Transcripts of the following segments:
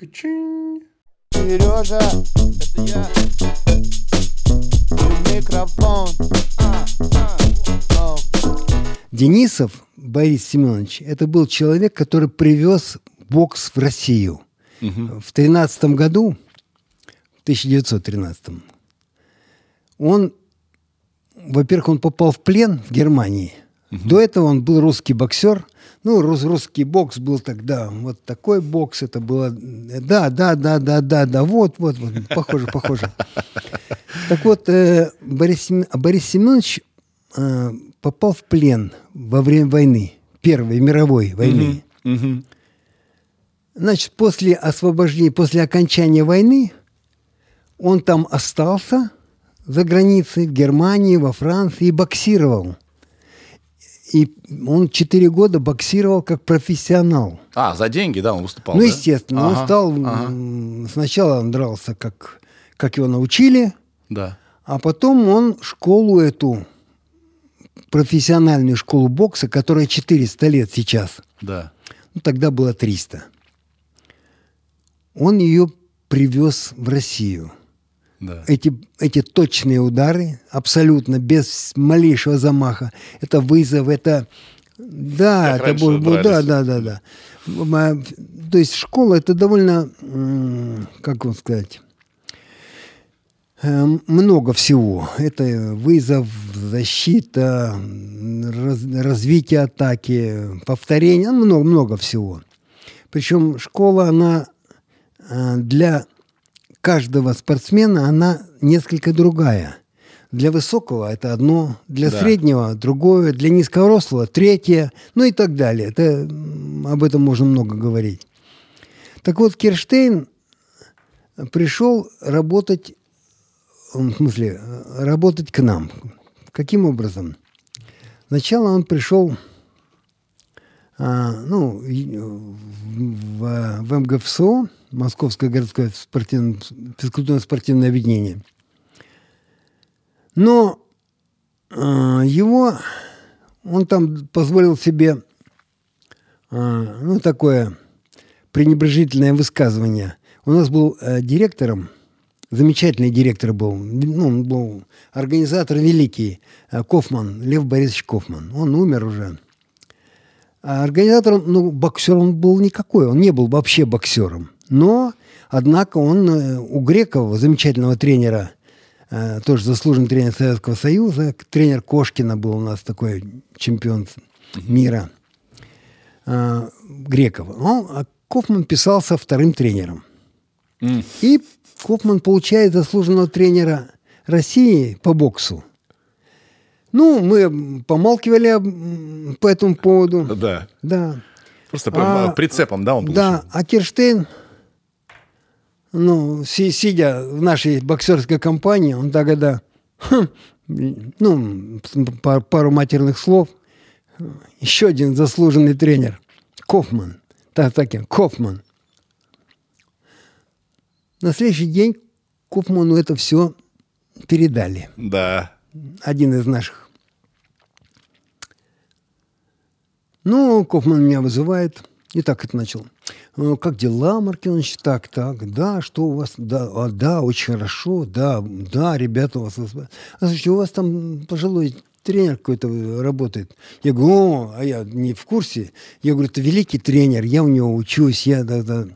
Качин. Сережа, это я. И микрофон. А, а, о. Денисов Борис Семенович, это был человек, который привез бокс в Россию. В 13 году, в 1913, он, во-первых, он попал в плен в Германии. До этого он был русский боксер. Ну, рус- русский бокс был тогда вот такой бокс. Это было... э, Да, да, да, да, да, да. Вот, вот, вот. Похоже, похоже. Так вот, э, Борис, Борис Семенович э, попал в плен во время войны, Первой мировой войны. Мгм. Значит, после освобождения, после окончания войны, он там остался за границей, в Германии, во Франции, и боксировал. И он четыре года боксировал как профессионал. А, за деньги, да, он выступал, ну, да? естественно, он Ага, стал... ага, Сначала он дрался, как, как его научили, Да. а потом он школу эту, профессиональную школу бокса, которая 400 лет сейчас, Да. ну, тогда было 300, он ее привез в Россию. Да. Эти, эти точные удары, абсолютно без малейшего замаха, это вызов, это... Да, Как это был, был- да, да, да, да. То есть школа это довольно, как вам сказать, э, много всего. Это вызов, защита, раз- развитие атаки, повторение, ну, много, много всего. Причем школа, она э, для каждого спортсмена, она несколько другая. Для высокого это одно, для Да. среднего другое, для низкорослого третье, ну и так далее. Это, об этом можно много говорить. Так вот, Кирштейн пришел работать, в смысле, э, работать к нам. Каким образом? Сначала он пришел а, ну, э, в, в- в МГФСО, Московское городское спортивное, физкультурно-спортивное объединение. Но а, его, он там позволил себе, а, ну, такое пренебрежительное высказывание. У нас был э, директором, замечательный директор был, ну, он был организатор великий, э, Кофман, Лев Борисович Кофман. Он умер уже. А организатором, ну, боксер он был никакой, он не был вообще боксером. Но, однако, он э, у Грекова, замечательного тренера, э, тоже заслуженный тренер Советского Союза, тренер Кошкина был у нас такой чемпион мира, э, Греков. Он, а Кофман писался вторым тренером. И Кофман получает заслуженного тренера России по боксу. Ну, мы помалкивали по этому поводу. Да. Да. Просто А, прицепом, да, он получил? Да, а Кирштейн, ну, си- сидя в нашей боксерской компании, он тогда, хм, ну, пар- пару матерных слов, еще один заслуженный тренер, Кофман, так, таким, Кофман. На следующий день Кофману это все передали Да. один из наших. Ну, Кофман меня вызывает. И так это начал. «Ну, Как дела, Маркинович? Так, так, да, что у вас? Да, а, да, очень хорошо, да, да, ребята у вас... А слушайте, у вас там пожилой тренер какой-то работает. Я говорю, о, а я не в курсе. Я говорю, это великий тренер, я у него учусь, я, да, да.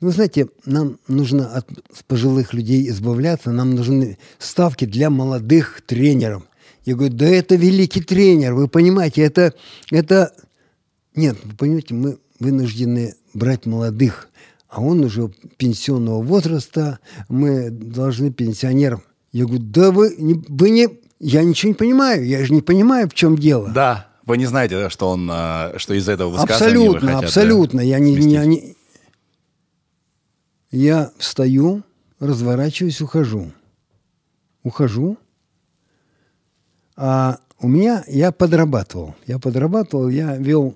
Вы знаете, нам нужно от пожилых людей избавляться, нам нужны ставки для молодых тренеров. Я говорю, да это великий тренер, вы понимаете, это, это... Нет, вы понимаете, мы вынуждены брать молодых, а он уже пенсионного возраста, мы должны пенсионерам. Я говорю, да вы не, вы не... Я ничего не понимаю, я же не понимаю, в чем дело. Да. Вы не знаете, да, что он, а, что из этого высказывания вы Абсолютно, хотят, да, абсолютно. Я не, не- Я встаю, разворачиваюсь, ухожу. Ухожу. А у меня, я подрабатывал. Я подрабатывал, я вел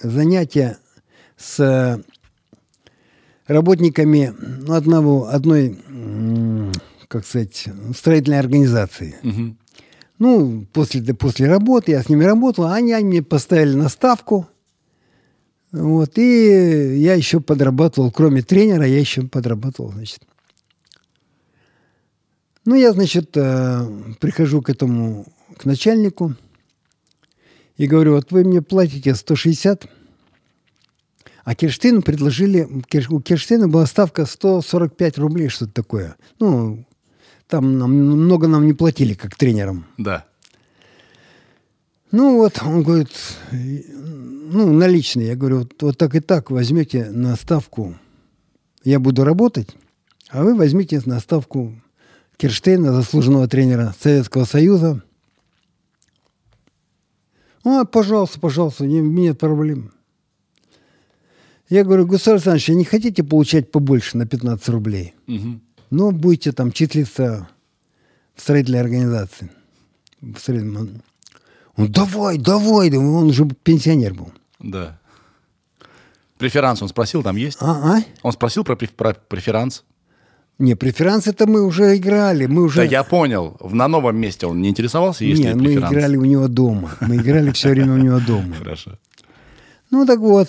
занятия с э, работниками ну, одного, одной, как сказать, строительной организации. Ну, после, после работы я с ними работал, они, они мне поставили на ставку Вот, и я еще подрабатывал, кроме тренера, я еще подрабатывал, значит. Ну, я, значит, э, прихожу к этому, к начальнику и говорю, вот вы мне платите 160, а Кирштейну предложили, у Кирштейна была ставка 145 рублей, что-то такое. Ну, там нам, много нам не платили, как тренерам. Да. Ну вот, он говорит, ну, наличные. Я говорю, вот, вот так и так возьмете на ставку, я буду работать, а вы возьмите на ставку Кирштейна, заслуженного тренера Советского Союза. А, пожалуйста, пожалуйста, не, нет проблем. Я говорю, Гусар Александрович, а не хотите получать побольше на 15 рублей? Мгм. Ну, будете там числиться в строительной организации. В строительном- Он, давай, давай, да он уже пенсионер был. Да. Преферанс он спросил, там есть? А, а? Он спросил про, про преферанс? Не, преферанс это мы уже играли. Мы уже... Да я понял. На новом месте он не интересовался, есть Не, ли мы преферанс? играли у него дома. Мы играли все время у него дома. Хорошо. Ну, так вот.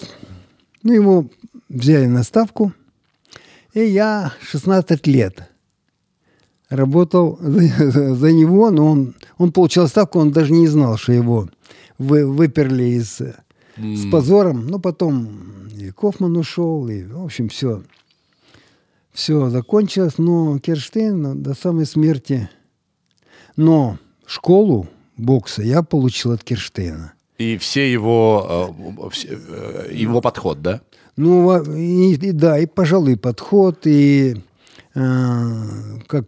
Ну, его взяли на ставку. И я 16 лет работал за, за него, но он, он получил ставку, он даже не знал, что его вы, выперли из, э, с позором. Но потом и Кофман ушел, и, в общем, все. Все закончилось, но Керштейн до самой смерти. Но школу бокса я получил от Керштейна. И все его, э, э, его подход, да? Ну, а, и, и да, и, пожалуй, подход, и э, как,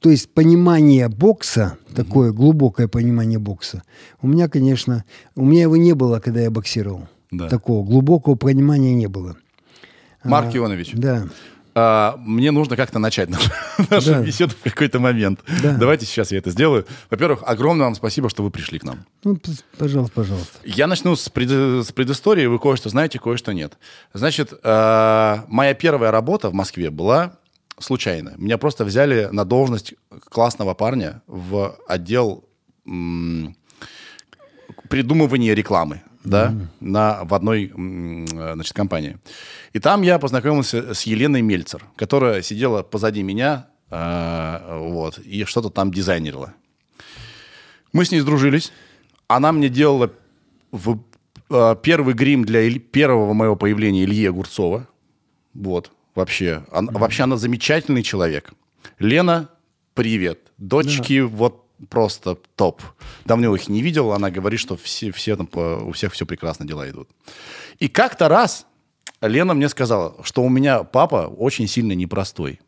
то есть понимание бокса, такое глубокое понимание бокса. У меня, конечно, у меня его не было, когда я боксировал. Да. Такого глубокого понимания не было. Марк Ионович, Да. А, мне нужно как-то начать нашу, нашу Да. беседу в какой-то момент. Да. Давайте сейчас я это сделаю. Во-первых, огромное вам спасибо, что вы пришли к нам. Ну, пожалуйста, пожалуйста. Я начну с, пред- с предыстории. Вы кое-что знаете, кое-что нет. Значит, э, моя первая работа в Москве была случайная. Меня просто взяли на должность классного парня в отдел м, придумывания рекламы. Да, на, в одной э, значит, компании. И там я познакомился с Еленой Мельцер, которая сидела позади меня э, вот, и что-то там дизайнерила. Мы с ней сдружились. Она мне делала в, э, первый грим для Иль- первого моего появления Ильи Огурцова. Вот, вообще. Она, Вообще она замечательный человек. Лена, привет. Дочки вот просто топ. Давно их не видел. Она говорит, что все, все там, по- у всех все прекрасно, дела идут. И как-то раз Лена мне сказала, что у меня папа очень сильно непростой.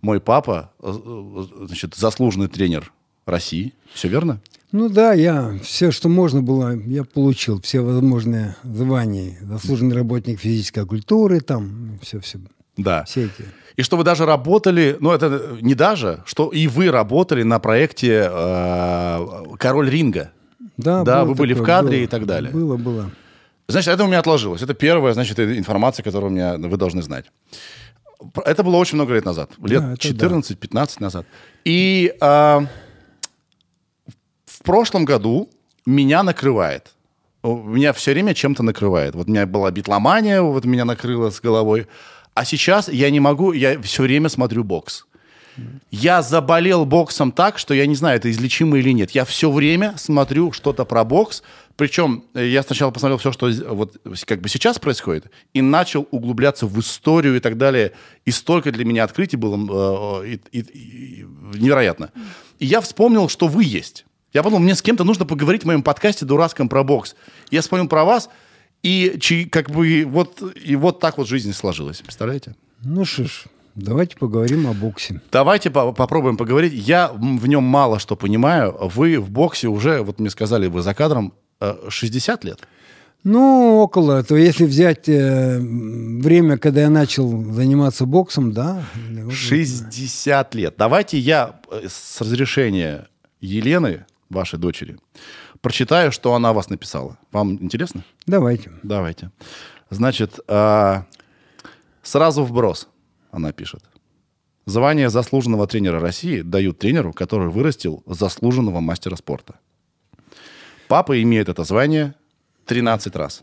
Мой папа, э, э, значит, заслуженный тренер России. Все верно? Ну да, я все, что можно было, я получил. Все возможные звания. Заслуженный работник физической культуры, там, все-все. Да. Все эти. И что вы даже работали, ну это не даже, что и вы работали на проекте э, «Король ринга». Да, было вы были в такое, кадре было. и так далее. Было, было. Значит, это у меня отложилось. Это первая, значит, информация, которую у меня, вы должны знать. Это было очень много лет назад. Лет Да, это 14-15 назад. И а, в прошлом году меня накрывает. Меня все время чем-то накрывает. Вот у меня была битломания, вот меня накрыло с головой. А сейчас я не могу, я все время смотрю бокс. Я заболел боксом так, что я не знаю, это излечимо или нет. Я все время смотрю что-то про бокс. Причем э, я сначала посмотрел все, что вот как бы сейчас происходит, и начал углубляться в историю и так далее. И столько для меня открытий было э, и- и- и- невероятно. И я вспомнил, что вы есть. Я подумал, мне с кем-то нужно поговорить в моем подкасте дурацком про бокс. Я вспомнил про вас, и чи- как бы вот, и вот так вот жизнь сложилась. Представляете? Ну что ж, давайте поговорим о боксе. Давайте по- попробуем поговорить. Я в нем мало что понимаю. Вы в боксе уже, вот мне сказали, вы за кадром э, 60 лет. Ну, около. То если взять э, время, когда я начал заниматься боксом, да. или- 60 лет. Давайте я э, с разрешения Елены, вашей дочери, прочитаю, что она о вас написала. Вам интересно? Давайте. Давайте. Значит, а, сразу вброс, она пишет. Звание заслуженного тренера России дают тренеру, который вырастил заслуженного мастера спорта. Папа имеет это звание 13 раз.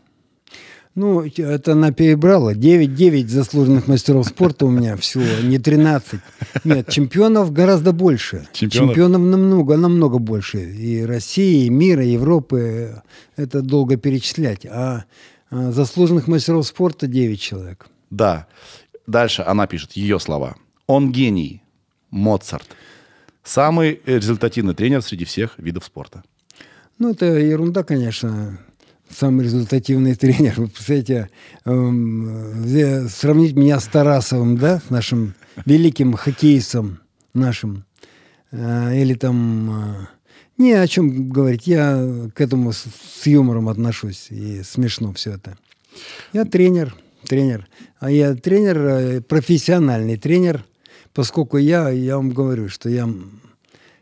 Ну, это она перебрала. 9-9 заслуженных мастеров спорта у меня всего, не 13. Нет, чемпионов гораздо больше. Чемпионов? Чемпионов намного, намного больше. И России, и мира, и Европы. Это долго перечислять. А а заслуженных мастеров спорта 9 человек. Да. Дальше она пишет ее слова. Он гений. Моцарт. Самый результативный тренер среди всех видов спорта. Ну, это ерунда, конечно. Самый результативный тренер. Вы представляете, эм, э, сравнить меня с Тарасовым, да, с нашим великим хоккеистом нашим, э, или там... Э, не о чем говорить. Я к этому с, с юмором отношусь. И смешно все это. Я тренер. Тренер. А я тренер, э, профессиональный тренер. Поскольку я, я вам говорю, что я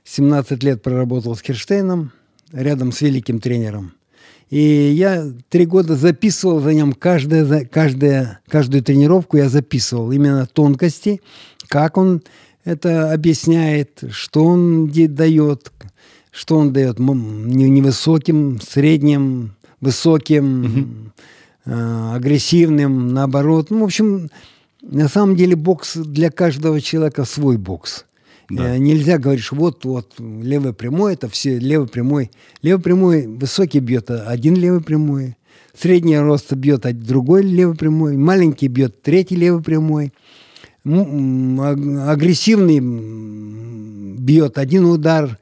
17 лет проработал с Херштейном, рядом с великим тренером. И я три года записывал за ним каждое, каждое, каждую тренировку, я записывал именно тонкости, как он это объясняет, что он дает, что он дает невысоким, средним, высоким, угу. э, агрессивным, наоборот. Ну, в общем, на самом деле бокс для каждого человека свой бокс. Да. Э, нельзя говорить, что вот, вот, левый прямой, это все левый прямой. Левый прямой высокий бьет один левый прямой, средний рост бьет другой левый прямой, маленький бьет третий левый прямой, агрессивный бьет один удар,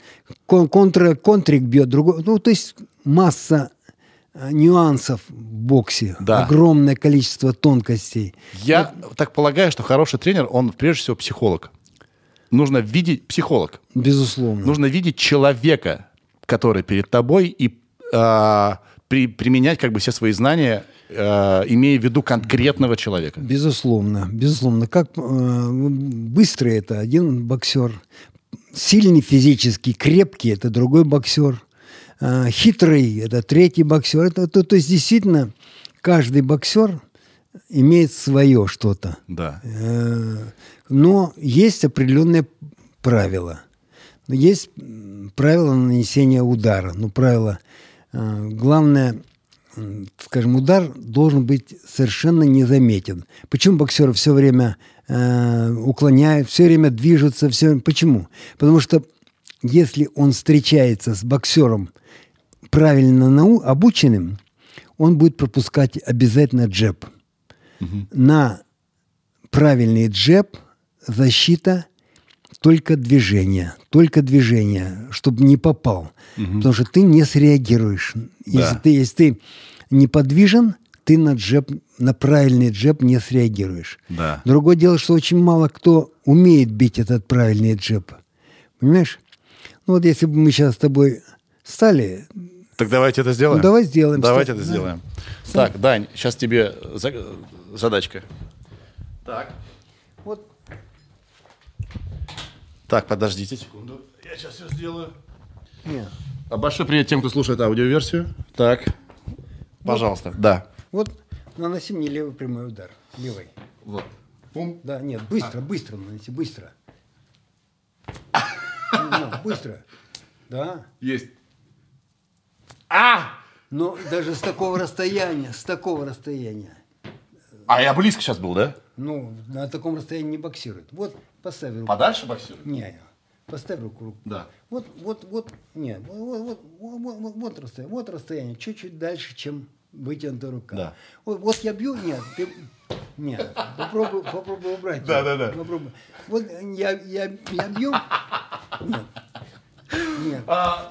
контр, контрик бьет другой. Ну, то есть масса э, нюансов в боксе, да. огромное количество тонкостей. Я вот. так полагаю, что хороший тренер, он прежде всего психолог. Нужно видеть психолог. Безусловно. Нужно видеть человека, который перед тобой, и э, при, применять как бы все свои знания, э, имея в виду конкретного человека. Безусловно, безусловно. Как э, быстро это один боксер, сильный физически, крепкий – это другой боксер, а, хитрый – это третий боксер. Это, то, то есть действительно каждый боксер имеет свое что-то. Да. Э, но есть определенные правила. Есть правила нанесения удара. Ну, правила. Э, главное, скажем, удар должен быть совершенно незаметен. Почему боксеры все время э, уклоняют, все время движутся, все Почему? Потому что если он встречается с боксером правильно нау, обученным, он будет пропускать обязательно джеб. Угу. На правильный джеб защита только движение, только движение, чтобы не попал. Угу. Потому что ты не среагируешь. Да. Если, ты, если ты неподвижен, ты на джеб, на правильный джеб не среагируешь. Да. Другое дело, что очень мало кто умеет бить этот правильный джеб. Понимаешь? Ну вот если бы мы сейчас с тобой стали... Так давайте это сделаем. Ну, давай сделаем. Давайте это да. сделаем. Так, Дань, сейчас тебе задачка. Так. Вот. Так, подождите секунду. Я сейчас все сделаю. Нет. А большой привет тем, кто слушает аудиоверсию. Так. Пожалуйста, вот. да. Вот наноси мне левый прямой удар. Левый. Вот. Пум. Да, нет, быстро, а. быстро наноси, быстро. Ну, быстро. Да. Есть. А! Но даже с такого расстояния, с такого расстояния. А я близко сейчас был, да? Ну, на таком расстоянии не боксирует. Вот, поставь руку. Подальше боксирует? Не, поставь руку. руку. Да. Вот, вот, вот, нет, вот, вот, вот, вот, расстояние, вот расстояние, чуть-чуть дальше, чем вытянутая рука. Да. Вот, вот я бью, нет, ты, нет, попробуй, попробуй убрать. Да, да, да. Попробуй. Вот я, я, я бью, нет. Нет. А,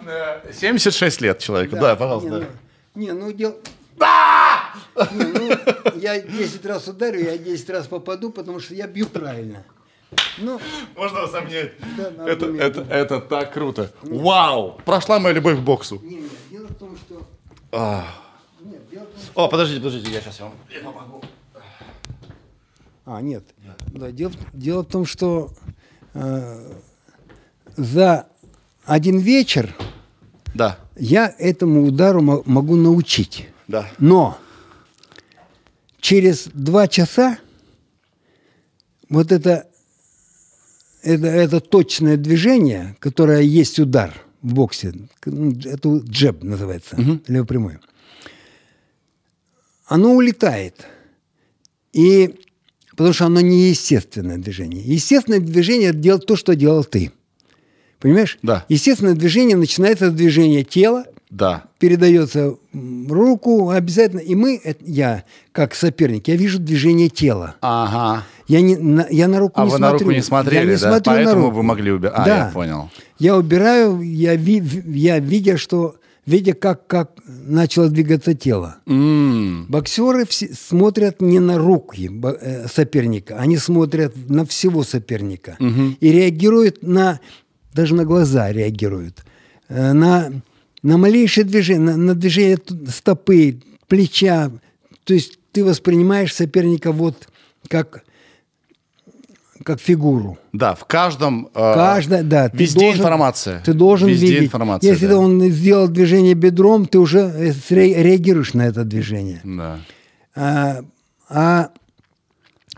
76 лет человеку, да, да пожалуйста. Не, да. ну, не, ну дел... Да! Не, ну, я 10 раз ударю, я 10 раз попаду, потому что я бью правильно. Ну, Можно вас обнять. Да, это, это, это так круто. Нет. Вау! Прошла моя любовь к боксу. Нет, нет, дело в том, что... А. Нет, дело в том, что... О, подождите, подождите, я сейчас вам я помогу. А, нет. Да. Да, дело, дело в том, что э, за один вечер да. я этому удару могу научить. Да. Но через два часа вот это, это, это точное движение, которое есть удар в боксе, это джеб называется, угу. левопрямой, оно улетает. И потому что оно не естественное движение. Естественное движение – это делать то, что делал ты. Понимаешь? Да. Естественное движение начинается с движения тела, Да. передается руку обязательно. И мы, это я, как соперник, я вижу движение тела. Ага. Я, не, на, я на руку А не вы смотрю. на руку не смотрели, я не да? смотрю на Поэтому руку. вы могли убирать. А, Да. я понял. Я убираю, я, ви, я видя, что, видя, как, как начало двигаться тело. М, Боксеры все смотрят не на руки бо- э, соперника, они смотрят на всего соперника и реагируют на, даже на глаза реагируют, э, на, на малейшее движение, на, на движение стопы, плеча. То есть ты воспринимаешь соперника вот как, как фигуру. Да, в каждом... э, Каждая, да. ты Везде должен- информация. Ты должен Везде видеть. информация, Если да. он сделал движение бедром, ты уже э, реагируешь на это движение. Да. А, а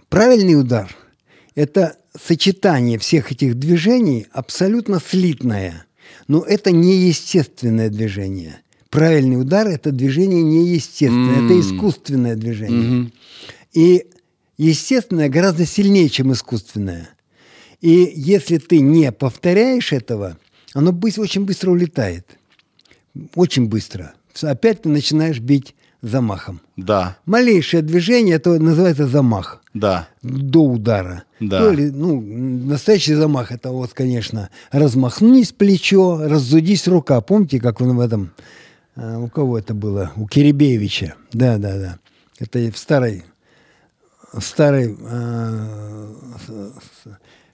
правильный удар – это сочетание всех этих движений абсолютно слитное. Но это неестественное движение. Правильный удар – это движение неестественное, это искусственное движение. И естественное гораздо сильнее, чем искусственное. И если ты не повторяешь этого, оно очень быстро улетает. Очень быстро. Опять ты начинаешь бить замахом. Да. Малейшее движение, это называется замах Да. до удара. Да. То ли, ну, настоящий замах это вот, конечно, размахнись плечо, разудись рука. Помните, как он в этом, э, у кого это было? У Киребеевича. Да, да, да. Это в старой, старой, э,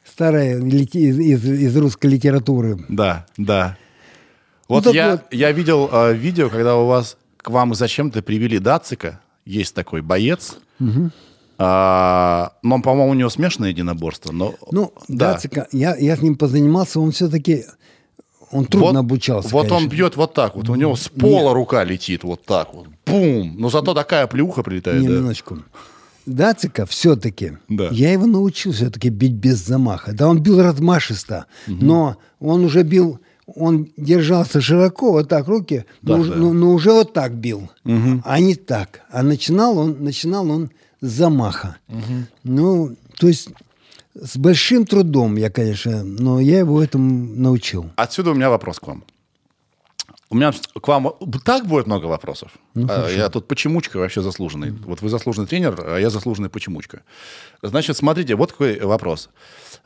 старой из, из- из русской литературы. Да, да. Вот так я, вот. я видел э, видео, когда у вас к вам зачем-то привели Дацика. Есть такой боец. А, но, по-моему, у него смешанное единоборство. Но, Ну, да. Дацика, я, я с ним позанимался, он все-таки, он трудно вот, обучался. Вот он конечно. бьет вот так вот. У него с пола рука летит вот так вот. Бум! Но зато такая плюха прилетает. Не, да. минуточку. Дацика все-таки, Да. я его научил все-таки бить без замаха. Да, он бил размашисто, но он уже бил, он держался широко, вот так руки, Да, но, да. но- но уже вот так бил, а не так. А начинал он, начинал он с замаха. Ну, то есть с большим трудом я, конечно, но я его этому научил. Отсюда у меня вопрос к вам. У меня к вам так будет много вопросов. Ну, А, я тут почемучка вообще заслуженный. Вот вы заслуженный тренер, а я заслуженный почемучка. Значит, смотрите, вот какой вопрос.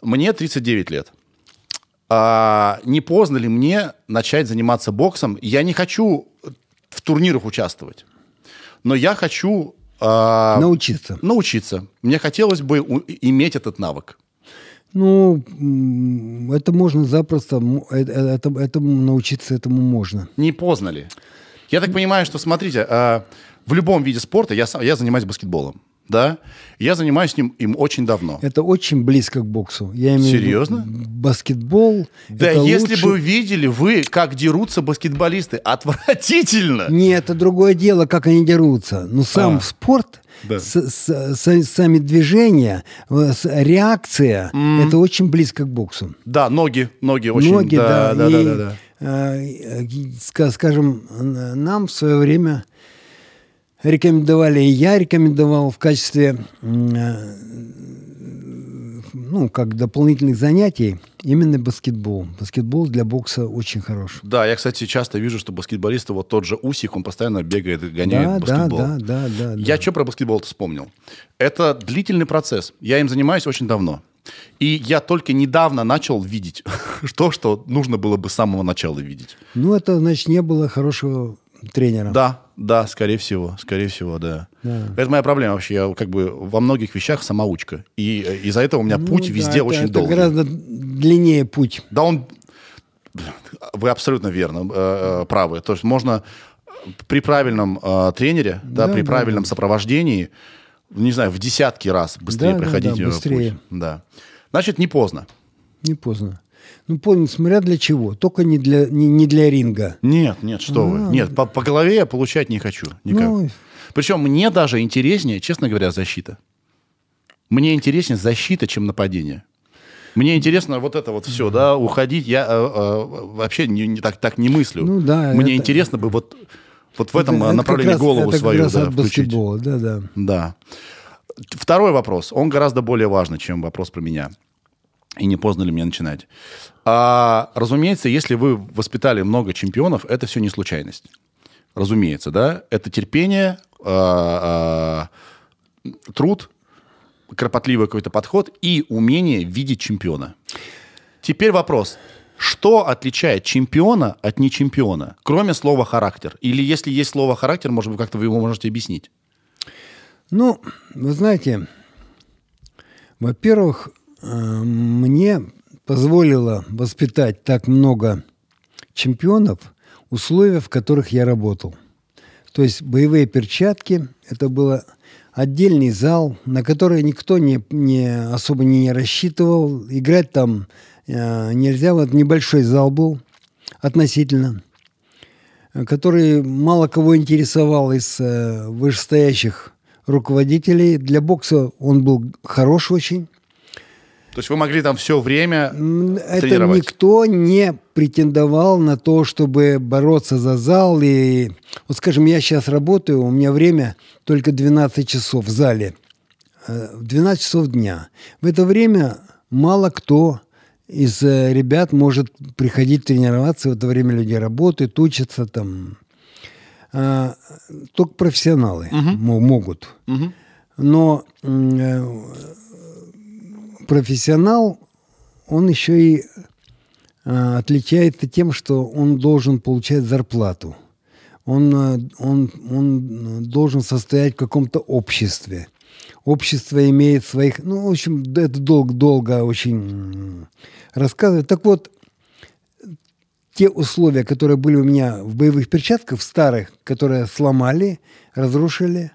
Мне 39 лет. А, не поздно ли мне начать заниматься боксом? Я не хочу в турнирах участвовать, но я хочу а, Научиться. научиться. Мне хотелось бы у- иметь этот навык. Ну, это можно запросто, э- э- это, этому научиться этому можно. Не поздно ли? Я так понимаю, что, смотрите, а, в любом виде спорта я, я занимаюсь баскетболом, да? Я занимаюсь им, им очень давно. Это очень близко к боксу. Я имею Серьезно? баскетбол. Да это если лучше- бы видели вы, как дерутся баскетболисты, отвратительно. Нет, это другое дело, как они дерутся. Но сам А. спорт, Да. с- с- с- сами движения, с- реакция, это очень близко к боксу. Да, ноги, ноги очень. Ноги, да. да, и, да, да, да. э, ска- скажем, нам в свое время рекомендовали, и я рекомендовал в качестве, э, ну, как дополнительных занятий именно баскетбол. Баскетбол для бокса очень хорош. Да, я, кстати, часто вижу, что баскетболисты, вот тот же Усик, он постоянно бегает и гоняет Да, да, баскетбол. да, да, да. Я да. что про баскетбол-то вспомнил? Это длительный процесс. Я им занимаюсь очень давно. И я только недавно начал видеть то, что нужно было бы с самого начала видеть. Ну, это, значит, не было хорошего тренера. Да, да, скорее всего, скорее всего, да. Это моя проблема вообще. Я как бы во многих вещах самоучка. И э, из-за этого у меня Ну путь да, везде это- очень это долгий. гораздо длиннее путь. Да он... Вы абсолютно верно э, э, правы. То есть можно при правильном э, тренере, да, Да, при да, правильном сопровождении, не знаю, в десятки раз быстрее Да, да, проходить да, э, быстрее. путь. Да. Значит, не поздно. Не поздно. Ну, поздно, смотря для чего. Только не для, не, не для ринга. Нет, нет, что вы. Нет, по, по голове я получать не хочу никак. А. Ну, Причем мне даже интереснее, честно говоря, защита. Мне интереснее защита, чем нападение. Мне интересно вот это вот все, да, уходить. Я э, э, вообще не, не так, так не мыслю. Ну да, Мне это- интересно бы вот вот в этом Это- это направлении раз- голову это как свою раз да, включить. да, да. Да. Второй вопрос. Он гораздо более важный, чем вопрос про меня. И не поздно ли мне начинать? А, разумеется, если вы воспитали много чемпионов, это все не случайность. Разумеется, да? Это терпение, а, а, труд, кропотливый какой-то подход и умение видеть чемпиона. Теперь вопрос. Что отличает чемпиона от нечемпиона, кроме слова «характер»? Или если есть слово «характер», может быть, как-то вы его можете объяснить? Ну, вы знаете, во-первых, э, мне позволило воспитать так много чемпионов условия, в которых я работал. То есть боевые перчатки – это было отдельный зал, на который никто не, не особо не рассчитывал. Играть там э, нельзя. Вот небольшой зал был относительно, который мало кого интересовал из э, вышестоящих руководителей. Для бокса он был хорош очень. То есть вы могли там все время Это тренировать? никто не претендовал на то, чтобы бороться за зал. И вот, скажем, я сейчас работаю, у меня время только 12 часов в зале. Э, В 12 часов дня. В это время мало кто из э, ребят может приходить тренироваться. В это время люди работают, учатся там. А, Только профессионалы мо- могут. Мгм. Но э, профессионал, он еще и э, отличается тем, что он должен получать зарплату. Он, э, он, он должен состоять в каком-то обществе. Общество имеет своих... Ну, в общем, это долго, долго очень рассказывать. Так вот, те условия, которые были у меня в боевых перчатках, в старых, которые сломали, разрушили,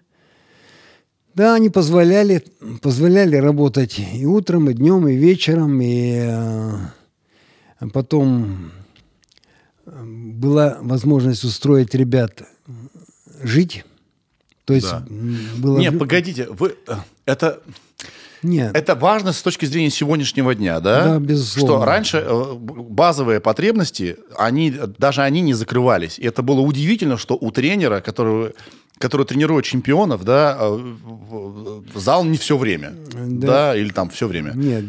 да, они позволяли, позволяли работать и утром, и днем, и вечером, и э, потом э, была возможность устроить ребят жить. То есть Да. было... Не, погодите, вы э, это Нет. это важно с точки зрения сегодняшнего дня, да? Да, безусловно. Что раньше э, базовые потребности, они даже они не закрывались. И это было удивительно, что у тренера, который который тренирует чемпионов, да, э, в- зал не все время, да, Да. или там все время. Нет,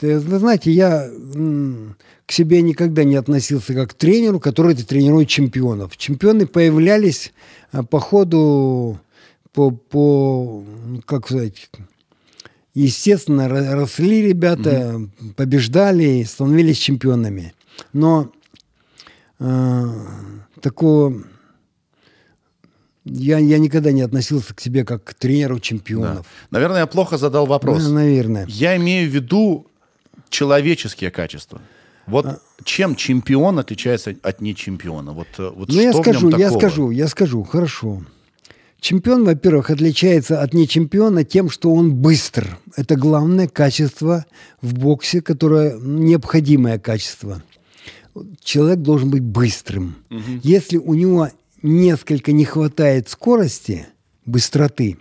ты, знаете, я к себе никогда не относился как к тренеру, который тренирует чемпионов. Чемпионы появлялись а, по ходу, по, по ну, как сказать, естественно, ро- росли ребята, побеждали и становились чемпионами. Но э, такого я, я никогда не относился к себе как к тренеру Да. чемпионов. Наверное, я плохо задал вопрос. Да, наверное. Я имею в виду человеческие качества. Вот А. чем чемпион отличается от нечемпиона? Вот, э, вот Ну, я скажу, я скажу, я скажу, хорошо. Чемпион, во-первых, отличается от нечемпиона тем, что он быстр. Это главное качество в боксе, которое необходимое качество. Человек должен быть быстрым. Если у него несколько не хватает скорости, быстроты,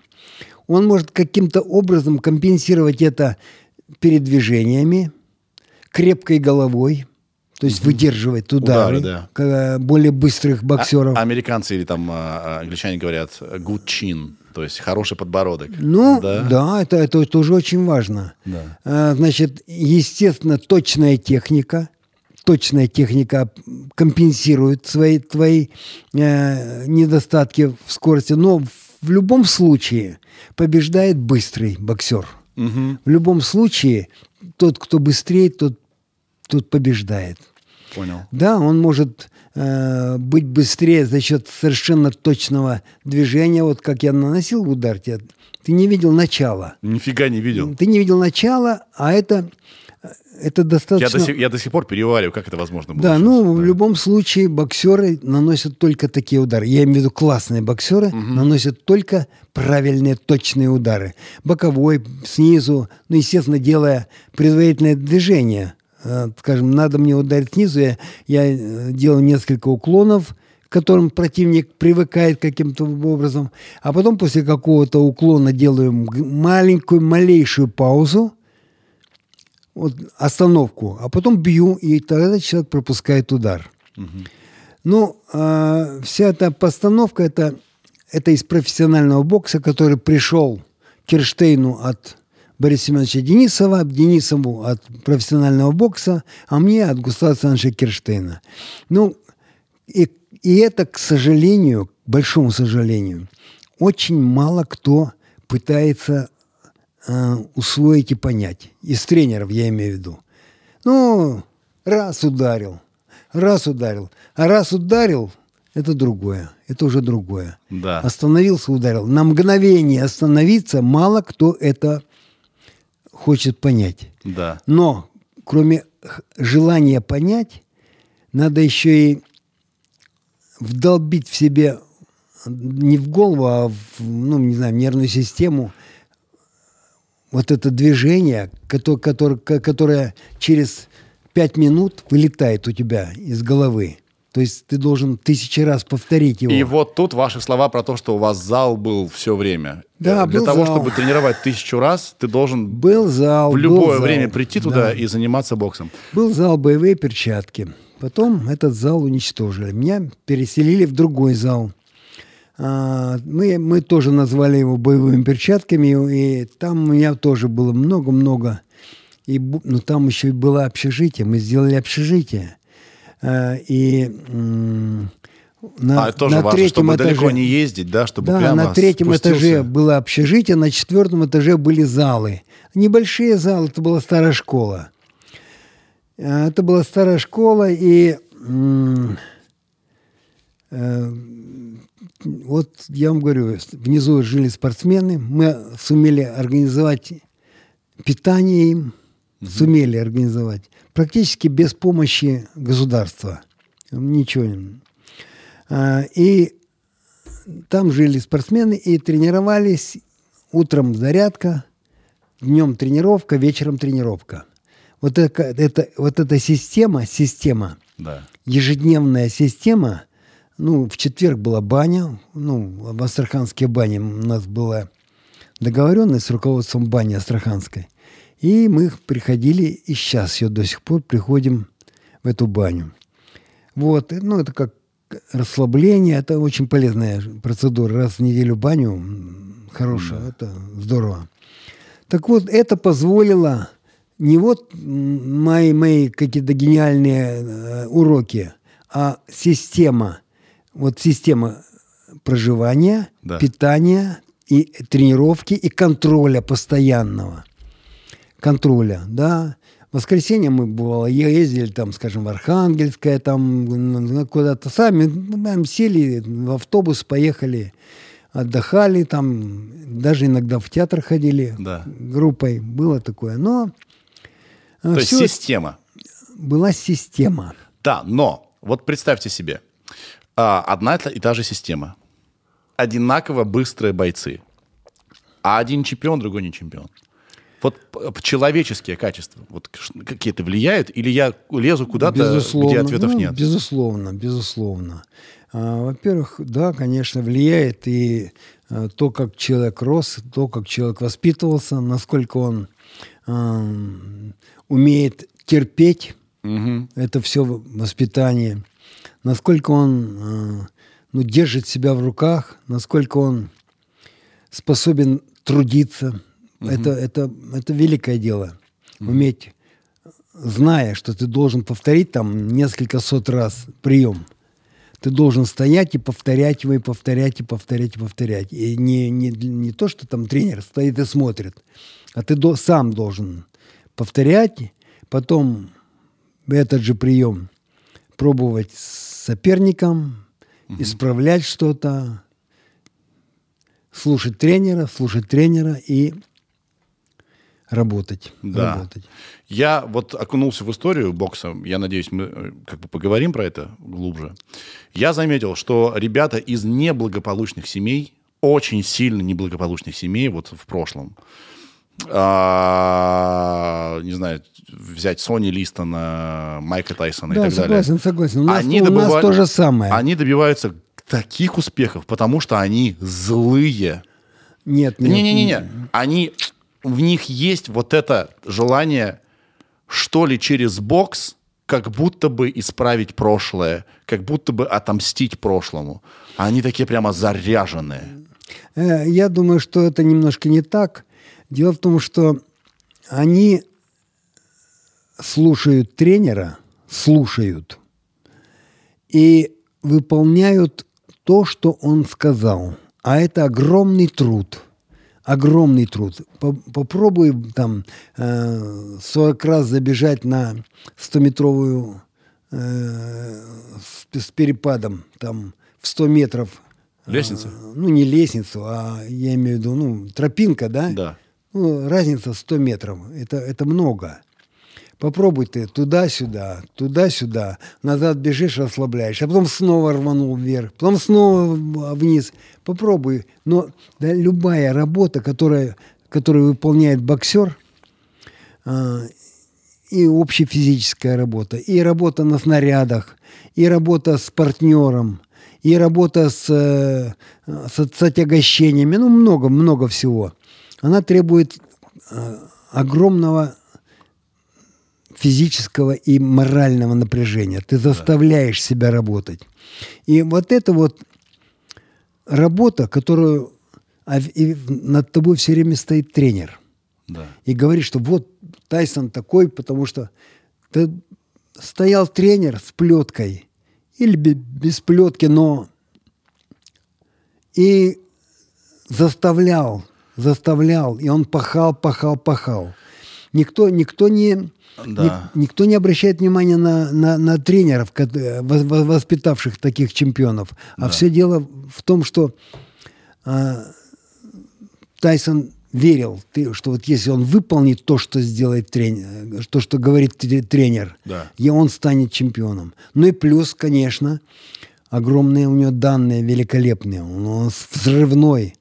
он может каким-то образом компенсировать это передвижениями, крепкой головой, то есть выдерживать удары, Удары, да. к- более быстрых А- боксеров. американцы или там а, а, англичане говорят good chin, то есть хороший подбородок. Ну, да. да, это, это тоже очень важно. Да. А, Значит, естественно, точная техника, точная техника компенсирует свои твои э, недостатки в скорости, но в любом случае побеждает быстрый боксер. Мгм, В любом случае тот, кто быстрее, тот, тот побеждает. понял. Да, он может э, быть быстрее за счет совершенно точного движения. Вот как я наносил удар, тебе, ты не видел начала. Нифига не видел. Ты не видел начала, а это, это Я достаточно... до, сих, я до сих пор перевариваю, как это возможно было. Да, сейчас. ну, в Да. любом случае боксеры наносят только такие удары. Я имею в виду классные боксеры наносят только правильные, точные удары. Боковой, снизу, ну, естественно, делая предварительное движение. Э, Скажем, надо мне ударить снизу, я, я э, делаю несколько уклонов, к которым противник привыкает каким-то образом, а потом после какого-то уклона делаю мг- маленькую, малейшую паузу, вот, остановку, а потом бью, и тогда человек пропускает удар. Ну, а, вся эта постановка это, это из профессионального бокса, который пришел Кирштейну от Бориса Семеновича Денисова, Денисову от профессионального бокса, а мне от Густава Александровича Кирштейна. Ну, и, и это, к сожалению, к большому сожалению, очень мало кто пытается э, усвоить и понять. Из тренеров я имею в виду. Ну, раз ударил, раз ударил. А раз ударил, это другое. Это уже другое. Да. Остановился, ударил. На мгновение остановиться мало кто это хочет понять. Да. Но кроме желания понять, надо еще и вдолбить в себе не в голову, а в, ну, не знаю, в нервную систему вот это движение, которое, которое, которое через пять минут вылетает у тебя из головы. То есть ты должен тысячи раз повторить его. И вот тут ваши слова про то, что у вас зал был все время. Да, Э, Для был того, зал. чтобы тренировать тысячу раз, ты должен Был зал. в был любое зал. время прийти туда Да. и заниматься боксом. Был зал боевые перчатки. Потом этот зал уничтожили. Меня переселили в другой зал. А, Мы, мы тоже назвали его боевыми перчатками, и там у меня тоже было много-много. И, ну, там еще и было общежитие. Мы сделали общежитие. А, И на, а это тоже на важно, третьем чтобы далеко этаже- не ездить, да, чтобы да, прямо на третьем спустился. этаже было общежитие, на четвертом этаже были залы. Небольшие залы, это была старая школа. А, Это была старая школа, и э, вот я вам говорю, внизу жили спортсмены, мы сумели организовать питание им, сумели организовать, практически без помощи государства. Ничего. А, И там жили спортсмены и тренировались. Утром зарядка, днем тренировка, вечером тренировка. Вот, это, это, вот эта система, система, Да. ежедневная система, ну, в четверг была баня, ну, в Астраханской бане у нас была договоренность с руководством бани Астраханской. И мы приходили, и сейчас ее до сих пор приходим в эту баню. Вот, ну, это как расслабление, это очень полезная процедура. Раз в неделю баню, хорошая, это здорово. Так вот, это позволило не вот мои, мои какие-то гениальные э, уроки, а система, вот система проживания, Да. питания и тренировки и контроля постоянного. Контроля, да. В воскресенье мы бывало ездили там, скажем, в Архангельское, там ну, куда-то сами, ну, прям сели в автобус, поехали, отдыхали, там даже иногда в театр ходили Да. группой, было такое. Но э, То есть система. была система. Да, но вот представьте себе, а, одна и та же система, одинаково быстрые бойцы, а один чемпион, другой не чемпион. Вот человеческие качества вот какие-то влияют, или я лезу куда-то, где ответов ну, нет? Безусловно, безусловно. А, во-первых, да, конечно, влияет и а, то, как человек рос, то, как человек воспитывался, насколько он ам, умеет терпеть. Это все воспитание. Насколько он а, ну, держит себя в руках, насколько он способен трудиться. Это, это, это великое дело. Уметь, зная, что ты должен повторить там несколько сот раз прием, ты должен стоять и повторять его, и повторять, и повторять, и повторять. И не, не, не то, что там тренер стоит и смотрит, а ты до- сам должен повторять, потом этот же прием пробовать с соперником, исправлять что-то, слушать тренера, слушать тренера и работать. Да. работать. Я вот окунулся в историю бокса. Я надеюсь, мы э, как бы поговорим про это глубже. Я заметил, что ребята из неблагополучных семей, очень сильно неблагополучных семей, вот в прошлом, а, не знаю, взять Сони Листона, Майка Тайсона и Да, так далее. согласен, согласен. У нас, Они у нас добыва- то же самое. Они добиваются таких успехов, потому что они злые. Нет, нет. Не-не-не, они в них есть вот это желание, что ли, через бокс как будто бы исправить прошлое, как будто бы отомстить прошлому. Они такие прямо заряженные. Э, Я думаю, что это немножко не так. Дело в том, что они слушают тренера, слушают и выполняют то, что он сказал. А это огромный труд. Огромный труд. По- Попробуй там э, 40 раз забежать на 100-метровую э, с, перепадом там в 100 метров. Лестница? Э, ну, не лестницу, а я имею в виду, ну, тропинка, да? Да. Ну, разница 100 метров. Это, это много. Попробуй ты туда-сюда, туда-сюда, назад бежишь, расслабляешь, а потом снова рванул вверх, потом снова вниз. Попробуй. Но да, любая работа, которая, которую выполняет боксер, а, и общефизическая работа, и работа на снарядах, и работа с партнером, и работа с, э, с, с отягощениями, ну, много-много всего. Она требует э, огромного физического и морального напряжения. Ты заставляешь себя работать. И вот это вот работа, которую а и над тобой все время стоит тренер Да. и говорит, что вот Тайсон такой, потому что ты стоял тренер с плеткой или бе- без плетки, но и заставлял, заставлял, и он пахал, пахал, пахал. Никто, никто не, Да. ни- никто не обращает внимания на, на, на тренеров, э, вос- вос- воспитавших таких чемпионов. А все дело в том, что а, Тайсон верил, что вот если он выполнит то, что сделает тренер, то, что говорит тре- тренер, Да. и он станет чемпионом. Ну и плюс, конечно, огромные у него данные великолепные. Он взрывной,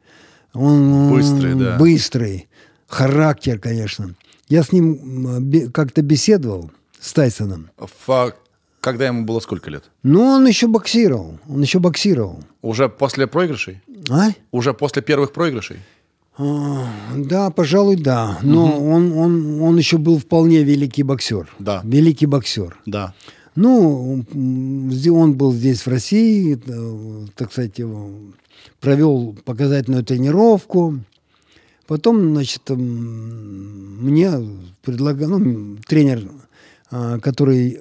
он Быстрый, м, да. быстрый, характер, конечно. Я с ним как-то беседовал с Тайсоном. Фа- Когда ему было сколько лет? Но он еще боксировал, он еще боксировал. Уже после проигрышей? А? Уже после первых проигрышей? А, Да, пожалуй, да. Но он, он, он еще был вполне великий боксер. Да. Великий боксер. Да. Ну, он был здесь, в России, э, так сказать, его провел показательную тренировку. Потом, значит, мне предлагал, ну, тренер, а, который э,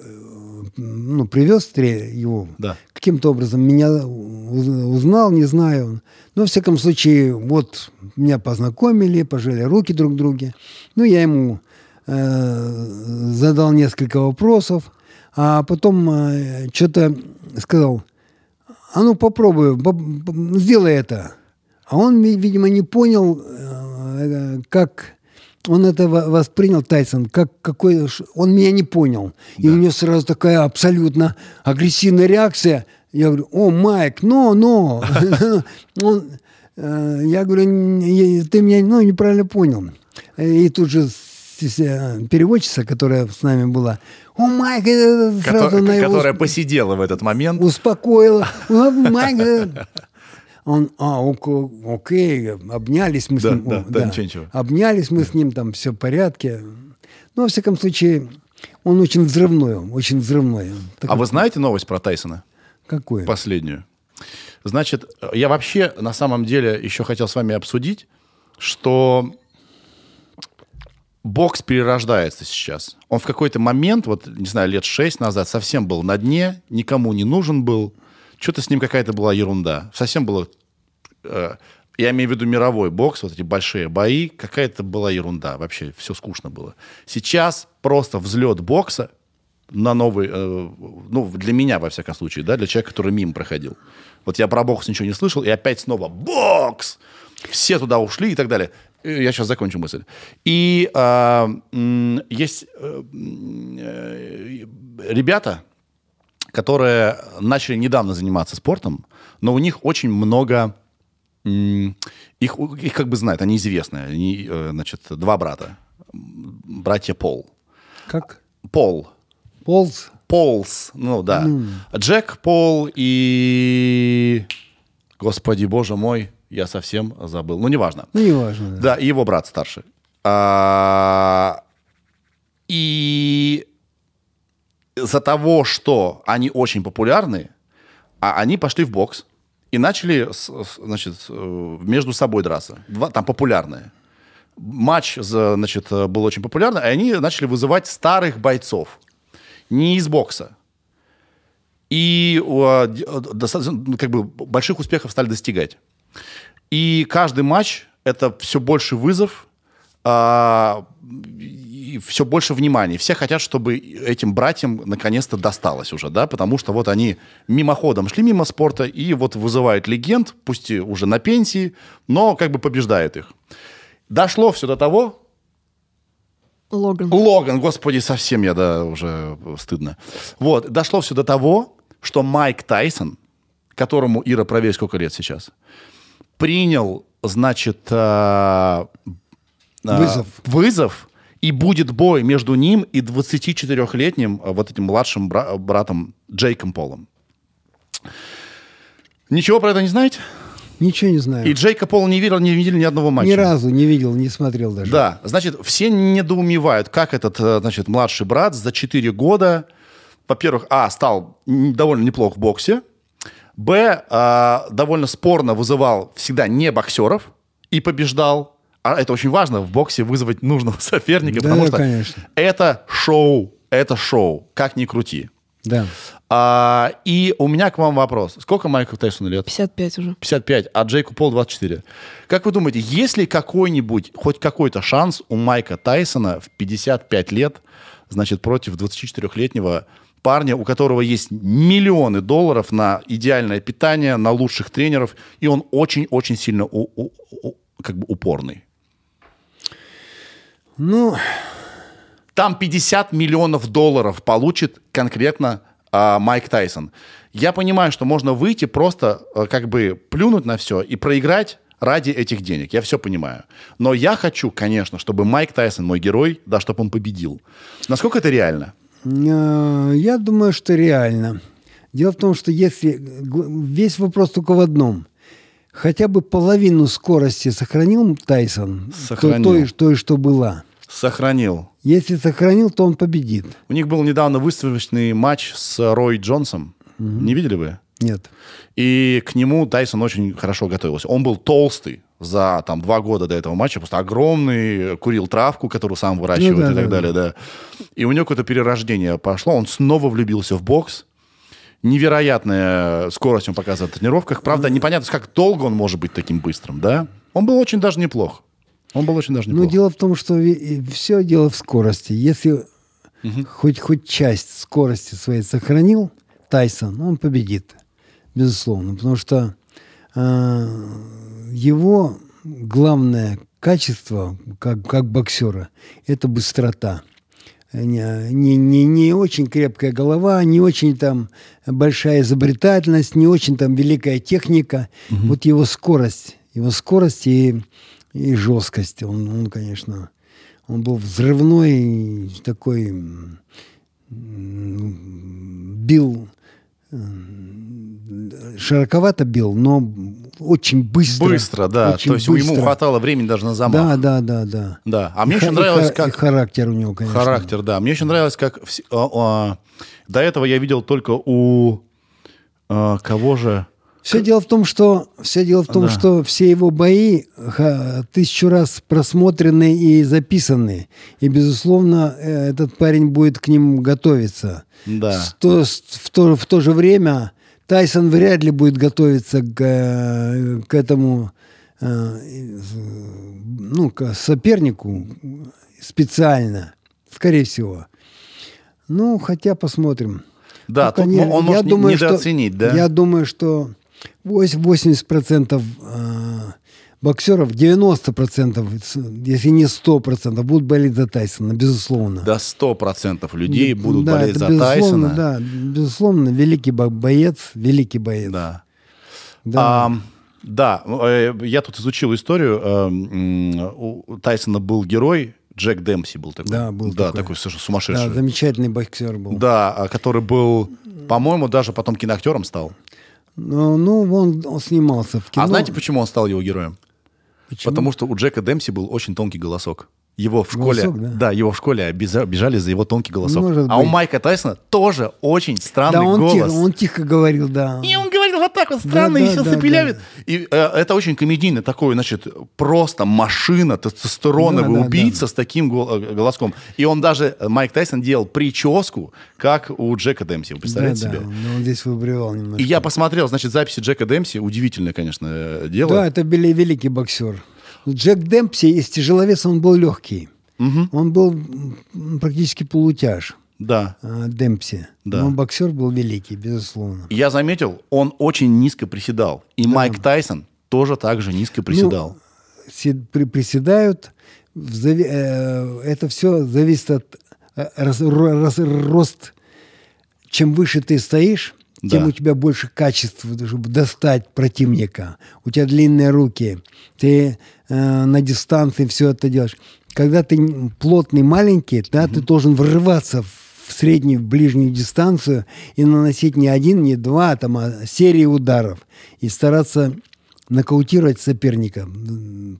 ну, привез его, Да. каким-то образом меня уз- узнал, не знаю. Но, во всяком случае, вот меня познакомили, пожали руки друг друге. Ну, я ему э, задал несколько вопросов, а потом что-то сказал, а ну попробуй, поп- поп- сделай это. А он, ви- видимо, не понял, э, как он это во- воспринял, Тайсон, как какой... Он меня не понял. И у него сразу такая абсолютно агрессивная реакция. Я говорю, о, Майк, но, но. Он, э, Я говорю, «Не- ты меня ну, неправильно понял. И тут же переводчица, которая с нами была, о, Майк, э, сразу Кото- на его Которая посидела в этот момент. успокоила. «О, Майк, э». Он, а, окей, обнялись мы с Да, ним. да, О, да, ничего, ничего. Обнялись мы с ним, там все в порядке. Ну, во всяком случае, он очень взрывной, очень взрывной. Он А такой- вы знаете новость про Тайсона? Какой? Последнюю. Значит, я вообще на самом деле еще хотел с вами обсудить, что бокс перерождается сейчас. Он в какой-то момент, вот, не знаю, лет шесть назад, совсем был на дне, никому не нужен был. Что-то с ним какая-то была ерунда. Совсем было... э, я имею в виду мировой бокс, вот эти большие бои, какая-то была ерунда. Вообще все скучно было. Сейчас просто взлет бокса на новый, э, ну, для меня, во всяком случае, да, для человека, который мимо проходил. Вот я про бокс ничего не слышал, и опять снова бокс! Все туда ушли и так далее. Э, Я сейчас закончу мысль. И а, м, есть э, э, ребята, которые начали недавно заниматься спортом, но у них очень много... Их, их как бы знают, они известные. Они, э, значит, два брата. Братья Пол. Как? Пол. Полз? Полс, ну да. Джек Пол и... Господи, боже мой, я совсем забыл. Ну, неважно. Ну, неважно. да. Да, и его брат старший. А, И из-за того, что они очень популярны, а они пошли в бокс и начали, значит, э, между собой драться. Два, там популярные. Матч, за- значит, э, был очень популярный, и они начали вызывать старых бойцов. Не из бокса. И э, ну, как бы больших успехов стали достигать. И каждый матч это все больше вызов, а, и все больше внимания. Все хотят, чтобы этим братьям наконец-то досталось уже, да, потому что вот они мимоходом шли мимо спорта и вот вызывают легенд, пусть и уже на пенсии, но как бы побеждает их. Дошло все до того, Логан. Логан, господи, совсем я, да, уже стыдно. Вот, дошло все до того, что Майк Тайсон, которому, Ира, проверь, сколько лет сейчас, принял, значит, а, а, Вызов. вызов, и будет бой между ним и 24-летним а, вот этим младшим бра- братом Джейком Полом. Ничего про это не знаете? Ничего не знаю. И Джейка Пола не видел, не видели ни одного матча. Ни разу не видел, не смотрел даже. Да, значит, все недоумевают, как этот, э, значит, младший брат за 4 года, во-первых, а, стал довольно неплох в боксе, б, а, довольно спорно вызывал всегда не боксеров и побеждал. А это очень важно, в боксе вызвать нужного соперника, Да, потому что конечно. это шоу, это шоу, как ни крути. Да. А, и у меня к вам вопрос. Сколько Майку Тайсону лет? 55 уже. 55, а Джейку Пол 24. Как вы думаете, есть ли какой-нибудь, хоть какой-то шанс у Майка Тайсона в 55 лет, значит, против 24-летнего парня, у которого есть миллионы долларов на идеальное питание, на лучших тренеров, и он очень-очень сильно у- у- у- как бы упорный? Ну, Там 50 миллионов долларов получит конкретно а, Майк Тайсон. Я понимаю, что можно выйти просто а, как бы плюнуть на все и проиграть ради этих денег. Я все понимаю. Но я хочу, конечно, чтобы Майк Тайсон, мой герой, да, чтобы он победил. Насколько это реально? Э, я думаю, что реально. Дело в том, что если... Весь вопрос только в одном. Хотя бы половину скорости сохранил Тайсон, то- Сохранил. той, той, что была. Сохранил. Если сохранил, то он победит. У них был недавно выставочный матч с Рой Джонсом. Не видели вы? Нет. И к нему Тайсон очень хорошо готовился. Он был толстый за там, два года до этого матча, просто огромный, курил травку, которую сам выращивает Ну да, и так да, далее. Да. И у него какое-то перерождение пошло. Он снова влюбился в бокс. Невероятная скорость он показывает в тренировках. Правда, непонятно, как долго он может быть таким быстрым, да? Он был очень даже неплох. Он был очень даже Но неплох. дело в том, что все дело в скорости. Если хоть, хоть часть скорости своей сохранил Тайсон, он победит. Безусловно. Потому что э, его главное качество как, как боксера – это быстрота. Не, не, не, очень крепкая голова, не очень там большая изобретательность, не очень там великая техника. Вот его скорость, его скорость и, и жесткость. Он, он, конечно, он был взрывной, такой бил, широковато бил, но очень быстро. Быстро, да. Очень То есть ему быстро. хватало времени даже на замах. Да, да, да, да. Да. А мне И еще и нравилось, как... характер у него, конечно. Характер, да. Мне очень нравилось, как... а, а, до этого я видел только у... а, кого же? Все дело в том, что все дело в том, Да. что все его бои ха, тысячу раз просмотрены и записаны, и безусловно э, этот парень будет к ним готовиться. Да. С то- с- в, то, в то же время Тайсон вряд ли будет готовиться к, э, к этому э, ну, к сопернику специально, скорее всего. Ну, хотя посмотрим. Да, Ну, тут конечно, он я может не- думаю, что- недооценить, да? Я думаю, что вось- 80% э, боксеров, 90%, с- если не 100%, будут болеть за Тайсона, безусловно. До 100% людей Да, будут да, болеть за Тайсона. Да, безусловно, великий бо- боец, великий боец. Да. Да. Ам, да, э, я тут изучил историю. э, У Тайсона был герой, Джек Демпси был такой. Да, был Да, такой. такой совершенно Да, сумасшедший. замечательный боксер был. Да, а который был, по-моему, даже потом киноактером стал. Ну, ну, он, он снимался в кино. А знаете, почему он стал его героем? Почему? Потому что у Джека Демпси был очень тонкий голосок. Его в школе, Голосок, да? да? его в школе обижали за его тонкий голосок. Может а у быть. Майка Тайсона тоже очень странный Да, он голос. тихо, он тихо говорил, да. И он говорил вот так вот странно, Да, и да, все да, сопелявит. И э, это очень комедийный такой, значит, просто машина, тестостероновый Да, да, убийца с таким э, голоском. И он даже, э, Майк Тайсон делал прическу, как у Джека Демпси. Вы Да, представляете да, себе? он здесь выбривал немножко. И я посмотрел, значит, записи Джека Демпси. Удивительное, конечно, э, дело. Да, это великий боксер. Джек Демпси из тяжеловеса он был легкий. Он был практически полутяж. Да. а, Демпси. Да. Но боксер был великий, безусловно. Я заметил, он очень низко приседал. И Майк Тайсон тоже так же низко приседал. Си- при- приседают. зави- э, это все зависит от э, раз- раз- рост. Чем выше ты стоишь, тем Да. у тебя больше качеств, чтобы достать противника. У тебя длинные руки. Ты э, на дистанции все это делаешь. Когда ты плотный, маленький, да, ты должен врываться в среднюю, в ближнюю дистанцию и наносить не один, не два, там, а серии ударов. И стараться нокаутировать соперника,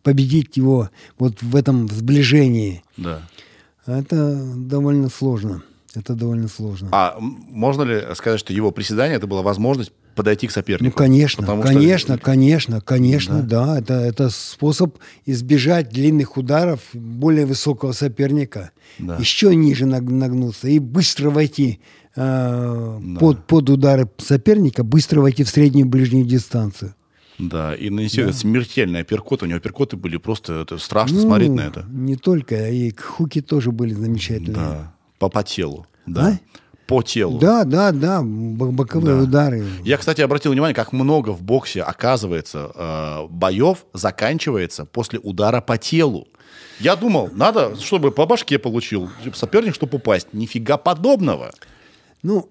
победить его вот в этом сближении. Да. Это довольно сложно. Это довольно сложно. А можно ли сказать, что его приседание это была возможность подойти к Ну, сопернику? конечно, Потому что- конечно, конечно, конечно, да. Это, это способ избежать длинных ударов более высокого соперника. Да. Еще ниже наг- нагнуться и быстро войти э, под, под удары соперника, быстро войти в среднюю ближнюю дистанцию. Да, и нанести этот смертельный апперкот. У него апперкоты были просто это страшно Ну, смотреть на это. Не только, и хуки тоже были замечательные. Да. По, по телу. Да. А? По телу. Да, да, да, бо- боковые Да. удары. Я, кстати, обратил внимание, как много в боксе, оказывается, э, боев заканчивается после удара по телу. Я думал, надо, чтобы по башке получил соперник, чтобы упасть. Нифига подобного. Ну,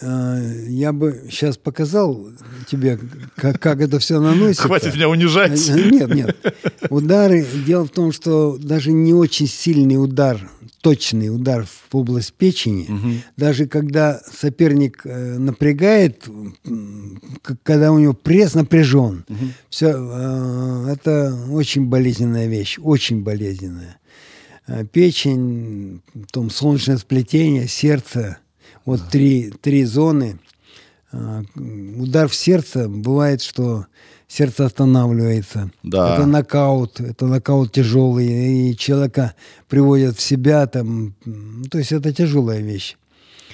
я бы сейчас показал тебе, как, как это все наносится. Хватит меня унижать. Нет, нет. Удары. Дело в том, что даже не очень сильный удар, точный удар в область печени, даже когда соперник э, напрягает, когда у него пресс напряжен, все, это очень болезненная вещь, очень болезненная. Э, Печень, потом солнечное сплетение, сердце, вот три, три зоны. А, Удар в сердце, бывает, что сердце останавливается. Да. Это нокаут, это нокаут тяжелый, и человека приводят в себя, там, м, то есть это тяжелая вещь.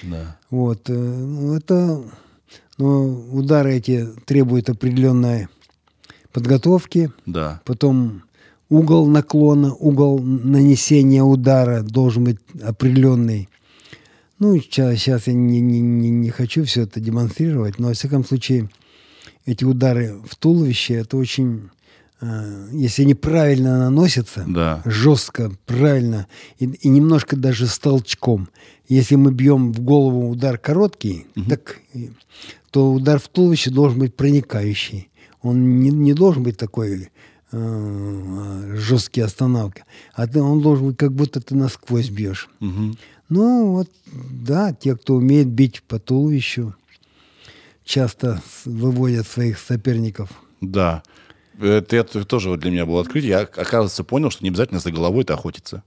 Да. Вот, э, ну, это, но удары эти требуют определенной подготовки, Да. потом угол наклона, угол нанесения удара должен быть определенный. Ну, сейчас я не, не, не, не хочу все это демонстрировать, но, во всяком случае, эти удары в туловище, это очень, э, если они правильно наносятся, Да. жестко, правильно, и, и немножко даже с толчком. Если мы бьем в голову удар короткий, так, и- то удар в туловище должен быть проникающий. Он не, не должен быть такой э, жесткий остановка, а ты, он должен быть, как будто ты насквозь бьешь. Мгм. Ну, вот, да, те, кто умеет бить по туловищу, часто выводят своих соперников. Да. Это, это тоже вот для меня было открытие. Я, оказывается, понял, что не обязательно за головой-то охотиться.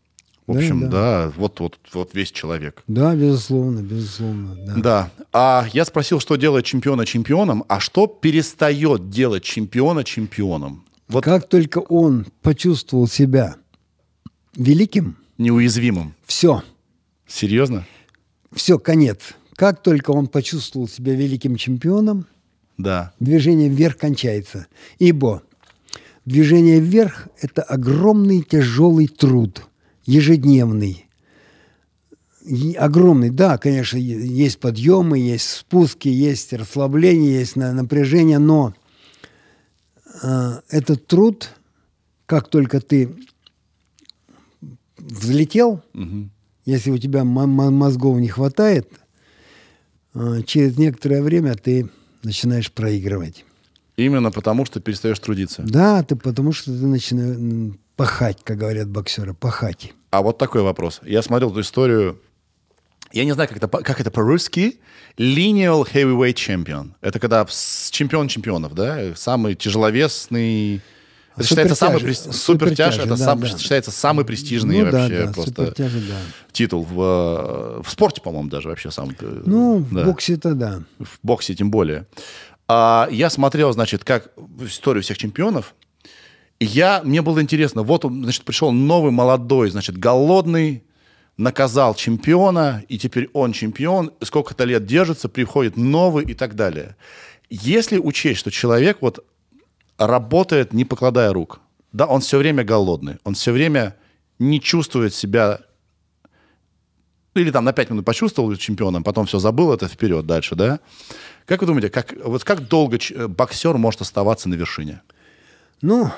В Да, общем, да. да, вот, вот, вот весь человек. Да, безусловно, безусловно. Да. Да. А я спросил, что делает чемпиона чемпионом, а что перестает делать чемпиона чемпионом? Вот Как только он почувствовал себя великим, неуязвимым. все, Серьезно? все, конец. Как только он почувствовал себя великим чемпионом, Да. движение вверх кончается. Ибо движение вверх – это огромный тяжелый труд, ежедневный. И огромный, да, конечно, есть подъемы, есть спуски, есть расслабление, есть на- напряжение, но э, этот труд, как только ты взлетел, если у тебя мо- мо- мозгов не хватает, э, через некоторое время ты начинаешь проигрывать. Именно потому, что перестаешь трудиться. Да, ты потому что ты начинаешь пахать, как говорят боксеры, пахать. А вот такой вопрос. Я смотрел эту историю. Я не знаю, как это, как это по-русски. Lineal Heavyweight Champion. Это когда чемпион чемпионов, да? Самый тяжеловесный... Это считается самый супертяж, это да, сам- да. считается самый престижный Ну да, вообще да, просто супертяжи, да. титул в, э, в спорте, по-моему, даже вообще сам. э, Ну, да. в боксе-то да. в боксе тем более. А, я смотрел, значит, как историю всех чемпионов. И я, мне было интересно, вот он, значит, пришел новый молодой, значит, голодный, наказал чемпиона, и теперь он чемпион, сколько-то лет держится, приходит новый и так далее. Если учесть, что человек вот работает, не покладая рук, да, он все время голодный, он все время не чувствует себя или там на 5 минут почувствовал чемпионом, потом все забыл, это вперед дальше, да? Как вы думаете, как, вот как долго э, боксер может оставаться на вершине? Ну,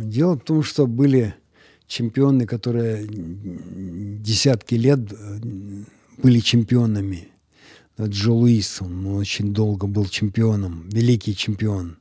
дело в том, что были чемпионы, которые десятки лет э, были чемпионами. Джо Луис, он очень долго был чемпионом, великий чемпион.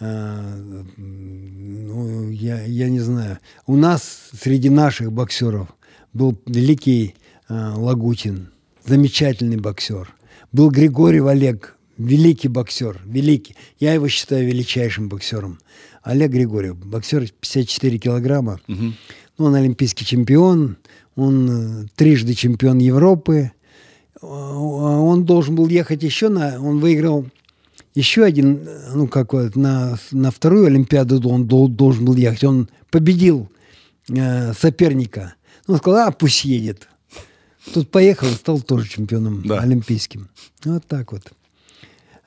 А, ну, я, я не знаю. У нас среди наших боксеров был великий а, Лагутин, замечательный боксер. Был Григорьев Олег, великий боксер, великий. Я его считаю величайшим боксером. Олег Григорьев, боксер 54 килограмма. Ну, он олимпийский чемпион, он э, трижды чемпион Европы. Он должен был ехать еще на... Он выиграл еще один, ну, как вот, на, на вторую Олимпиаду он дол- должен был ехать. Он победил э, соперника. Он сказал, а, пусть едет. Тут поехал и стал тоже чемпионом Да. олимпийским. Вот так вот.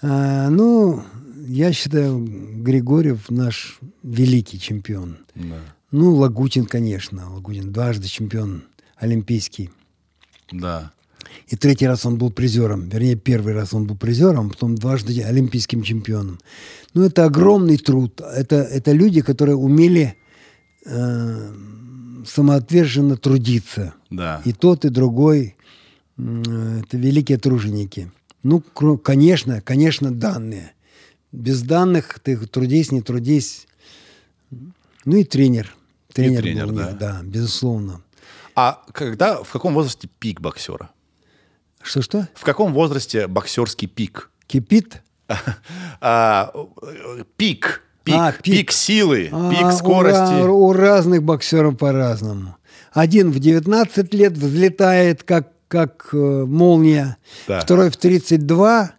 А, ну, я считаю, Григорьев наш великий чемпион. Ну, Лагутин, конечно. Лагутин дважды чемпион олимпийский. Да. И третий раз он был призером. Вернее, первый раз он был призером, потом дважды олимпийским чемпионом. Ну, это огромный труд. Это, это люди, которые умели э, самоотверженно трудиться. Да. И тот, и другой э, это великие труженики. Ну, конечно, конечно, данные. Без данных ты трудись, не трудись. Ну и тренер. Тренер, тренер, был да. да, безусловно. А когда, в каком возрасте пик боксера? Что-что? В каком возрасте боксерский пик? Кипит? А, э, пик. Пик, А, пик. пик. силы, А, пик у скорости. ра- У, разных боксеров по-разному. Один в 19 лет взлетает, как, как э, молния. Да. Второй в 32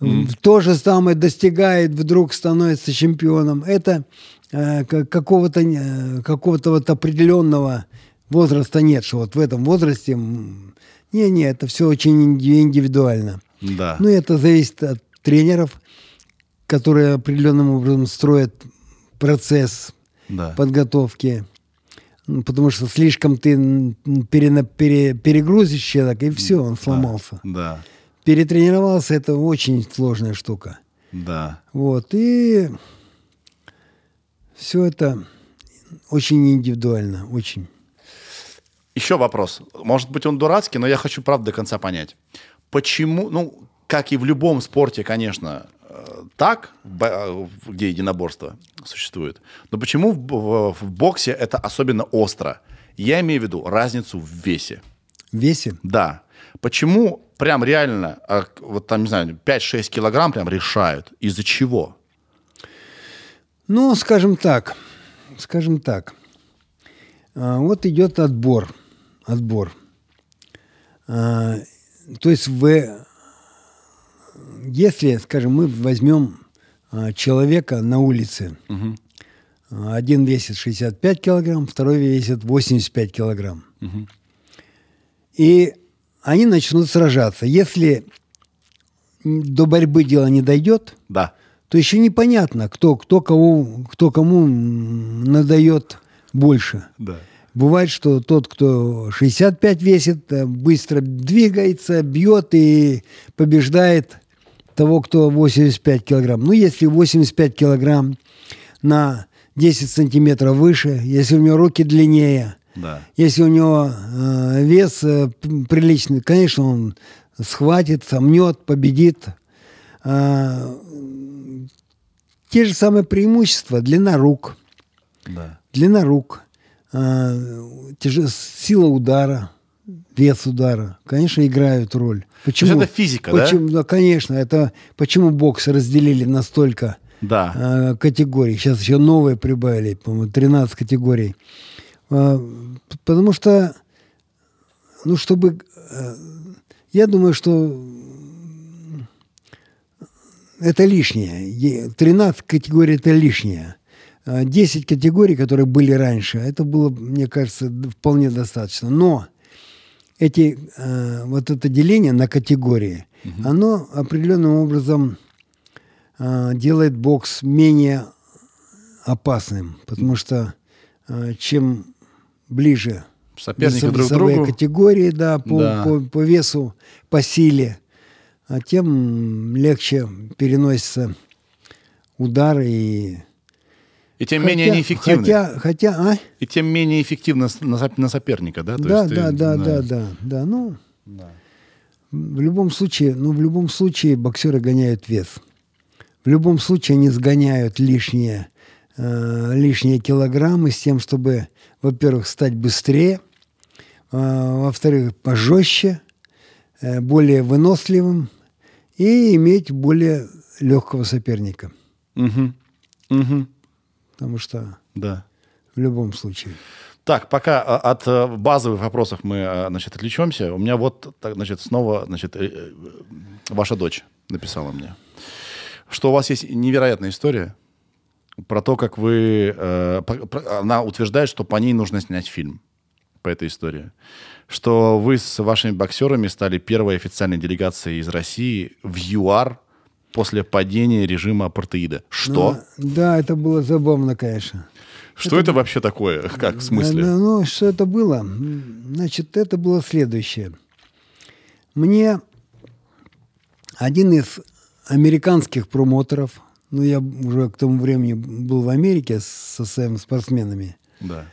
в то же самое достигает, вдруг становится чемпионом. Это э, ка- какого-то не- какого-то вот определенного возраста нет, что вот в этом возрасте... Не-не, это все очень инди- индивидуально. Да. Ну, это зависит от тренеров, которые определенным образом строят процесс да. подготовки. Ну, Потому что слишком ты м, перена- пере- перегрузишь человека, и все, он сломался. Да. Перетренировался это очень сложная штука. Да. Вот, и все это очень индивидуально, очень. Еще вопрос. Может быть, он дурацкий, но я хочу, правда, до конца понять. Почему, ну, как и в любом спорте, конечно, э, так, э, где единоборство существует, но почему в, бо- в боксе это особенно остро? Я имею в виду разницу в весе. В весе. Да. Почему прям реально, а, вот там, не знаю, 5-6 килограмм прям решают? Из-за чего? Ну, скажем так, скажем так. Вот идет отбор, отбор. А, То есть вы, если, скажем, мы возьмем а, человека на улице, а, один весит 65 килограмм, второй весит 85 килограмм, и они начнут сражаться. Если до борьбы дело не дойдет, Да. то еще непонятно, кто, кто, кого, кто кому надает больше. Да. Бывает, что тот, кто 65 весит, э, быстро двигается, бьет и побеждает того, кто 85 килограмм. Ну, если 85 килограмм на 10 сантиметров выше, если у него руки длиннее, Да. если у него э, вес э, приличный, конечно, он схватит, сомнет, победит. А, те же самые преимущества. Длина рук. Да. Длина рук. А, сила удара. Вес удара. Конечно, играют роль. Почему? это физика, да? почему, да? конечно. Это почему бокс разделили настолько Да. э, категорий. Сейчас еще новые прибавили, по-моему, 13 категорий. А, Потому что, ну, чтобы... э, Я думаю, что это лишнее. Е- 13 категорий – это лишнее. А 10 категорий, которые были раньше, это было, мне кажется, вполне достаточно. Но эти, э, вот это деление на категории, оно определенным образом э, делает бокс менее опасным, потому что э, чем ближе Соперники друг к другу. категории, да, по, Да. По, по весу, по силе, а тем легче переносятся удары и И тем менее Хотя- неэффективны. Хотя, хотя, а? И тем менее эффективно на, на соперника, да? То да, есть ты- да, да, да, да, да. Ну, в любом случае, ну, в любом случае боксеры гоняют вес. В любом случае они сгоняют лишние, э, лишние килограммы с тем, чтобы, во-первых, стать быстрее, э, во-вторых, пожестче, э, более выносливым и иметь более легкого соперника. Мгм. Мгм. Потому что Да. в любом случае. Так, пока а, от э, базовых вопросов мы, а, значит, отвлечемся. У меня вот, значит, снова, значит, э, э, ваша дочь написала мне, что у вас есть невероятная история про то, как вы... э, она утверждает, что по ней нужно снять фильм по этой истории. Что вы с вашими боксерами стали первой официальной делегацией из России в ЮАР после падения режима апартеида. Что? Ну, да, это было забавно, конечно. что это вообще такое? Как, в смысле? Да, Ну, что это было? Значит, это было следующее. Мне один из американских промоторов, ну, я уже к тому времени был в Америке со своими спортсменами, Да.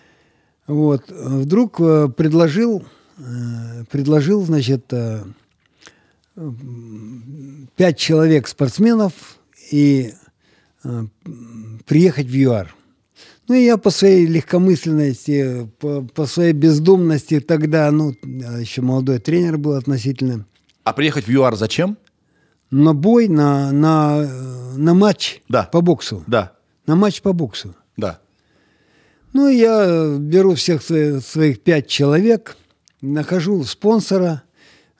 вот, э, вдруг э, предложил, э, предложил, значит, пять человек спортсменов и э, приехать в ЮАР. Ну, и я по своей легкомысленности, по, по своей бездумности тогда, ну, еще молодой тренер был относительно, А приехать в ЮАР зачем? на бой, на, на, на матч Да. по боксу. Да, На матч по боксу. да. Ну, я беру всех свои- своих пять человек, нахожу спонсора,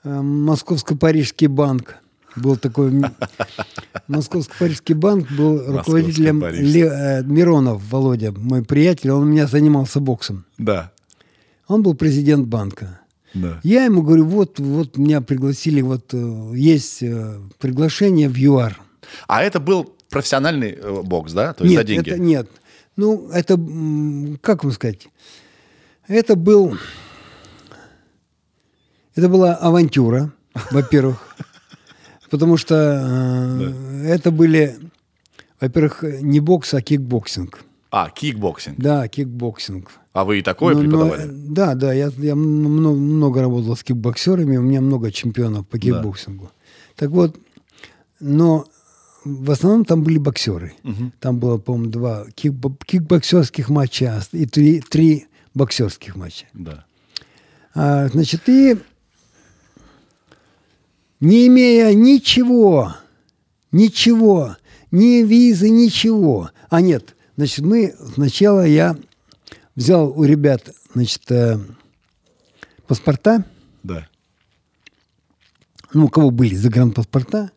Московско-Парижский банк. Был такой... Московско-Парижский банк был руководителем. Ле- э, Миронов Володя, мой приятель, он у меня занимался боксом. Да. Он был президент банка. Да. Я ему говорю, вот, вот меня пригласили, вот э, есть э, приглашение в ЮАР. А это был профессиональный э, бокс, да? То есть нет, за деньги? это нет. Ну, это, как вам сказать, это был, это была авантюра, во-первых, потому что э, это были, во-первых, не бокс, а кикбоксинг. А, кикбоксинг. Да, кикбоксинг. А вы и такое Ну, но, преподавали? да, да, я, я много, много работал с кикбоксерами, у меня много чемпионов по кикбоксингу. Так вот, но в основном там были боксеры. Там было, по-моему, два кикбо- кикбоксерских матча и три, три боксерских матча. Да. А, значит, и не имея ничего, ничего, ни визы, ничего. А нет, значит, мы сначала я взял у ребят, значит, э, паспорта, Да. ну, у кого были загранпаспорта,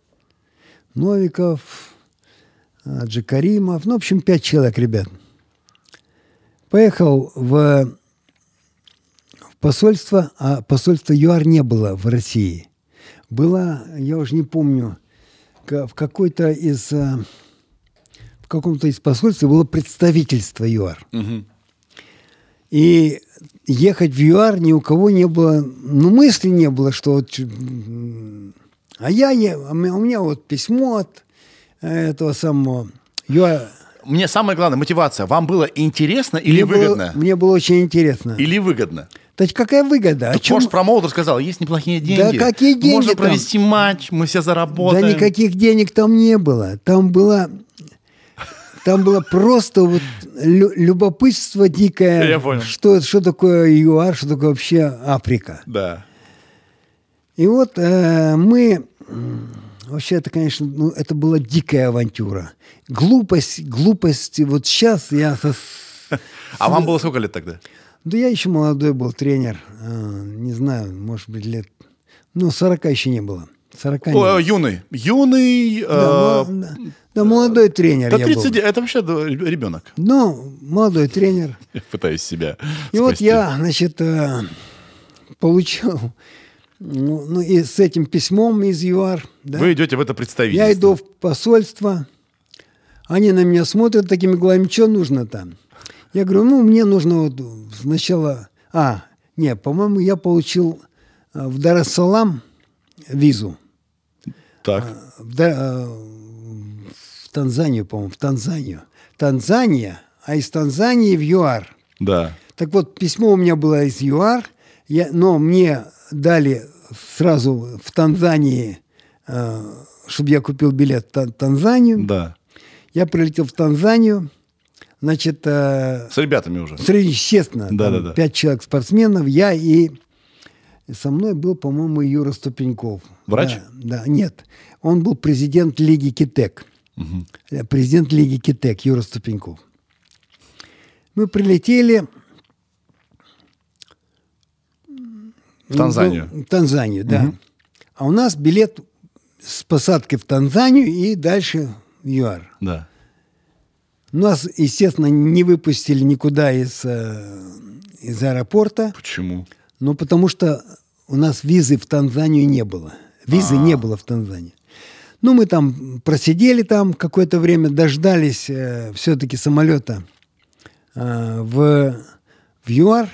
Новиков, а, Джакаримов, ну, в общем, пять человек, ребят. Поехал в, в посольство, а посольства ЮАР не было в России. Была, я уже не помню, в какой-то из, а, в каком-то из посольств было представительство ЮАР. Мгм. И ехать в ЮАР ни у кого не было, ну, мысли не было, что вот... А я, е- а у меня вот письмо от э, этого самого ЮАР. Мне самое главное, мотивация. Вам было интересно или Мне было- выгодно? мне было очень интересно. Или выгодно? То есть какая выгода? Так чем- может, промоутер сказал, есть неплохие деньги. какие деньги Можно там? провести матч, мы все заработаем. Да никаких денег там не было. Там было, там было просто вот лю- любопытство дикое. Я понял. Что, что такое ЮАР, что такое вообще Африка. Да. И вот э, мы Вообще, это, конечно, ну, это была дикая авантюра. Глупость, глупость. Вот сейчас я... со- А вам было сколько лет тогда? Да я еще молодой был тренер. а, Не знаю, может быть, лет... Ну, 40 еще не было. 40 не О, юный. Юный. Да, э, да, да, молодой тренер Да я 30, был. это вообще ребенок. Ну, молодой тренер. Я пытаюсь себя И вот спасти. я, значит, э, получил... Ну, ну, и с этим письмом из ЮАР, да, Вы идете в это представительство. я иду в посольство, они на меня смотрят такими глазами, что нужно там? Я говорю, ну, мне нужно вот сначала... А, не, по-моему, я получил э, в Дар-эс-Салам визу. Так. В, Да- э, в Танзанию, по-моему, в Танзанию. Танзания, а из Танзании в ЮАР. Да. Так вот, письмо у меня было из ЮАР, я, но мне дали сразу в Танзании, чтобы я купил билет в Тан- Танзанию. Да. Я прилетел в Танзанию, значит, э, С ребятами уже. среди, естественно, Да, да, да. пять человек спортсменов, я и со мной был, по-моему, Юра Ступеньков. Врач? Да, да, нет. Он был президент Лиги Китек. Э, Президент Лиги Китек Юра Ступеньков. Мы прилетели В Танзанию. в Танзанию, да. А у нас билет с посадкой в Танзанию и дальше в ЮАР. Да. Нас, естественно, не выпустили никуда из, э, из аэропорта, Почему? ну, потому что у нас визы в Танзанию не было. Визы не было в Танзании. Ну, мы там просидели там какое-то время, дождались э, все-таки самолета э, в, в ЮАР.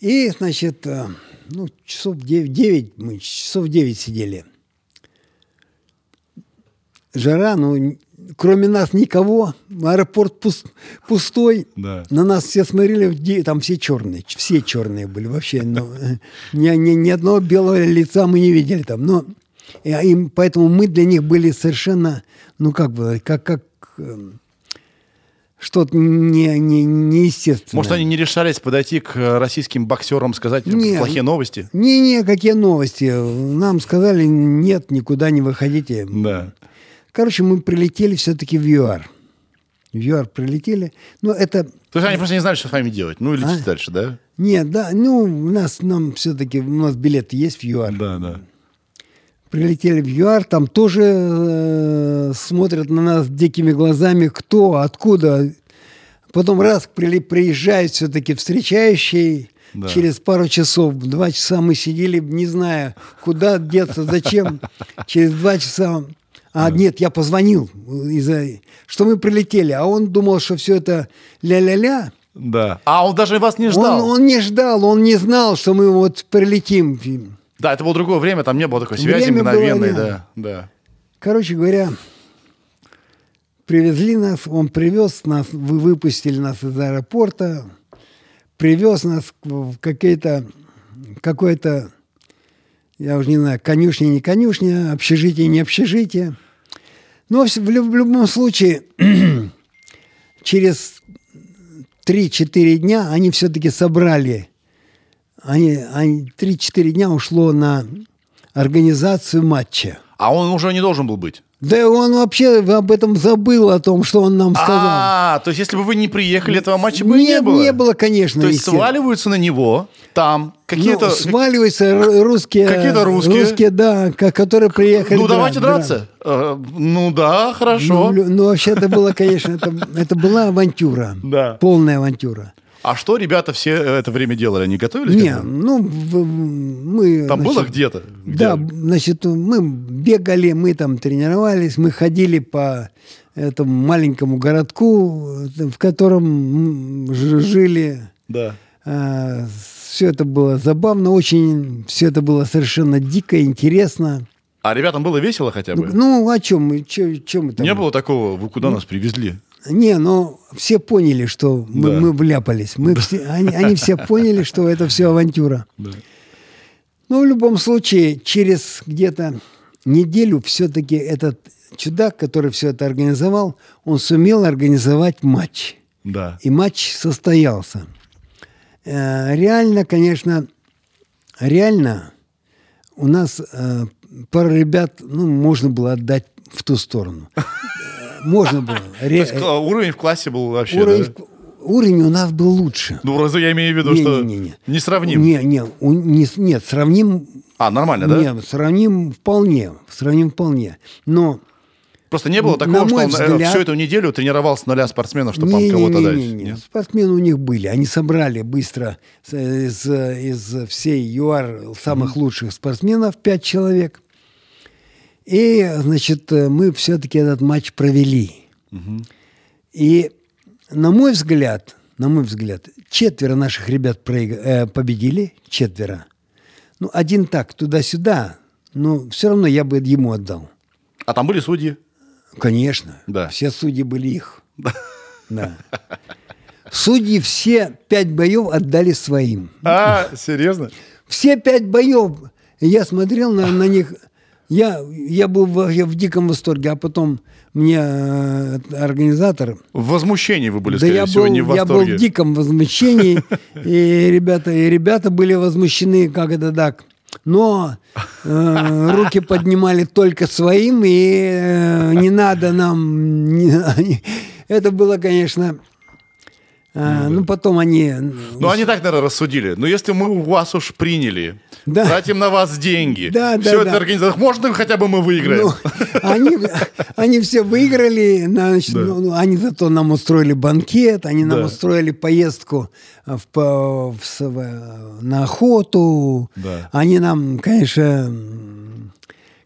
И, значит, э, ну, часов 9, 9, мы часов 9 сидели. Жара, ну, кроме нас никого, аэропорт пус- пустой. Да. На нас все смотрели, там все черные, все черные были вообще. ну, э, ни, ни, ни одного белого лица мы не видели там. Но а им, поэтому мы для них были совершенно, ну как бы, как, как эм, что-то не, не, неестественное. Может, они не решались подойти к э, российским боксерам, сказать Не. плохие новости? Не-не, какие новости. Нам сказали, нет, никуда не выходите. Да. Короче, мы прилетели все-таки в ЮАР. В ЮАР прилетели. Но это... То есть они просто не знали, что с вами делать. Ну, или А? дальше, да? Нет, да, ну, у нас, нам все-таки, у нас билет есть в ЮАР. Да, да. Прилетели в ЮАР, там тоже э, смотрят на нас дикими глазами, кто, откуда. Потом раз прили, приезжает все-таки встречающий, Да. через пару часов, два часа мы сидели, не зная, куда деться, зачем. Через два часа, а нет, я позвонил, из-за, что мы прилетели, а он думал, что все это ля-ля-ля. Да. А он даже вас не ждал. Он, он не ждал, он не знал, что мы вот прилетим. Да, это было другое время, там не было такой связи Время мгновенной, да. да. Да. Короче говоря, привезли нас, он привез нас, вы выпустили нас из аэропорта, привез нас в какие-то, какое-то, я уже не знаю, конюшня, не конюшня, общежитие, не общежитие. Но лю- в любом случае, через 3-4 дня они все-таки собрали, они, они 3-4 дня ушло на организацию матча. А он уже не должен был быть. Да он вообще об этом забыл, о том, что он нам сказал. А, то есть если бы вы не приехали, этого матча бы не было? не было, конечно. То есть сваливаются на него, там, какие-то... Ну, сваливаются русские. Какие-то русские. Русские, да, ко- которые приехали. Ну, давайте дра- драться. Э, Ну да, Ну, хорошо. лю- ну, вообще это было, конечно, это, это была авантюра. Да. Полная авантюра. А что ребята все это время делали? Они готовились? Не, ну, мы... Там было значит, где-то? Где? Да, значит, мы бегали, мы там тренировались, мы ходили по этому маленькому городку, в котором жили. Да. все это было забавно, очень все это было совершенно дико, интересно. А ребятам было весело хотя бы? Ну, о чем мы, чё, чё мы там? Не было такого, вы куда нас привезли? Не, но все поняли, что мы, Да. мы вляпались. Мы все, они, они все поняли, что это все авантюра. Да. Но в любом случае, через где-то неделю все-таки этот чудак, который все это организовал, он сумел организовать матч. Да. И матч состоялся. Э, Реально, конечно, реально у нас э, пару ребят, ну, можно было отдать в ту сторону. Э, Можно было. То есть уровень в классе был вообще, уровень, да? уровень у нас был лучше. Ну, я имею в виду, что Не-не-не-не. не сравним. Не, не, у- не нет, сравним, А, нормально, да? нет, сравним вполне, сравним вполне. Но Просто не было такого, что он взгляд- всю эту неделю тренировал с нуля спортсменов, чтобы Не, не, кого-то не, дать. не, не. Нет? Спортсмены у них были. Они собрали быстро из, из всей ЮАР самых лучших спортсменов, пять человек. И, значит, э, мы все-таки этот матч провели. И, на мой взгляд, на мой взгляд, четверо наших ребят проиг- э, победили, четверо. Ну, один так, туда-сюда, но все равно я бы ему отдал. А там были судьи? Конечно. Да. Все судьи были их. Да. Судьи все пять боев отдали своим. А, серьезно? Все пять боев. Я смотрел на, на них. Я, я был в, я в диком восторге, а потом мне э, организатор... В возмущении вы были, да скорее я всего, был, не в я был восторге. в диком возмущении, и ребята, и ребята были возмущены, как это так. Но э, руки поднимали только своим, и э, не надо нам... не- это было, конечно... э, ну, потом они... Ну, они так, наверное, рассудили. Ну, если мы у вас уж приняли, Да. тратим на вас деньги, Да, да, все это да. организовать, можно хотя бы мы выиграем? Ну, они, они все выиграли, значит, ну, ну, они зато нам устроили банкет, они нам Да. устроили поездку в, в в- на охоту. Да. Они нам, конечно,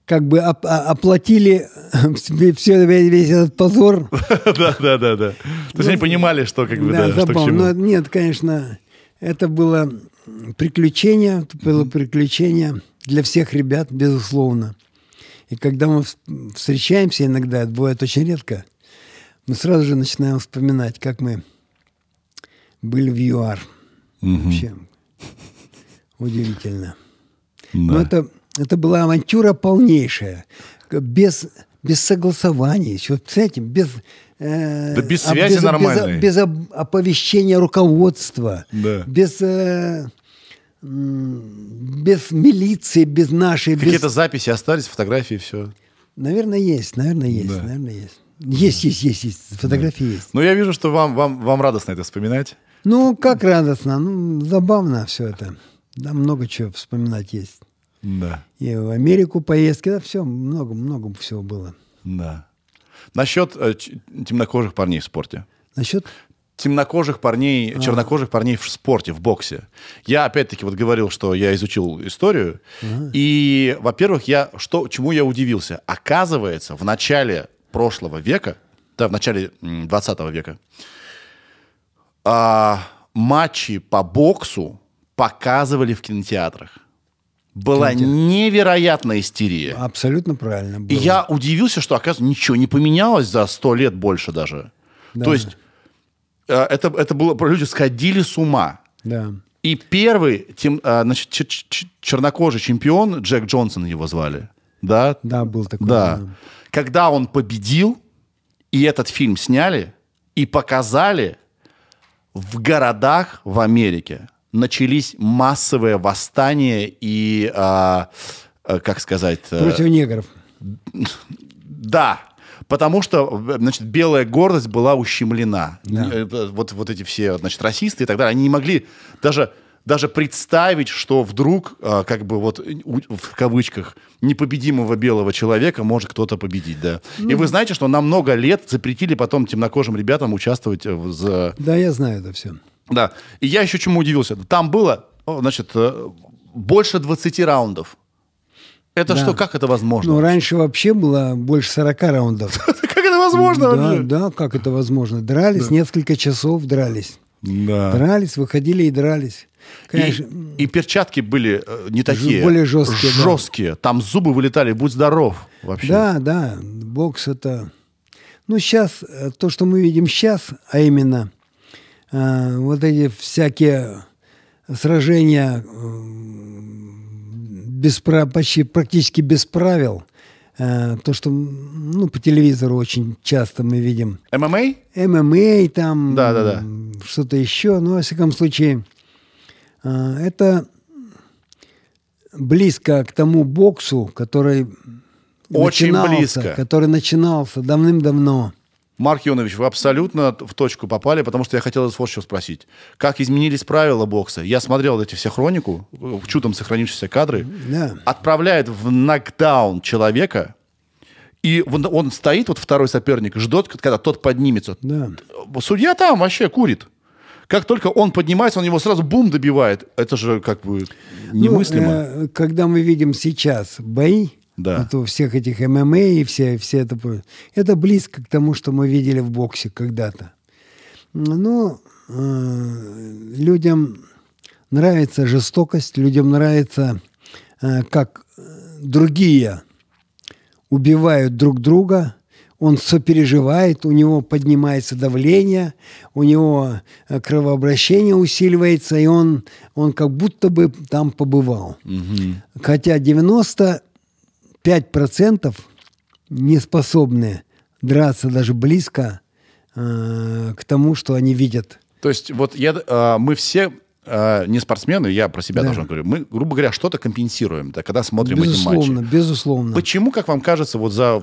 как бы оп- а- оплатили все, весь этот позор. Да, да, да, да. То есть они понимали, что как бы, да, что к чему. Но нет, конечно, это было приключение, это было приключение для всех ребят, безусловно. И когда мы вс- встречаемся иногда, это бывает очень редко, мы сразу же начинаем вспоминать, как мы были в ЮАР. Вообще удивительно. Но это, это была авантюра полнейшая, без, без согласования, еще, представляете, без... э, Да без а связи без, нормальной. Без, об- оповещения руководства, Да. без, э, без милиции, без нашей... без- Какие-то записи остались, фотографии, все. Наверное, есть, наверное, есть, Да. наверное, есть. Есть, есть, есть, есть, фотографии есть. Но я вижу, что вам, вам, вам радостно это вспоминать. Ну, как радостно, ну, забавно все это. Да, много чего вспоминать есть. Да, И в Америку поездки, да, все, много, много всего было. да. Насчет э, темнокожих парней в спорте. Насчет темнокожих парней, А. чернокожих парней в спорте, в боксе. Я опять-таки вот говорил, что я изучил историю, и, во-первых, я что, чему я удивился? Оказывается, в начале прошлого века, да, в начале м, 20 века, а, матчи по боксу показывали в кинотеатрах. Была невероятная истерия. абсолютно правильно было. И я удивился, что, оказывается, ничего не поменялось за сто лет больше даже. Да. То есть э, это, это было... Люди сходили с ума. Да. И первый тем, э, значит, чернокожий чемпион, Джек Джонсон его звали, да? Да, был такой. Да. Когда он победил, и этот фильм сняли, и показали в городах в Америке, начались массовые восстания и, а, э, как сказать... э, Против негров. да, потому что, значит, белая гордость была ущемлена. Да. Вот, вот эти все, значит, расисты и так далее, они не могли даже, даже представить, что вдруг, а, как бы вот, в кавычках, непобедимого белого человека может кто-то победить, да. И вы знаете, что на много лет запретили потом темнокожим ребятам участвовать в... Да, я знаю это все. Да. И я еще чему удивился. Там было, значит, э, больше 20 раундов. Это Да. что, как это возможно? Ну, раньше вообще было больше 40 раундов. Как это возможно да, вообще? да, как это возможно? Дрались, несколько часов дрались. Да. Дрались, выходили и дрались. Конечно, И, и перчатки были э, не такие. более жесткие, да. Жесткие. Там зубы вылетали, будь здоров. Вообще. Да, да, бокс это... Ну, сейчас, то, что мы видим сейчас, а именно э, вот эти всякие сражения м, без, почти практически без правил, э, то, что ну, по телевизору очень часто мы видим ММА? ММА там, Да-да-да. м, что-то еще, но, во всяком случае, э, это близко к тому боксу, который Очень начинался, близко. который начинался давным-давно. Марк Ионович, вы абсолютно в точку попали, потому что я хотел вас вот что спросить. Как изменились правила бокса? Я смотрел эти все хронику, э, чудом сохранившиеся кадры. Да. Отправляет в нокдаун человека, и он, он стоит, вот второй соперник, ждет, когда тот поднимется. Да. Судья там вообще курит. Как только он поднимается, он его сразу бум добивает. Это же как бы немыслимо. Ну, э, когда мы видим сейчас бои, Да. вот у всех этих ММА и все, все это, это близко к тому, что мы видели в боксе когда-то. Но э, людям нравится жестокость, людям нравится, э, как э, другие убивают друг друга, он сопереживает, у него поднимается давление, у него э, кровообращение усиливается, и он, он как будто бы там побывал. Хотя 95% не способны драться даже близко э, к тому, что они видят. То есть вот я, э, мы все э, не спортсмены, я про себя Да. тоже говорю, мы, грубо говоря, что-то компенсируем, да, когда смотрим эти Безусловно, матчи. безусловно. Почему, как вам кажется, вот за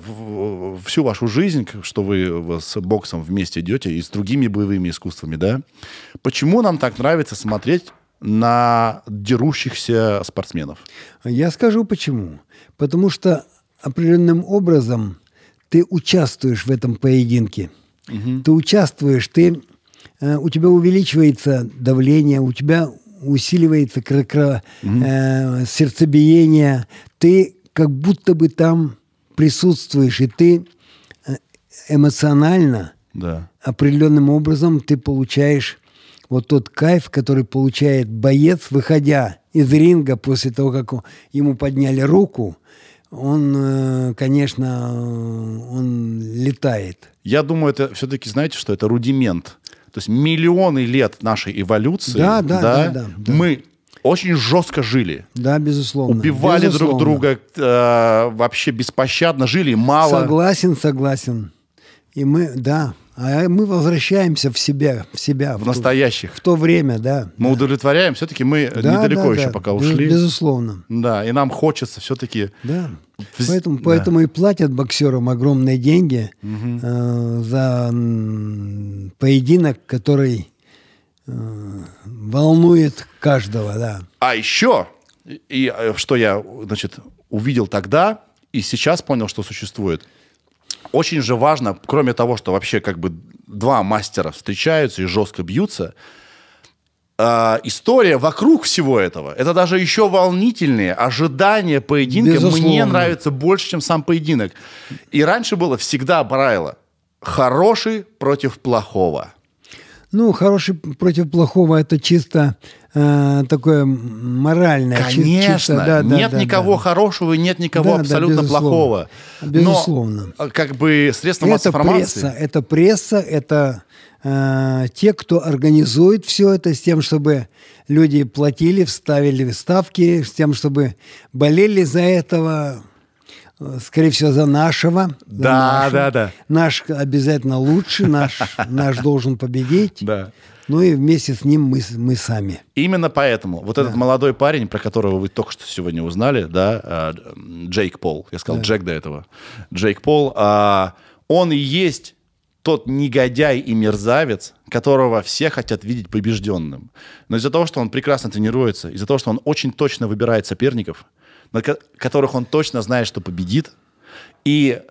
всю вашу жизнь, что вы с боксом вместе идете и с другими боевыми искусствами, да, почему нам так нравится смотреть на дерущихся спортсменов? Я скажу почему. Потому что определенным образом ты участвуешь в этом поединке. Ты участвуешь, ты, э, у тебя увеличивается давление, у тебя усиливается кро- кро- э, сердцебиение. Ты как будто бы там присутствуешь, и ты э, эмоционально Да. определенным образом ты получаешь вот тот кайф, который получает боец, выходя из ринга после того, как ему подняли руку, он, э, конечно, э, он летает. Я думаю, это все-таки, знаете, что это рудимент. То есть миллионы лет нашей эволюции, Да, да, да, да, да. мы очень жестко жили. Да, безусловно. Убивали друг Безусловно. друга э, вообще беспощадно, жили мало. Согласен, согласен. И мы, да, а мы возвращаемся в себя, в себя. В то- настоящих. в то время, да. Мы удовлетворяем, все-таки мы Да, недалеко да, еще да. пока ушли. Безусловно. Да, и нам хочется все-таки... Да. Вз- Поэтому, да. поэтому и платят боксерам огромные деньги э, за поединок, который э, волнует каждого, да. А еще, и, и, э, что я, значит, увидел тогда и сейчас понял, что существует. Очень же важно, кроме того, что вообще как бы два мастера встречаются и жестко бьются, а, история вокруг всего этого. Это даже еще волнительнее. Ожидание поединка мне нравится больше, чем сам поединок. И раньше было всегда правило. Хороший против плохого. Ну, хороший против плохого это чисто э, такое моральное. Конечно, чисто, да, да, нет да, никого да. хорошего и нет никого Да, да, абсолютно безусловно. плохого. Безусловно. Но, э, как бы средства массовой информации... пресса, это пресса, это э, те, кто организует все это с тем, чтобы люди платили, вставили ставки, с тем, чтобы болели за этого, скорее всего, за нашего. за Да, нашу. да, да. Наш обязательно лучше, наш, наш должен победить. Да. Ну и вместе с ним мы, мы сами. Именно поэтому вот этот молодой парень, про которого вы только что сегодня узнали, да, а, Джейк Пол, я сказал Джек до этого, Джейк Пол, а, он и есть тот негодяй и мерзавец, которого все хотят видеть побежденным. Но из-за того, что он прекрасно тренируется, из-за того, что он очень точно выбирает соперников, на ко- которых он точно знает, что победит, и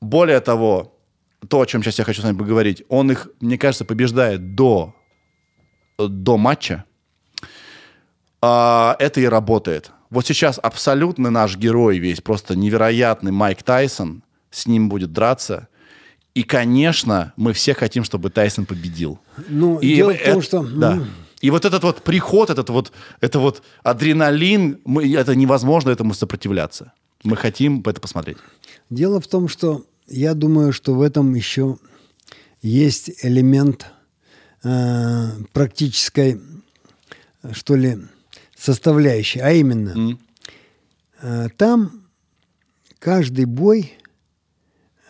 более того, то, о чем сейчас я хочу с вами поговорить, он их, мне кажется, побеждает до до матча, а, это и работает. Вот сейчас абсолютно наш герой весь, просто невероятный Майк Тайсон, с ним будет драться. И, конечно, мы все хотим, чтобы Тайсон победил. Ну, И дело в том, это- что... Да. И вот этот вот приход, этот вот, это вот адреналин, мы, это невозможно этому сопротивляться. Мы хотим это посмотреть. Дело в том, что я думаю, что в этом еще есть элемент э, практической, что ли, составляющей. А именно, э, там каждый бой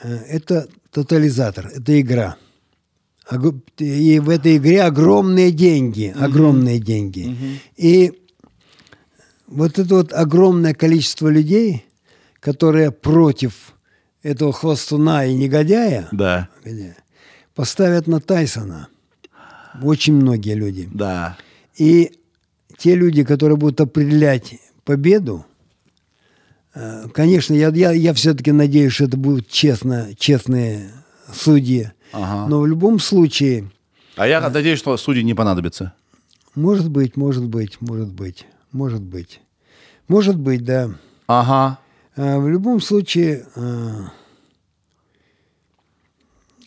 э, это тотализатор, это игра. И в этой игре огромные деньги, огромные деньги. И вот это вот огромное количество людей, которые против этого хвостуна и негодяя, Да, поставят на Тайсона. Очень многие люди. да. И те люди, которые будут определять победу, э, конечно, я, я, я все-таки надеюсь, что это будут честно, честные судьи. Ага. Но в любом случае, А я надеюсь, что судьи не понадобится. может быть, может быть, может быть, может быть. Может быть, да. Ага. А В любом случае, э,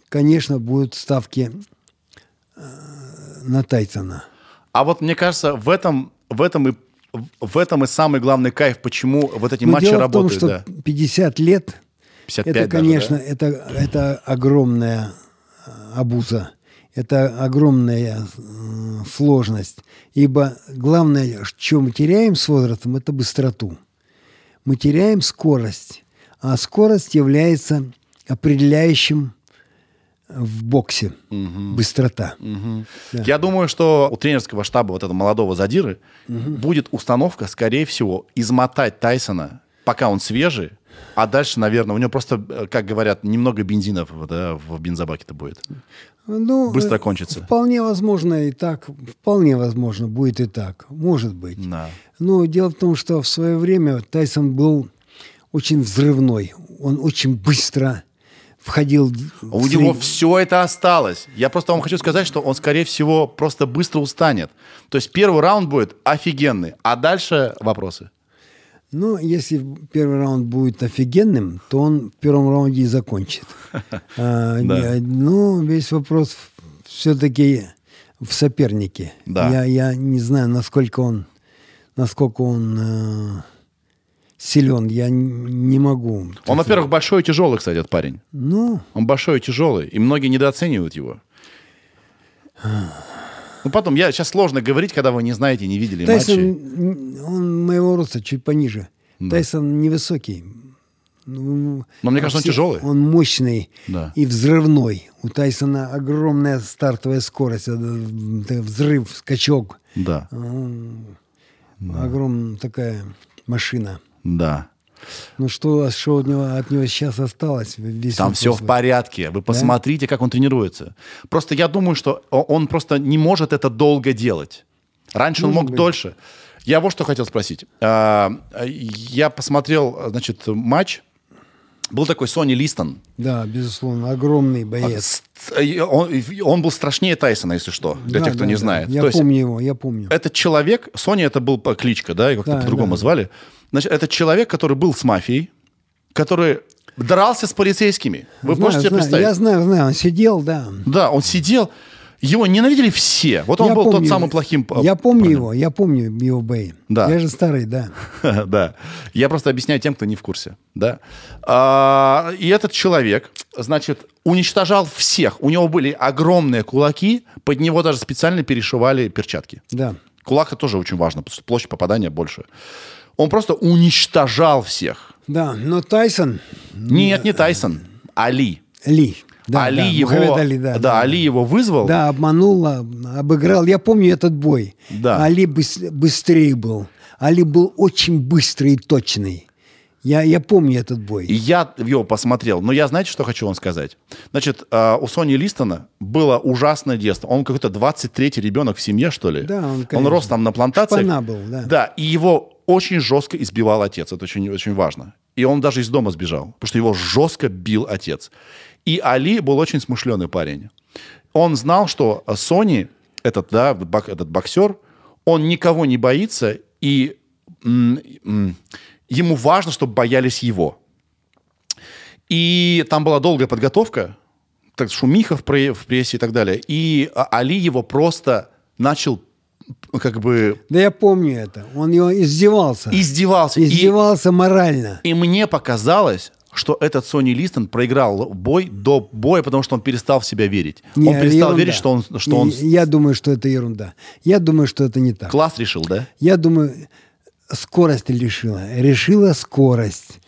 конечно, будут ставки э, на Тайсона. А вот мне кажется, в этом, в этом и в этом и самый главный кайф, почему вот эти Но матчи дело работают. в том, что да. 50 лет 55 это, даже, конечно, да? это, это огромная э, обуза. Это огромная э, сложность. Ибо главное, что мы теряем с возрастом, это быстроту. Мы теряем скорость. А скорость является определяющим в боксе. Быстрота. Да. Я думаю, что у тренерского штаба вот этого молодого задиры будет установка, скорее всего, измотать Тайсона, пока он свежий, а дальше, наверное, у него просто, э, как говорят, немного бензина да, в бензобаке-то будет. Ну, Быстро э, кончится. Вполне возможно и так. Вполне возможно будет и так. Может быть. Да. Но дело в том, что в свое время Тайсон был очень взрывной. Он очень быстро входил... в У него сред- все это осталось. Я просто вам хочу сказать, что он, скорее всего, просто быстро устанет. То есть первый раунд будет офигенный, а дальше вопросы. Ну, если первый раунд будет офигенным, то он в первом раунде и закончит. А, Ну, весь вопрос все-таки в сопернике. Я не знаю, насколько он, насколько он э, силен. Я не могу. Он, во-первых, большой и тяжелый, кстати, этот парень. Ну, Он большой и тяжелый, и многие недооценивают его. Ну, потом, я сейчас сложно говорить, когда вы не знаете, не видели Тайсон, матчи. он моего роста чуть пониже. Тайсон невысокий. Ну, Но мне кажется, он все- тяжелый. Он мощный Да. и взрывной. У Тайсона огромная стартовая скорость, это взрыв, скачок. Да, Огромная такая машина. Да. Ну что, что от него, от него сейчас осталось? Весь Там все в порядке. Вы посмотрите, как он тренируется. Просто я думаю, что он просто не может это долго делать. Раньше он Может мог быть. дольше. Я вот что хотел спросить. А, Я посмотрел, значит, матч. Был такой Сони Листон. Да, безусловно, огромный боец. С- и Он, он был страшнее Тайсона, если что, для Да, тех, кто да, не да. знает. Я То есть помню его, я помню. этот человек, Сони это был кличка, да, и как-то Да, по-другому да. звали. Значит, это человек, который был с мафией, который дрался с полицейскими. Вы Знаю, можете себе знаю, представить? Я знаю, знаю, он сидел, да. Да, он сидел, его ненавидели все. Вот он Я был тот помню- самым плохим. э, Я помню парнем. его, я помню его бои. Да. Я же старый, да. да. Я просто объясняю тем, кто не в курсе. Да. А, и этот человек, значит, уничтожал всех. У него были огромные кулаки, под него даже специально перешивали перчатки. Да. Кулак это тоже очень важно, потому что площадь попадания больше. Он просто уничтожал всех. Да, но Тайсон, Нет, не Тайсон, Али. Ли. Да, Али да, его, Мухаммед Али, да, да, Али его вызвал. Да, обманул, а, обыграл. Я помню этот бой. Да. Али быс- быстрее был. Али был очень быстрый и точный. Я, я помню этот бой. И я его посмотрел. Но я, знаете, что хочу вам сказать? Значит, э, у Сони Листона было ужасное детство. Он какой-то 23-й ребенок в семье, что ли? Да, он, Он конечно, рос там на плантациях. шпана был, да. Да, и его очень жестко избивал отец. Это очень, очень важно. И он даже из дома сбежал, потому что его жестко бил отец. И Али был очень смышленый парень. Он знал, что Сони, этот, да, бок- этот боксер, он никого не боится, и м, м, ему важно, чтобы боялись его. И там была долгая подготовка, так, шумиха в, пре- в прессе и так далее. И а, Али его просто начал как бы Да я помню это. Он его издевался. издевался. И- Издевался морально. И, мне показалось, что этот Сони Листон проиграл бой до боя, потому что он перестал в себя верить. Не, он перестал ерунда. верить, что он, что он Я думаю, что это ерунда. Я думаю, что это не так. класс решил, да? Я думаю, скорость решила. Решила скорость.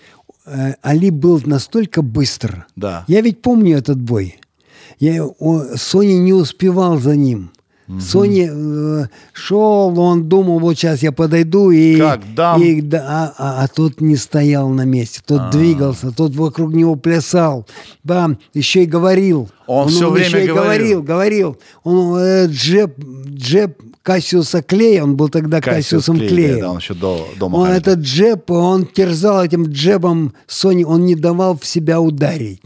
Э, Али был настолько быстр. Да. Я ведь помню этот бой. Я, о, Сони не успевал за ним. Э, шел, он думал, вот сейчас я подойду и... Как дам? и да, а, а- а тот не стоял на месте, тот двигался, тот вокруг него плясал, бам, еще и говорил. Он всё время еще и говорил. говорил, говорил. Он э, джеб, джеб Кассиуса Клея, он был тогда Кассиус Кассиусом Клей, Клеем. Да, он еще до, до Он этот джеб, он терзал этим джебом Сони, он не давал в себя ударить.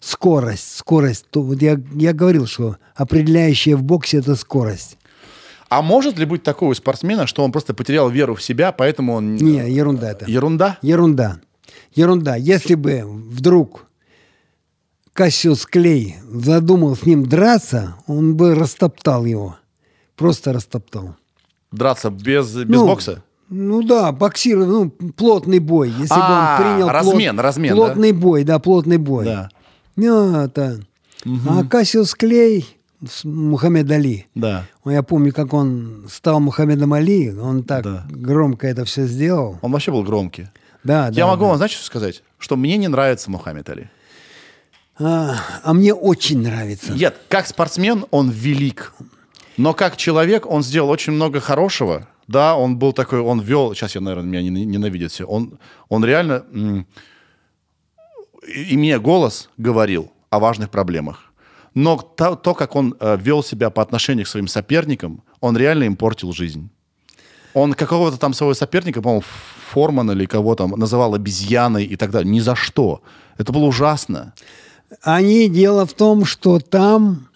Скорость, скорость. То вот я, я говорил, что определяющее в боксе это скорость. А может ли быть такого у спортсмена, что он просто потерял веру в себя, поэтому он... Не, ерунда это. Ерунда? Ерунда. Ерунда. Если бы вдруг Кассиус Клей задумал с ним драться, он бы растоптал его. Просто растоптал. Драться без, без Ну, бокса? Ну да, боксировать, ну, плотный бой. Если А, бы он принял размен, размен, да? плотный бой, да, плотный бой. Да. Ну, это. А Кассиус Клей, с Мухаммед Али. Да. Я помню, как он стал Мухаммедом Али, он так Да. громко это все сделал. Он вообще был громкий. Да, Я да, могу да. вам, знаете, что сказать? Что мне не нравится Мухаммед Али. А, а мне очень нравится. Нет, как спортсмен он велик. Но как человек он сделал очень много хорошего. Да, он был такой, он вел, сейчас я, наверное, меня нена- ненавидят все. Он, он реально, и- имея голос, говорил о важных проблемах. Но то, то, как он э, вел себя по отношению к своим соперникам, он реально им портил жизнь. Он какого-то там своего соперника, по-моему, Форман или кого там, называл обезьяной и так далее. Ни за что. Это было ужасно. Они дело в том, что там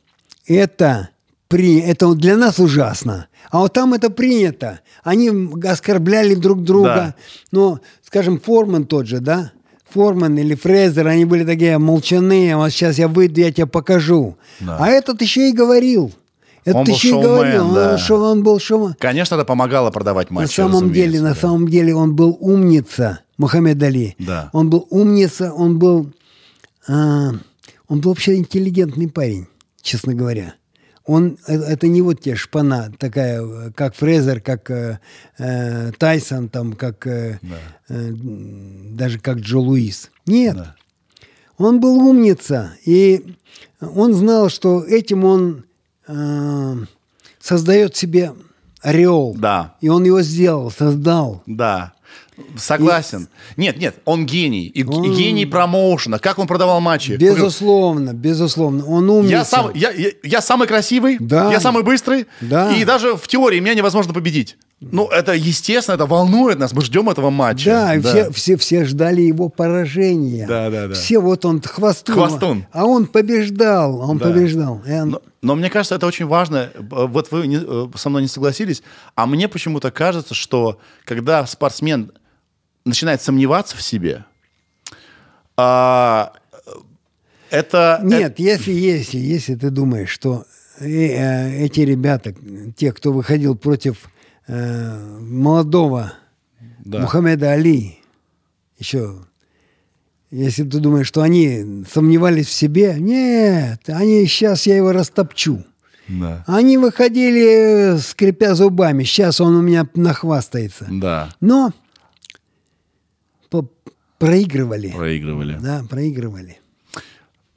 это при, это для нас ужасно, а вот там это принято. Они оскорбляли друг друга. Да. Ну, скажем, Форман тот же, да? Форман или Фрезер, они были такие молчаные. Вот сейчас я выйду, я тебе покажу. Да. А этот еще и говорил. Этот Он был еще и шоумен, говорил. да. Он, шо- он был шоумен. Конечно, это помогало продавать На матчи. самом деле, разумеется, на да. самом деле он был умница, Мухаммед Али. Да. Он был умница, он был, а, он был вообще интеллигентный парень, честно говоря. Он, э, это не вот те шпана такая, э, как Фрезер, как э, э, Тайсон, там, как э, э, м, даже как Джо Луис. Нет. Да. Он был умница, и он знал, что этим он э, создает себе ореол. Да. И он его сделал, создал. Да. Согласен. Нет, нет, он гений. И, и Он- гений промоушена. Как он продавал матчи? Безусловно, безусловно. Он умница. Я, сам, я, я, я самый красивый, Да. я самый быстрый, Да. и даже в теории меня невозможно победить. Ну, это естественно, это волнует нас, мы ждем этого матча. Да, и Все, все, все ждали его поражения. Да, да, да. Все вот он хвостун. Хвостун. А он побеждал, он Да. побеждал. Он- Но, но мне кажется, это очень важно. Б- Вот вы не- э, со мной не согласились, а мне почему-то кажется, что когда спортсмен начинает сомневаться в себе, а, это... Нет, если, если, если ты думаешь, что э, э, эти ребята, те, кто выходил против э, молодого Да. Мухаммеда Али, еще, если ты думаешь, что они сомневались в себе, нет, они сейчас я его растопчу. Да. Они выходили, скрипя зубами. Сейчас он у меня нахвастается. Да, Но проигрывали. проигрывали. Да, проигрывали.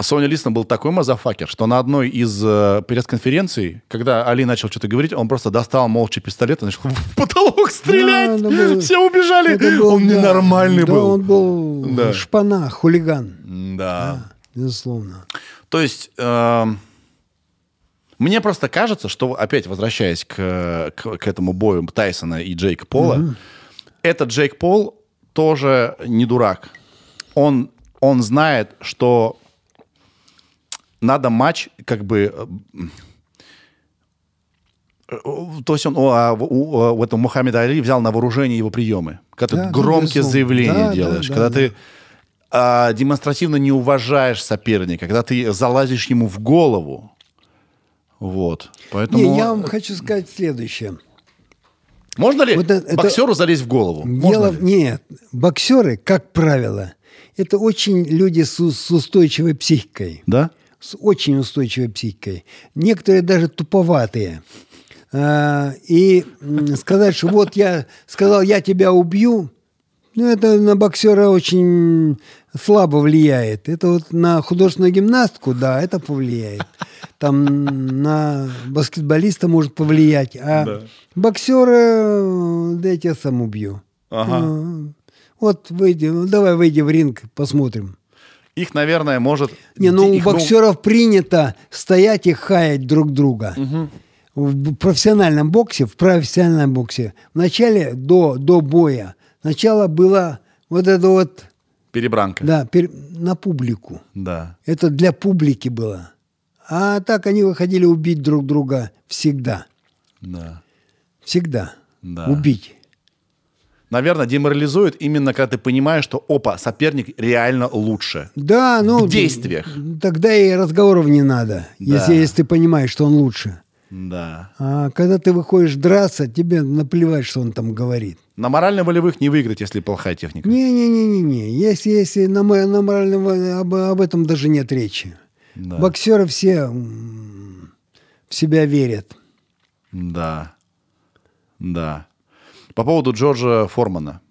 Соня Лисна был такой мазафакер, что на одной из э, пресс-конференций, когда Али начал что-то говорить, он просто достал молча пистолет и начал в потолок стрелять. Да, было- Все убежали. Был, он да, ненормальный да, был. он был Да. шпана, хулиган. Да. Безусловно. То есть эм, мне просто кажется, что опять возвращаясь к, к, к этому бою Тайсона и Джейка Пола, этот Джейк Пол тоже не дурак. Он, он знает, что надо матч как бы... э, э, То есть он у, а, у- у- у этого Мухаммеда Али взял на вооружение его приемы. Когда Да, ты да, громкие заявления Да, да, делаешь, да, когда да. ты а, демонстративно не уважаешь соперника, когда ты залазишь ему в голову. Вот. Поэтому... Не, я вам хочу сказать следующее. Можно ли Вот это- это- боксеру залезть в голову? Можно Дело, ли? нет, боксеры, как правило, это очень люди с, с устойчивой психикой. Да? С очень устойчивой психикой. Некоторые даже туповатые. А, И сказать, что вот я сказал, я тебя убью, Ну, это на боксера очень слабо влияет. Это вот на художественную гимнастку, да, это повлияет. Там на баскетболиста может повлиять. А Да. боксера, да я тебя сам убью. Ага. А, Вот выйди, ну, давай выйди в ринг, посмотрим. Их, наверное, может... Не, ну у их, ну, боксеров принято стоять и хаять друг друга. В б- профессиональном боксе, в профессиональном боксе, вначале до, до боя, сначала было вот это вот, Перебранка. да, пер- на публику. Да. Это для публики было. А так они выходили убить друг друга всегда. Да. Всегда. Да. Убить. Наверное, деморализует именно, когда ты понимаешь, что, опа, соперник реально лучше. Да, ну... В действиях. Тогда и разговоров не надо, Да. если, если ты понимаешь, что он лучше. Да. А когда ты выходишь драться, тебе наплевать, что он там говорит. На морально-волевых не выиграть, если плохая техника. Не-не-не-не. Если, если на, на моральном об, об этом даже нет речи. Да. Боксеры все в себя верят. Да. Да. По поводу Джорджа Формана,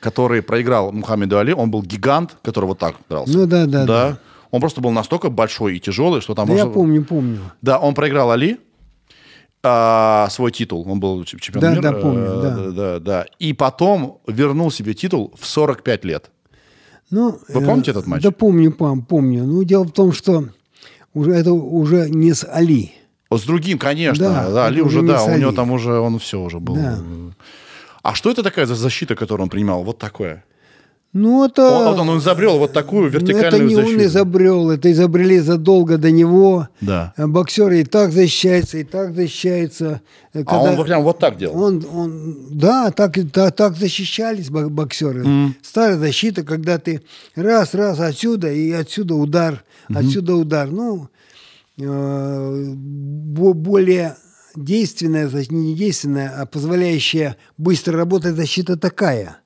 который проиграл Мухаммеду Али, он был гигант, который вот так дрался. Ну да, да, да. Он просто был настолько большой и тяжелый, что там... Да я можно- помню, помню. Да, он проиграл Али а, свой титул. Он был чемпионом Да, мира. да, помню, э, да. да, да. И потом вернул себе титул в 45 лет. Ну, Вы помните этот матч? Да помню, пам, помню. Ну, дело в том, что уже, это уже не с Али. С другим, конечно. Да, Да, Али уже, да, у него там уже, он все уже был. Да. А что это такая за защита, которую он принимал? Вот такое. Ну, это... Он, он изобрел вот такую ну, вертикальную это не защиту. он изобрел, это изобрели задолго до него. Да. А Боксеры и так защищаются, и так защищаются. Э, А он прям вот так делал. Он, он, да, так, так, так защищались бо- боксеры. Старая защита, когда ты раз, раз отсюда и отсюда удар, отсюда удар. Ну, э, бо- более действенная, значит, не действенная, а позволяющая быстро работать защита такая.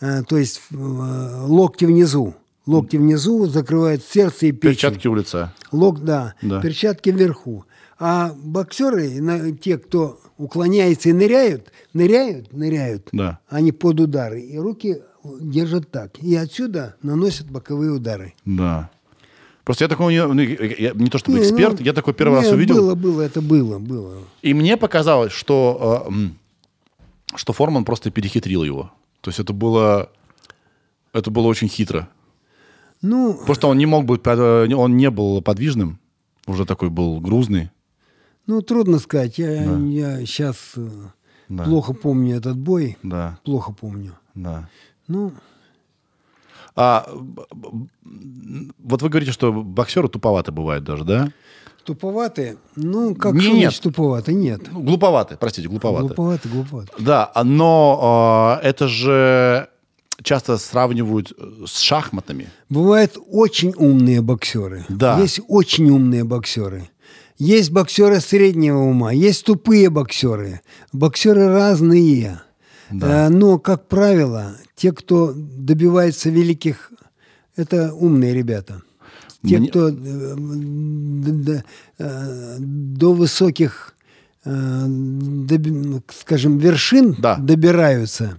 Э, То есть э, локти внизу. Локти внизу закрывают сердце и печень. Перчатки у лица. Лок, да, Да. перчатки вверху. А боксеры, те, кто уклоняется и ныряют, ныряют, ныряют, Да. они под удары. И руки держат так. И отсюда наносят боковые удары. Да. Просто я такой, не, ну, я- не то чтобы Не, эксперт, ну, я такой первый раз не, увидел. Было, было, это было, было. И мне показалось, что, э, что Форман просто перехитрил его. То есть это было, это было очень хитро. Ну, Просто он не мог быть, э, он не был подвижным, уже такой был грузный. ну трудно сказать. Я, я сейчас Да. плохо помню этот бой. Да, Плохо помню. да. Ну, А вот вы говорите, что боксеры туповаты бывают даже, да? туповатые. Ну, как Не, нет. значит туповатые? Нет. Ну, глуповаты, простите, глуповаты. Глуповатые, глуповатые. Да, а- но э, это же часто сравнивают э, с шахматами. Бывают очень умные боксеры. Да. Есть очень умные боксеры. Есть боксеры среднего ума, есть тупые боксеры. Боксеры разные. Да. Э, Но, как правило, те, кто добивается великих, это умные ребята. Те, Мне- кто э, д- д- э, до высоких, э, скажем, вершин Да. добираются,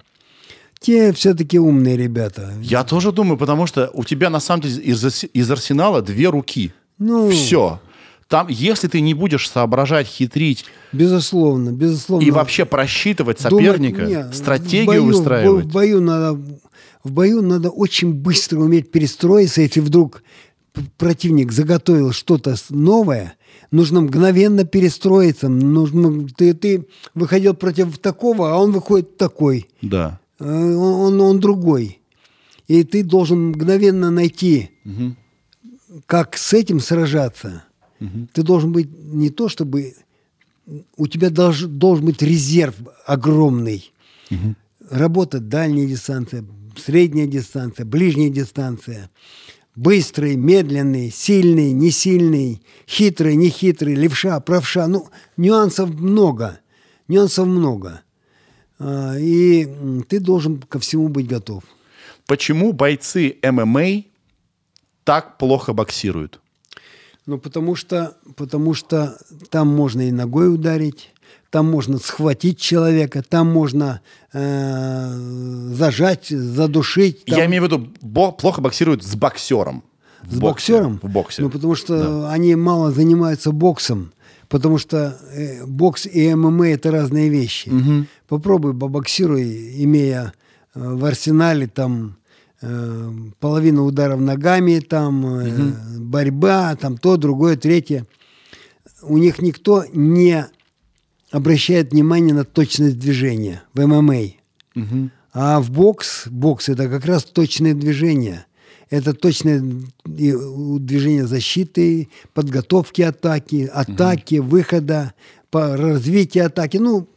те все-таки умные ребята. Я тоже думаю, потому что у тебя на самом деле из, из арсенала две руки. Ну. Все. Там, если ты не будешь соображать, хитрить Безусловно, безусловно. и вообще просчитывать Думать- соперника, не, стратегию в бою, выстраивать. В бою, надо, в бою надо очень быстро уметь перестроиться, если вдруг противник заготовил что-то новое, нужно мгновенно перестроиться. Нужно, ты, ты выходил против такого, а он выходит такой. Да. Э, Он, он, он другой. И ты должен мгновенно найти, как с этим сражаться. Ты должен быть не то, чтобы... У тебя долж- должен быть резерв огромный. Работа дальняя дистанция, средняя дистанция, ближняя дистанция. Быстрый, медленный, сильный, не сильный, хитрый, не хитрый, левша, правша. Ну, нюансов много. Нюансов много. А, И ты должен ко всему быть готов. Почему бойцы ММА так плохо боксируют? Ну, потому что, потому что там можно и ногой ударить, там можно схватить человека, там можно э, зажать, задушить. там- Я имею в виду, бо- плохо боксируют с боксером. С боксе. боксером? В боксе. Ну, потому что они мало занимаются боксом. Потому что э, бокс и ММА это разные вещи. Попробуй побоксируй, имея э, в арсенале там э, половину ударов ногами, там э, борьба, там то, другое, третье. У них никто не обращает внимание на точность движения в ММА. А в бокс, бокс это как раз точные движения. Это точное движение защиты, подготовки атаки, атаки, выхода, по развитию атаки. Ну,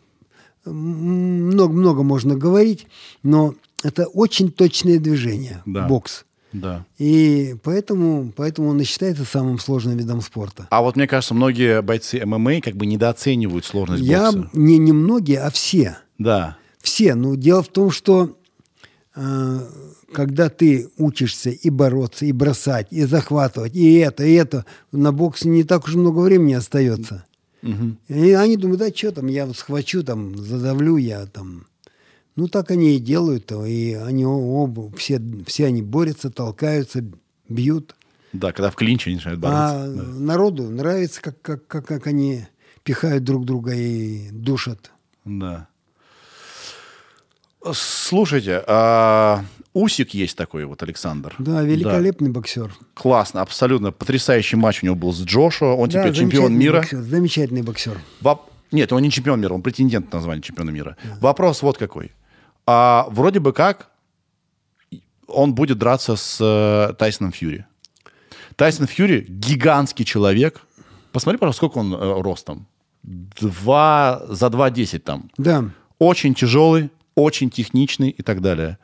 много-много можно говорить, но это очень точные движения, Да. бокс. Да. И поэтому, поэтому он и считается самым сложным видом спорта. А вот мне кажется, многие бойцы ММА как бы недооценивают сложность Я бокса. не, не многие, а все. Да. Все. Но дело в том, что э, когда ты учишься и бороться, и бросать, и захватывать, и это, и это, на боксе не так уж много времени остается. И они думают, да что там, я схвачу, там, задавлю, я там... Ну, так они и делают, и они оба, все, все они борются, толкаются, бьют. Да, когда в клинче они начинают бороться. А да. народу нравится, как, как, как, как они пихают друг друга и душат. Да. Слушайте, а, Усик есть такой вот, Александр. Да, великолепный боксер. Классно, абсолютно потрясающий матч у него был с Джошуа. Он Да, теперь чемпион мира. боксер, замечательный боксер. Воп- Нет, он не чемпион мира, он претендент на звание чемпиона мира. Вопрос вот какой. А, вроде бы как он будет драться с э, Тайсоном Фьюри. Тайсон Фьюри гигантский человек. Посмотри, пожалуйста, сколько он э, ростом. Два, за 2,10 там. Да, Очень тяжелый, очень техничный и так далее.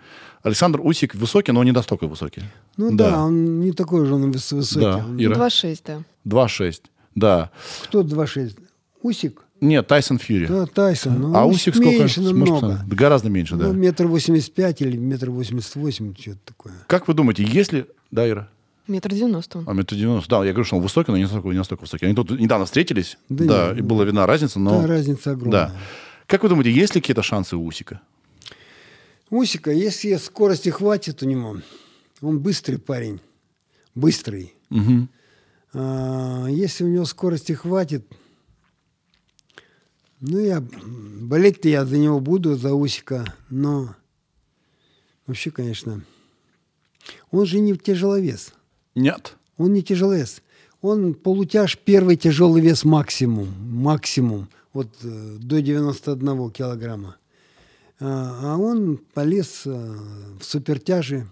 Александр Усик высокий, но не настолько высокий. ну да, он не такой же он выс- высокий. Да, Ира. 2,6, да. 2,6. Да. Кто 2,6? Усик? Нет, Тайсон Фьюри. Да, Тайсон. Ну, а Усик сколько? меньше намного. да, гораздо меньше, да. Ну, метр восемьдесят пять или метр восемьдесят восемь, что-то такое. Как вы думаете, если... Да, Ира? Метр девяносто. он. А метр девяносто. Да, я говорю, что он высокий, но не настолько, не настолько высокий. Они тут недавно встретились, да, Да и нет, была видна разница, но... Да, разница огромная. Да. Как вы думаете, есть ли какие-то шансы у Усика? Усика, если скорости хватит у него, он быстрый парень, быстрый. Мгм. А, если у него скорости хватит, ну, я болеть-то я за него буду, за Усика, но вообще, конечно, он же не тяжеловес. Нет. Он не тяжеловес. Он полутяж первый тяжелый вес максимум. Максимум. Вот э, до 91 килограмма. А, а он полез э, в супертяжи.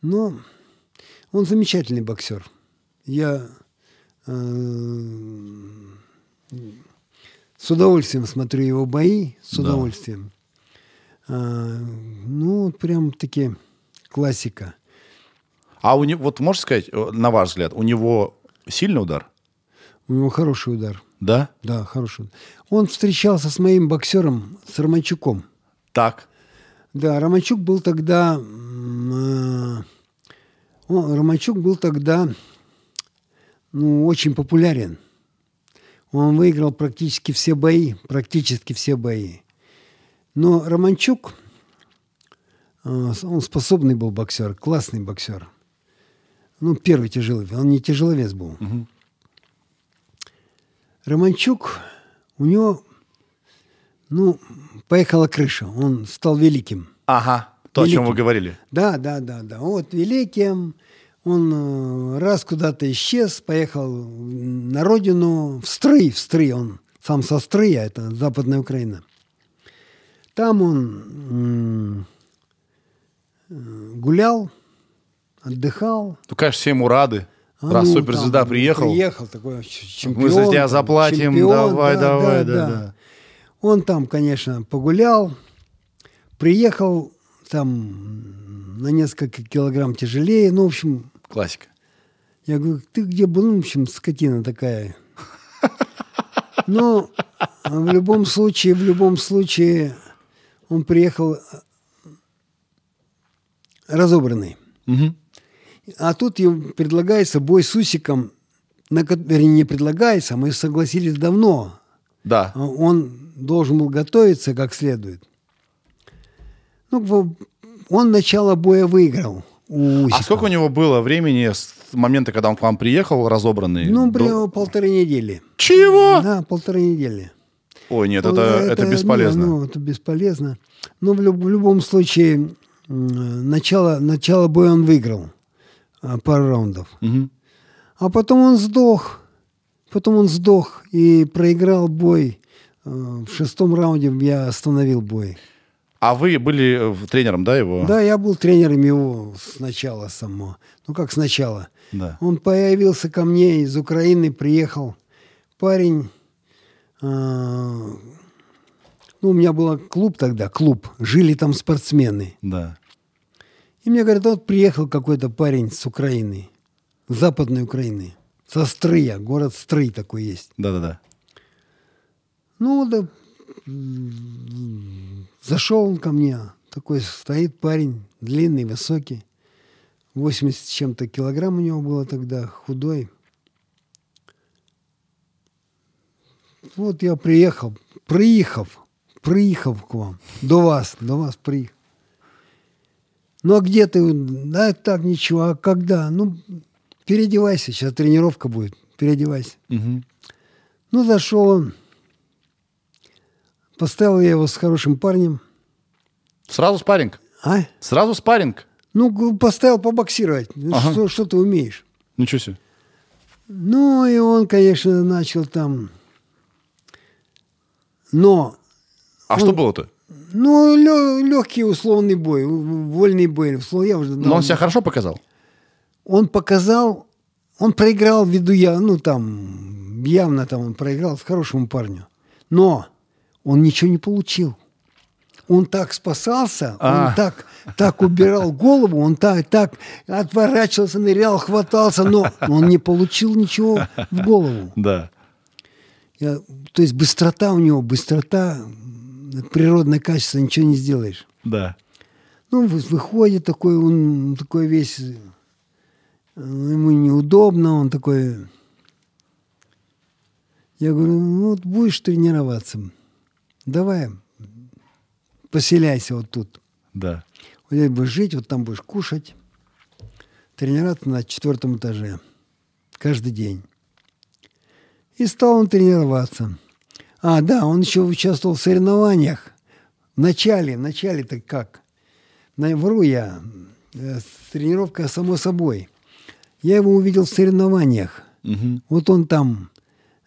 Но он замечательный боксер. Я э, с удовольствием смотрю его бои. С Да. удовольствием. А, ну, прям таки классика. А у него, вот можешь сказать, э, на ваш взгляд, у него сильный удар? У него хороший удар. Да? Да, хороший. Он встречался с моим боксером, с Романчуком. Так. Да, Романчук был тогда... э, Романчук был тогда ну, очень популярен. Он выиграл практически все бои, практически все бои. Но Романчук, э, он способный был боксер, классный боксер. Ну, первый тяжелый, он не тяжеловес был. Романчук, у него, ну, поехала крыша, он стал великим. Ага. То, о чем вы говорили. Да, да, да, да. Вот великим, он э, раз куда-то исчез, поехал на родину, в Стрый, в Стрый, он сам со Стрыя, это Западная Украина. Там он э, гулял, отдыхал. Ну, конечно, все ему рады. А Раз ну, суперзвезда там, приехал, Приехал такой чемпион. мы за тебя заплатим, чемпион, давай, давай, да, да. Он там, конечно, погулял, приехал там на несколько килограмм тяжелее. Ну, в общем, Классика. я говорю, ты где был? Ну, в общем, скотина такая. Но в любом случае, в любом случае, он приехал э, разобранный. Мгм. А тут ему предлагается бой с Усиком, на, вернее, не предлагается, мы согласились давно. Да. А Он должен был готовиться как следует. Ну, он начало боя выиграл у А сколько у него было времени с момента, когда он к вам приехал, разобранный? Ну, до- полторы недели. Чего? Да, полторы недели. Ой, нет, Ну, это, это, бесполезно. не, ну, это бесполезно. Но в, люб- в любом случае, начало, начало боя он выиграл. а, Пару раундов. Мгм. А потом он сдох. Потом он сдох и проиграл бой. Э, В шестом раунде я остановил бой. А вы были э, тренером, да, его? Да, я был тренером его сначала само. Ну, как сначала. Да. Он появился ко мне из Украины, приехал. Парень... э, ну, у меня был клуб тогда, клуб. Жили там спортсмены. Да. И мне говорят, вот приехал какой-то парень с Украины. с Западной Украины. Со Стрыя. Город Стрый такой есть. Да-да-да. Ну, да, зашел он ко мне, такой стоит парень, длинный, высокий, 80 с чем-то килограмм у него было тогда, худой. Вот я приехал, приехав, приехав к вам, до вас, до вас приехал. Ну, а где ты? Да, так, ничего. А когда? Ну, переодевайся, сейчас тренировка будет, переодевайся. Мгм. Ну, зашел он. Поставил я его с хорошим парнем. Сразу спарринг? А? Сразу спарринг? Ну, поставил побоксировать. Ну, Ага. Что, что ты умеешь? Ничего себе. Ну, и он, конечно, начал там... Но, А что было-то? ну, легкий условный бой, вольный бой. услов- Я уже, Но он себя хорошо показал? он показал, он проиграл ввиду я, ну там, явно там он проиграл с хорошему парню. Но он ничего не получил. Он так спасался, А. он так, так убирал голову, он так, так отворачивался, нырял, хватался, но он не получил ничего в голову. Да. Я- то есть быстрота у него, быстрота, природное качество, ничего не сделаешь. Да. Ну, вы- выходит такой, он такой весь, э, ему неудобно, он такой... Я говорю, ну, вот будешь тренироваться, давай, поселяйся вот тут. Да. Вот здесь будешь жить, вот там будешь кушать, тренироваться на четвертом этаже каждый день. И стал он тренироваться. А, да, он еще участвовал в соревнованиях. В начале, в начале-то как? На, вру я. Э, Тренировка само собой. Я его увидел в соревнованиях. Мгм. Вот он там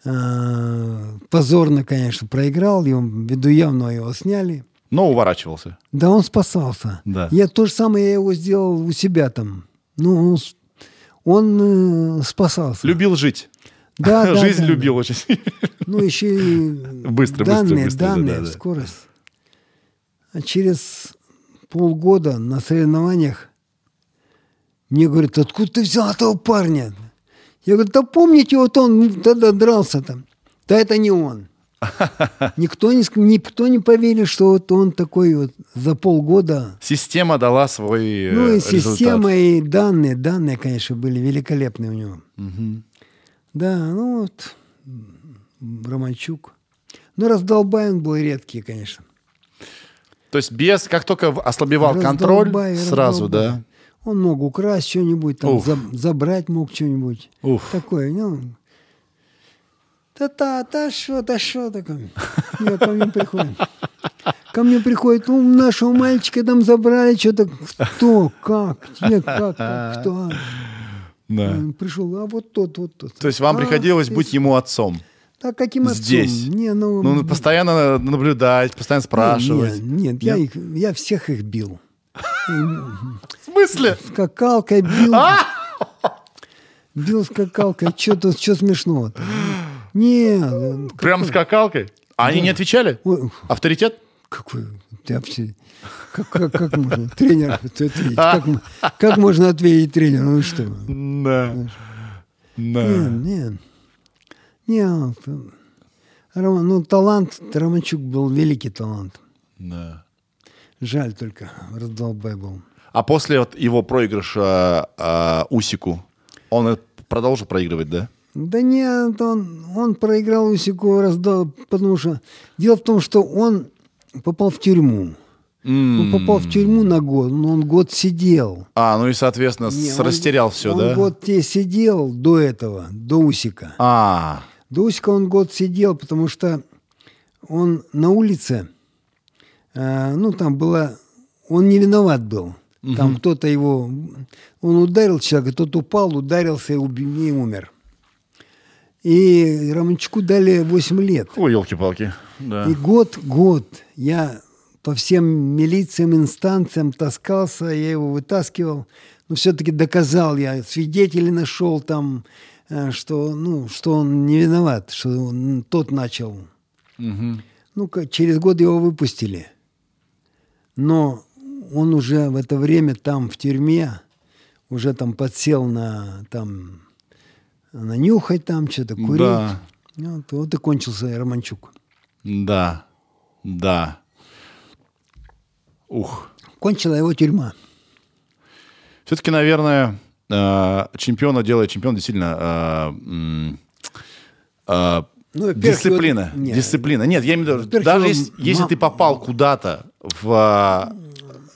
позорно, конечно, проиграл, его ввиду явного его сняли. Но уворачивался. Да, он спасался. Да. Я то же самое я его сделал у себя там. Ну, он, он э, спасался. Любил жить. Да, да, Жизнь да, любил очень. Ну, еще и Быстро, быстро, данные, быстро, да, данные, да, да. скорость. А через полгода на соревнованиях мне говорят, откуда ты взял этого парня? Я говорю, да помните, вот он тогда дрался там. Да это не он. Никто не, никто не поверил, что вот он такой вот за полгода. Система дала свой Ну э, и система, результат. и данные, данные, конечно, были великолепные у него. Мгм. Да, ну вот, Романчук. Ну, раздолбай он был редкий, конечно. То есть без, как только ослабевал контроль, Раздолбай, сразу, раздолбай. да? Он мог украсть что-нибудь, там, за- забрать мог что-нибудь. Такое, ну. Та-та, та что, та что такое? Я ко мне приходит. Ко мне приходит, ну, нашего мальчика там забрали, что-то. Кто, как, где, как, как, кто? Да. Он пришел, а вот тот, вот тот. То есть вам А, приходилось ты быть ему отцом? Да каким отцом? здесь. Не, ну, Ну, постоянно наблюдать, постоянно спрашивать. Нет, нет, я, их, я всех их бил. В смысле? Скакалкой бил. А! Бил скакалкой. Что тут, что смешного-то? Нет. Прям скакалкой? А они не отвечали? Ой, Авторитет? какой ты вообще... Как, как, как можно тренер ответить? Как, м- как можно ответить тренеру? Ну что? Да. Да. Нет. Нет. Роман, ну, талант, Романчук был великий талант. Да. Жаль только, раздолбай был. А после вот его проигрыша а, Усику, он и продолжил проигрывать, да? Да нет, он, он проиграл Усику, раздал, потому что... Дело в том, что он попал в тюрьму. Он попал в тюрьму на год, но он год сидел. А, ну и, соответственно, Не, он- растерял все, он да? год те сидел до этого, до Усика. А, До Усика он год сидел, потому что он на улице, э, ну, там было... Он не виноват был. Там кто-то его... Он ударил человека, тот упал, ударился и, уби- и умер. И Романчуку дали 8 лет. ой, елки-палки. Да. И год, год я по всем милициям, инстанциям таскался, я его вытаскивал. Но все-таки доказал я, свидетелей нашел там, э, что, ну, что он не виноват, что он, тот начал. Мгм. Ну, через год его выпустили. Но он уже в это время там, в тюрьме, уже там подсел на, там, на нюхать там, что-то курить. Да. Вот, вот и кончился Романчук. Да, да. Ух. Кончила его тюрьма. Все-таки, наверное, э, чемпиона делает чемпион действительно э, э, Ну, дисциплина. вот- нет. Дисциплина. Нет, я имею в виду, даже его если, если ты попал куда-то в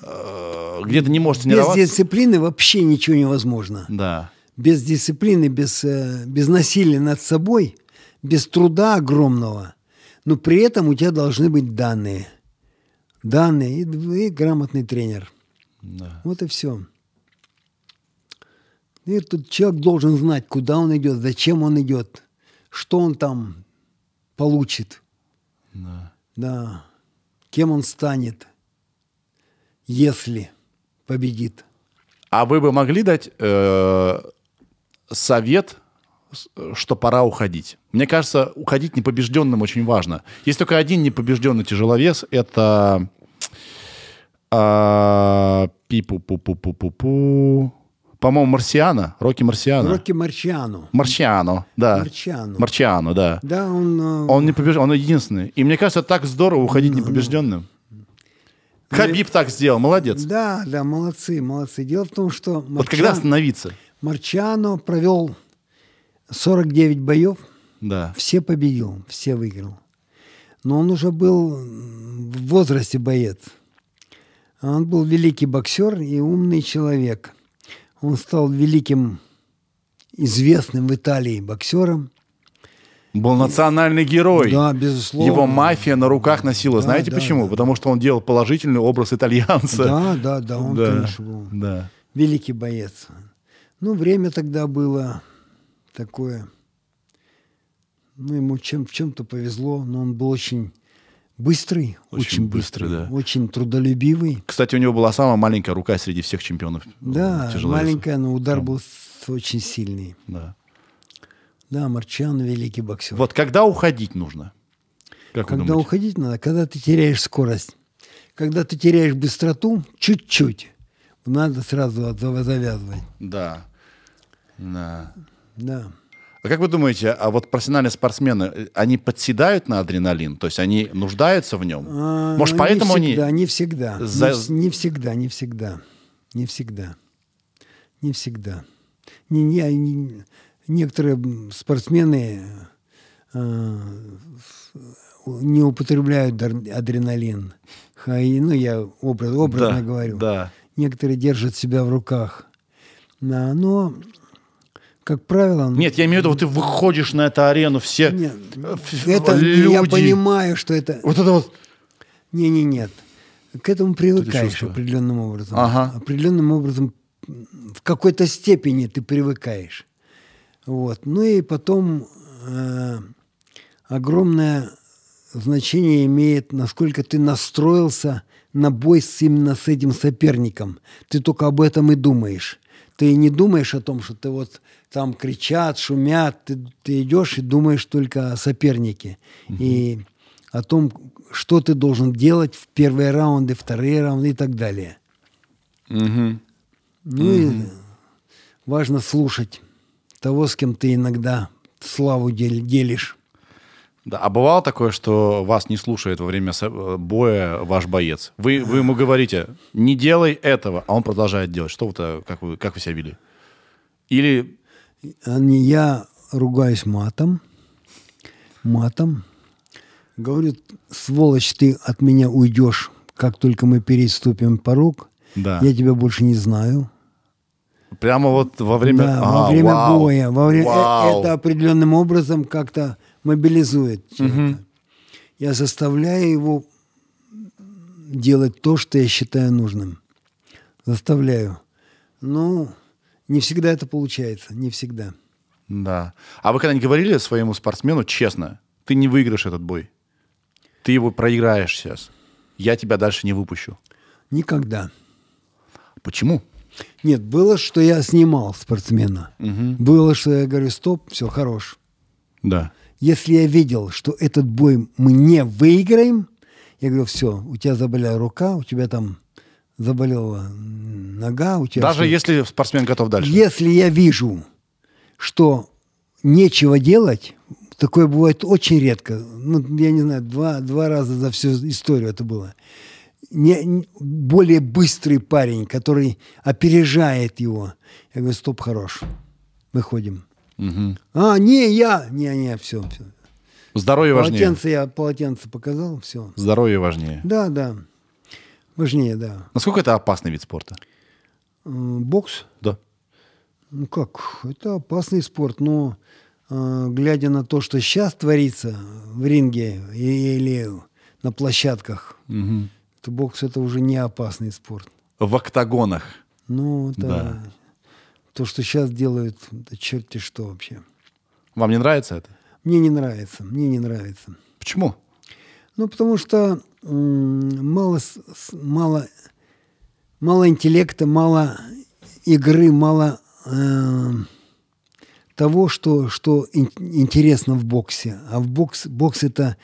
э, где ты не Без тренироваться. дисциплины вообще ничего невозможно. Да. Без дисциплины, без, э, без насилия над собой, без труда огромного, но при этом у тебя должны быть данные. Данные и, и грамотный тренер. Да. Вот и все. И тут человек должен знать, куда он идет, зачем он идет, что он там получит. Да. Да. Кем он станет, если победит. А вы бы могли дать э, совет, что пора уходить? Мне кажется, уходить непобежденным очень важно. Есть только один непобежденный тяжеловес, это а, пи-пу-пу-пу-пу-пу-пу. По-моему, Марсиана, Рокки Марсиана. Рокки Марчиану. Марчиано, да. Марчиано. Марчиано, да. Да, он... э, Он не побеж... он единственный. И мне кажется, так здорово уходить непобежденным. Хабиб так сделал, молодец. Да, да, молодцы, молодцы. Дело в том, что Вот когда остановиться? Марчиано провел 49 боев, Да. все победил, все выиграл. Но он уже был в возрасте боец. Он был великий боксер и умный человек. Он стал великим, известным в Италии боксером. Был национальный герой. Да, безусловно. Его мафия на руках носила. Да, Знаете да, почему? да. Потому что он делал положительный образ итальянца. Да, да, да, он, Да, конечно, был да. великий боец. Ну, время тогда было такое. Ну, ему чем, в чем-то повезло, но он был очень быстрый, Очень очень, быстрый, быстрый, да. очень трудолюбивый. Кстати, у него была самая маленькая рука среди всех чемпионов. э, Да, маленькая, но удар был очень сильный. Да. Да, Марчан великий боксер. Вот когда уходить нужно? Как Когда уходить надо, когда ты теряешь скорость. Когда ты теряешь быстроту, чуть-чуть, надо сразу завязывать. Да. Да. Да. А как вы думаете, а вот профессиональные спортсмены, э, они подседают на адреналин? То есть они нуждаются в нем? А, Может, не поэтому всегда, они... Не всегда. за- Не, не всегда, не всегда. Не всегда. Не всегда. Не, не- не- некоторые спортсмены э, не употребляют адреналин. Ха- и, Ну, я образ, образно Да, говорю. да. Некоторые держат себя в руках. Да, но, как правило... Нет, я имею в виду, вот ты выходишь на эту арену, все Нет, это люди. я понимаю, что это... Вот это вот. Не, не, нет. К этому привыкаешь определенным образом. Ага. Определенным образом в какой-то степени ты привыкаешь. Вот. Ну и потом э, огромное значение имеет, насколько ты настроился на бой с, именно с этим соперником. Ты только об этом и думаешь. Ты не думаешь о том, что ты вот там кричат, шумят. Ты, ты идешь и думаешь только о сопернике. И о том, что ты должен делать в первые раунды, вторые раунды и так далее. Мгм. Ну и важно слушать того, с кем ты иногда славу дел- делишь. Да, а бывало такое, что вас не слушает во время э, боя ваш боец? Вы, вы ему говорите, не делай этого, а он продолжает делать. Что вы-то, как вы, как вы себя вели? Или Они, я ругаюсь матом, матом. Говорю, сволочь, ты от меня уйдешь, как только мы переступим порог. Да. Я тебя больше не знаю. Прямо вот во время... Да, А, во время вау. боя. Во время... э- Вау. Это определенным образом как-то мобилизует человека. Я заставляю его делать то, что я считаю нужным. Заставляю. Ну, не всегда это получается. Не всегда. Да. А вы когда-нибудь говорили своему спортсмену честно, ты не выиграешь этот бой. Ты его проиграешь сейчас. Я тебя дальше не выпущу. Никогда. Почему? Нет, было, что я снимал спортсмена. Было, что я говорю, стоп, все, хорош. Да. Если я видел, что этот бой мы не выиграем, я говорю, все, у тебя заболела рука, у тебя там заболела нога, у тебя... Даже что- если спортсмен готов дальше. Если я вижу, что нечего делать, такое бывает очень редко. Ну, я не знаю, два, два раза за всю историю это было. Не, не- более быстрый парень, который опережает его. Я говорю, стоп, хорош. Выходим. Мгм. А, не, я. Не, не, все, все. Здоровье важнее. Полотенце я полотенце показал, все. Здоровье важнее. Да, да. Важнее, да. Насколько это опасный вид спорта? М, Бокс. Да. Ну как, это опасный спорт, но э, глядя на то, что сейчас творится в ринге или на площадках, Мгм. то бокс это уже не опасный спорт. В октагонах. Ну, это Да. то, что сейчас делают, это черти что вообще. Вам не нравится это? Мне не нравится, мне не нравится. Почему? Ну, потому что мало, мало, мало интеллекта, мало игры, мало э, того, что, что ин- интересно в боксе. А в бокс, бокс это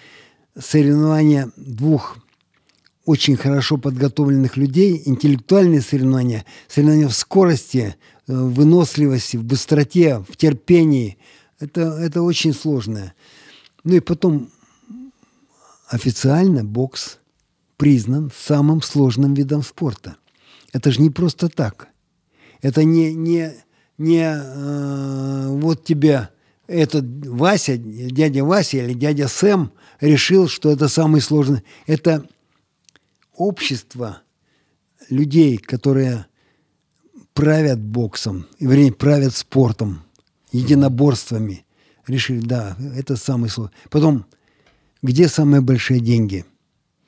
соревнование двух очень хорошо подготовленных людей, интеллектуальные соревнования, соревнования в скорости, э, в выносливости, в быстроте, в терпении. Это, это очень сложное. Ну и потом официально бокс признан самым сложным видом спорта. Это же не просто так. Это не, не, не э, вот тебе этот Вася, дядя Вася или дядя Сэм решил, что это самый сложный. Это общество людей, которые правят боксом, и, вернее, правят спортом, единоборствами. Решили, да, это самый сложный. Потом, где самые большие деньги?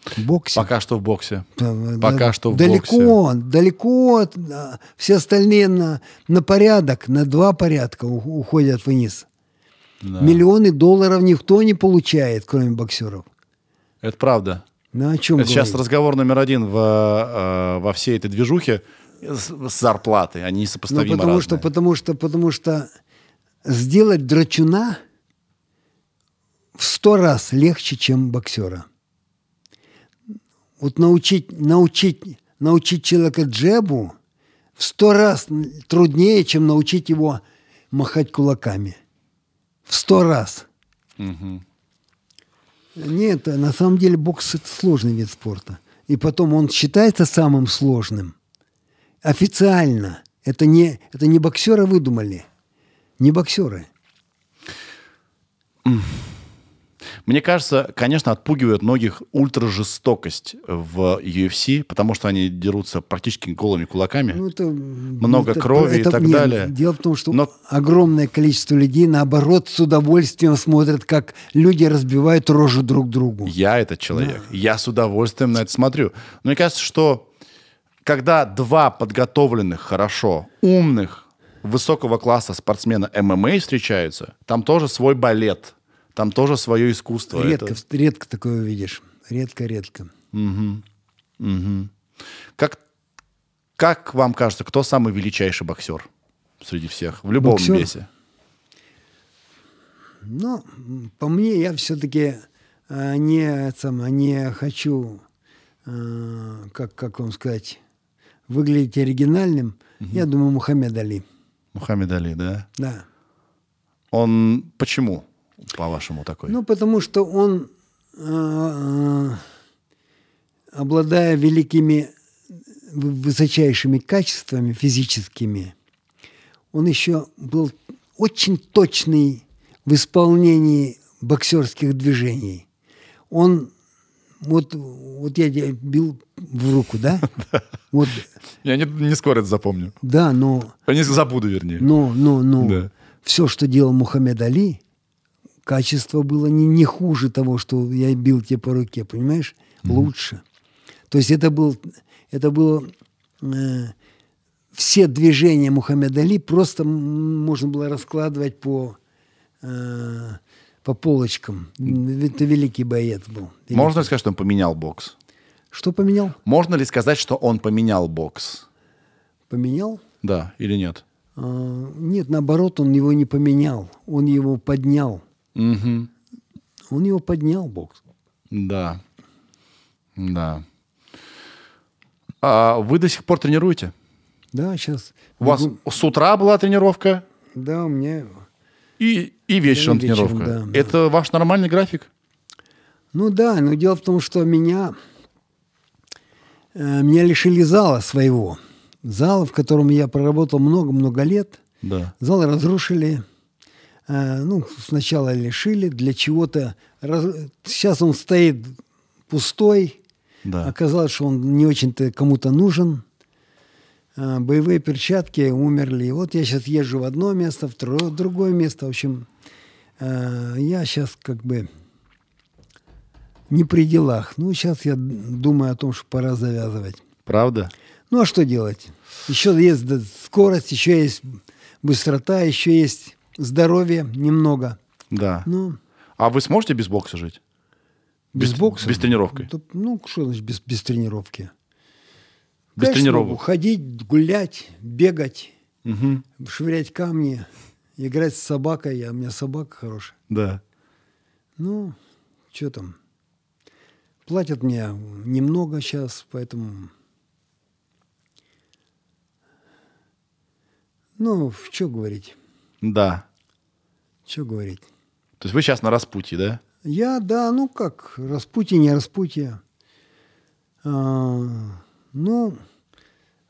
В боксе. Пока что в боксе. Да, Пока да, что в далеко, далеко. да. Все остальные на, на порядок, на два порядка уходят вниз. Да. Миллионы долларов никто не получает, кроме боксеров. Это правда. Ну, о чем Это сейчас разговор номер один в, э, во всей этой движухе с, с зарплатой. Они Ну, несопоставимо потому разные. что, потому что, потому что сделать драчуна в сто раз легче, чем боксера. Вот научить, научить, научить человека джебу в сто раз труднее, чем научить его махать кулаками. В сто раз. Мгм. Нет, на самом деле бокс это сложный вид спорта. И потом он считается самым сложным. Официально. Это не, это не боксеры выдумали. Не боксеры. Мне кажется, конечно, отпугивает многих ультражестокость в UFC, потому что они дерутся практически голыми кулаками. Ну, это, Много это- крови и это- так нет, далее. Дело в том, что Но- огромное количество людей, наоборот, с удовольствием смотрят, как люди разбивают рожу друг другу. Я этот человек. Я с удовольствием на это смотрю. Но мне кажется, что когда два подготовленных, хорошо, умных, высокого класса спортсмена ММА встречаются, там тоже свой балет, там тоже свое искусство. Редко, Это- редко такое увидишь. Редко-редко. Как, как вам кажется, кто самый величайший боксер среди всех в любом Боксер? весе? М, по мне, я все-таки не, сам, не хочу, э, как, как вам сказать, выглядеть оригинальным. Я думаю, Мухаммед Али. Мухаммед Али, да? Да. Он почему, по-вашему, такой? Ну, потому что он, э, э, обладая великими, высочайшими качествами физическими, он еще был очень точный в исполнении боксерских движений. Он вот, вот я бил в руку, да? Вот, Я не, не скоро это запомню. да, но, Не забуду, вернее. но, но, но Да. все, что делал Мухаммед Али, качество было не, не хуже того, что я бил тебе по руке, понимаешь? Лучше. То есть это был, это было э, все движения Мухаммеда Али просто можно было раскладывать по э, по полочкам. Это великий боец был. Великий. Можно ли сказать, что он поменял бокс? Что поменял? Можно ли сказать, что он поменял бокс? Поменял? Да или нет? А, нет, наоборот, он его не поменял, он его поднял. Мгм. Он его поднял бокс. Да. Да. А вы до сих пор тренируете? Да, сейчас. У вас с утра была тренировка Да, у меня. и, и вечером Да, вечером, тренировка. да, да. Это ваш нормальный график? Ну да, но дело в том, что меня, э, меня лишили зала своего. Зала, в котором я проработал много-много лет. Да. Зал разрушили. Э, ну, сначала лишили для чего-то. Сейчас он стоит пустой. Да. Оказалось, что он не очень-то кому-то нужен. А, Боевые перчатки умерли. Вот я сейчас езжу в одно место, в другое место. В общем, э, я сейчас как бы не при делах. Ну, сейчас я думаю о том, что пора завязывать. Правда? Ну, а что делать? Еще есть скорость, еще есть быстрота, еще есть здоровье немного. Да. Ну, А вы сможете без бокса жить? без, Без- бокса. без тренировки? Ну, что значит без, без тренировки? Без Конечно, тренировок? могу Ходить, гулять, бегать, Мгм. швырять камни, играть с собакой. А у меня собака хорошая. Да. Ну, что там? Платят мне немного сейчас, поэтому... Ну, что говорить? Да. Что говорить? То есть вы сейчас на распутье, да? Я, да, ну как, распутье, не распутье. А, ну,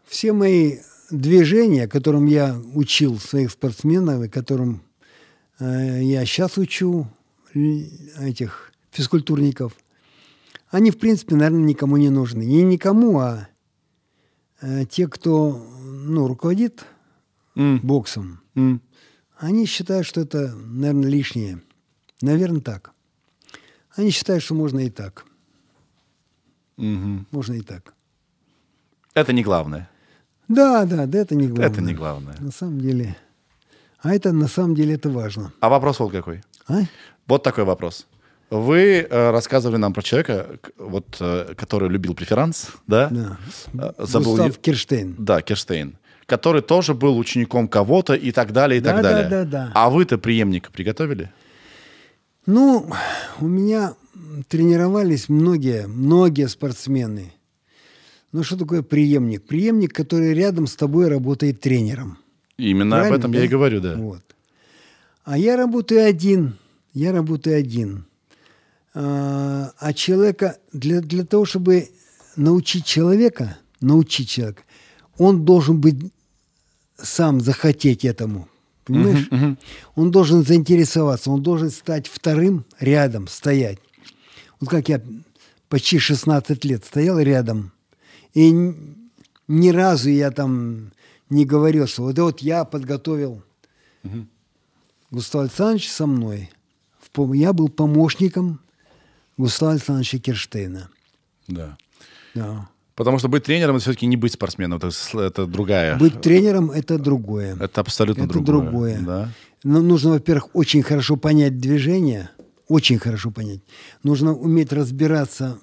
все мои движения, которым я учил своих спортсменов, и которым э, я сейчас учу этих физкультурников, они, в принципе, наверное, никому не нужны. Не никому, а э, те, кто ну, руководит М, боксом, м. Они считают, что это, наверное, лишнее. Наверное, так. Они считают, что можно и так. Мгм. Можно и так. Это не главное. Да, да, да, это не главное. Это не главное. На самом деле. А это на самом деле это важно. А вопрос вот какой. А? Вот такой вопрос. Вы э, рассказывали нам про человека, вот, э, который любил преферанс, да? Да. Э, забыл Густав Кирштейн. Да, Керштейн. Который тоже был учеником кого-то и так далее, и Да, так да, далее. да, да. А вы-то преемника приготовили? Ну, у меня тренировались многие, многие спортсмены. Ну, что такое преемник? Преемник, который рядом с тобой работает тренером. Именно об Правильно, этом я и говорю, да. Вот. А я работаю один. Я работаю один. А, а человека, для, для того, чтобы научить человека, научить человека, он должен быть сам захотеть этому. Понимаешь? Он должен заинтересоваться, он должен стать вторым рядом, стоять. Вот как я почти 16 лет стоял рядом, и ни разу я там не говорил, что вот, вот я подготовил Густава Александровича со мной. Я был помощником Густава Александровича Кирштейна. Да. Да. Потому что быть тренером это все-таки не быть спортсменом, это, это другая. Быть тренером – это другое. Это абсолютно Это другое. другое. Да. Но нужно, во-первых, очень хорошо понять движение, очень хорошо понять. Нужно уметь разбираться,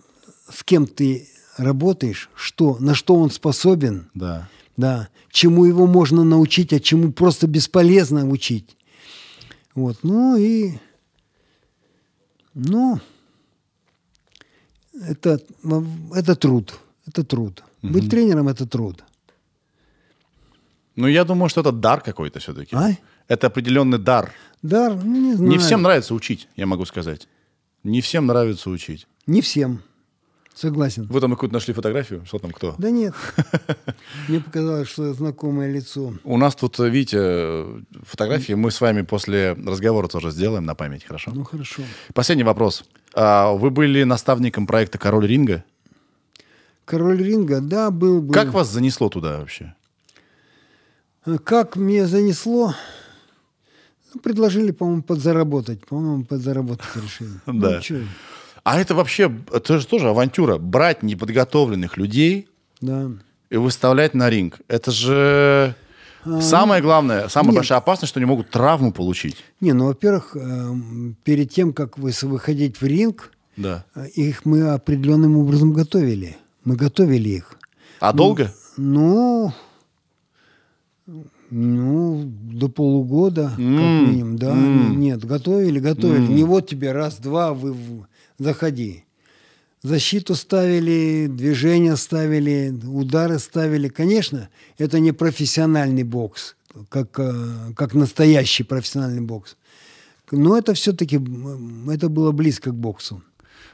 с кем ты работаешь, что, на что он способен, Да. да, чему его можно научить, а чему просто бесполезно учить. Вот, ну и, ну, это, это труд, это труд. Быть тренером – это труд. Ну, я думаю, что это дар какой-то все-таки. А? Это определенный дар. Дар, ну, не знаю. Не всем нравится учить, я могу сказать. Не всем нравится учить. Не всем. Согласен. Вы там какую-то нашли фотографию? Что там, кто? Да нет. Мне показалось, что знакомое лицо. У нас тут, э, видите, э, фотографии. Мы с вами после разговора тоже сделаем на память, хорошо? Ну, хорошо. Последний вопрос. А Вы были наставником проекта «Король ринга». Король ринга, да, был. был. Как вас занесло туда вообще? Э, Как мне занесло? Ну, предложили, по-моему, подзаработать. По-моему, подзаработать решили. Да. Ну, А это вообще, это же тоже авантюра. Брать неподготовленных людей и выставлять на ринг. Это же самое главное, самая нет. большая опасность, что они могут травму получить. Не, ну, во-первых, эм, перед тем, как выходить в ринг, Да. э, их мы определенным образом готовили. Мы готовили их. А долго? Ну, ну, до полугода, как М, минимум, да. м. Нет, готовили, готовили. Не вот тебе раз-два, вы заходи. Защиту ставили, движения ставили, удары ставили. Конечно, это не профессиональный бокс, как, э, как настоящий профессиональный бокс. Но это все-таки, это было близко к боксу.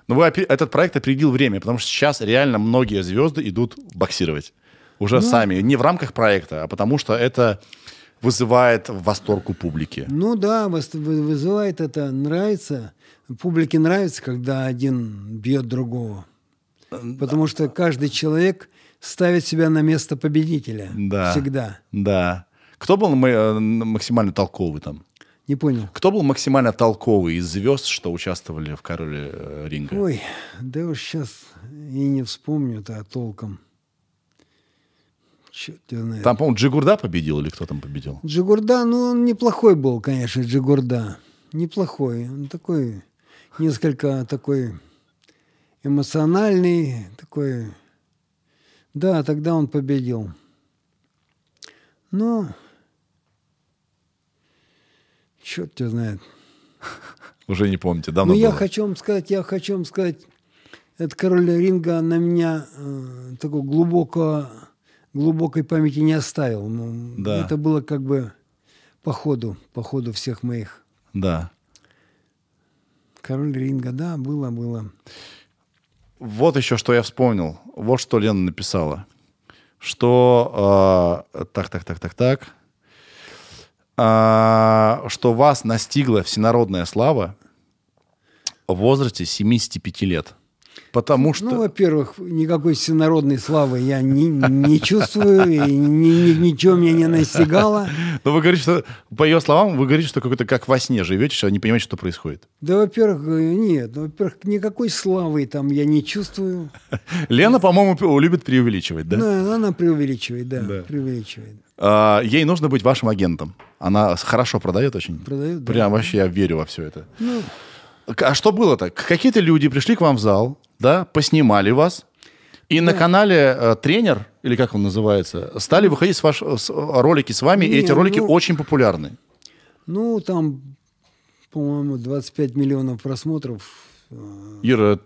Но вы опе- этот проект опередил время, потому что сейчас реально многие звезды идут боксировать. Уже сами. Не в рамках проекта, а потому что это вызывает восторг у публики. Ну да, вы- вызывает это, нравится. Публике нравится, когда один бьет другого. Потому что каждый человек ставит себя на место победителя. Да. Всегда. Да. Кто был э, максимально толковый там? Не понял. Кто был максимально толковый из звезд, что участвовали в короле э, ринга? Ой, да уж сейчас и не вспомню-то толком. Черт его знает. Там, по-моему, Джигурда победил или кто там победил? Джигурда, ну, он неплохой был, конечно, Джигурда. Неплохой. Он такой, несколько такой эмоциональный, такой... Да, тогда он победил. Но... Черт тебя знает. Уже не помните, давно Ну, я было. хочу вам сказать, я хочу вам сказать, этот король ринга на меня э, такой глубоко, глубокой памяти не оставил. Ну, Да. Это было как бы по ходу, по ходу всех моих. Да. Король ринга, да, было, было. Вот еще что я вспомнил. Вот что Лена написала. Что... э, так, так, так, так, так. А, что вас настигла всенародная слава в возрасте 75 лет. Потому что... Ну, во-первых, никакой всенародной славы я не, не чувствую, и ни- ни- ничего меня не настигало. Но вы говорите, что, по ее словам, вы говорите, что какой-то как во сне живете, что не понимаете, что происходит. Да, во-первых, э, нет, во-первых, никакой славы там я не чувствую. Лена, по-моему, любит преувеличивать, да? Ну, она преувеличивает, да, Да. преувеличивает. А, ей нужно быть вашим агентом. Она хорошо продает очень. Продает, да. Прям вообще я верю во все это. Ну, А что было-то? Какие-то люди пришли к вам в зал, да, поснимали вас, и на канале э, тренер, или как он называется, стали выходить с ваш, с- ролики с вами, и Не, эти ролики ну- очень популярны. Ну, там, по-моему, 25 миллионов просмотров. Ира,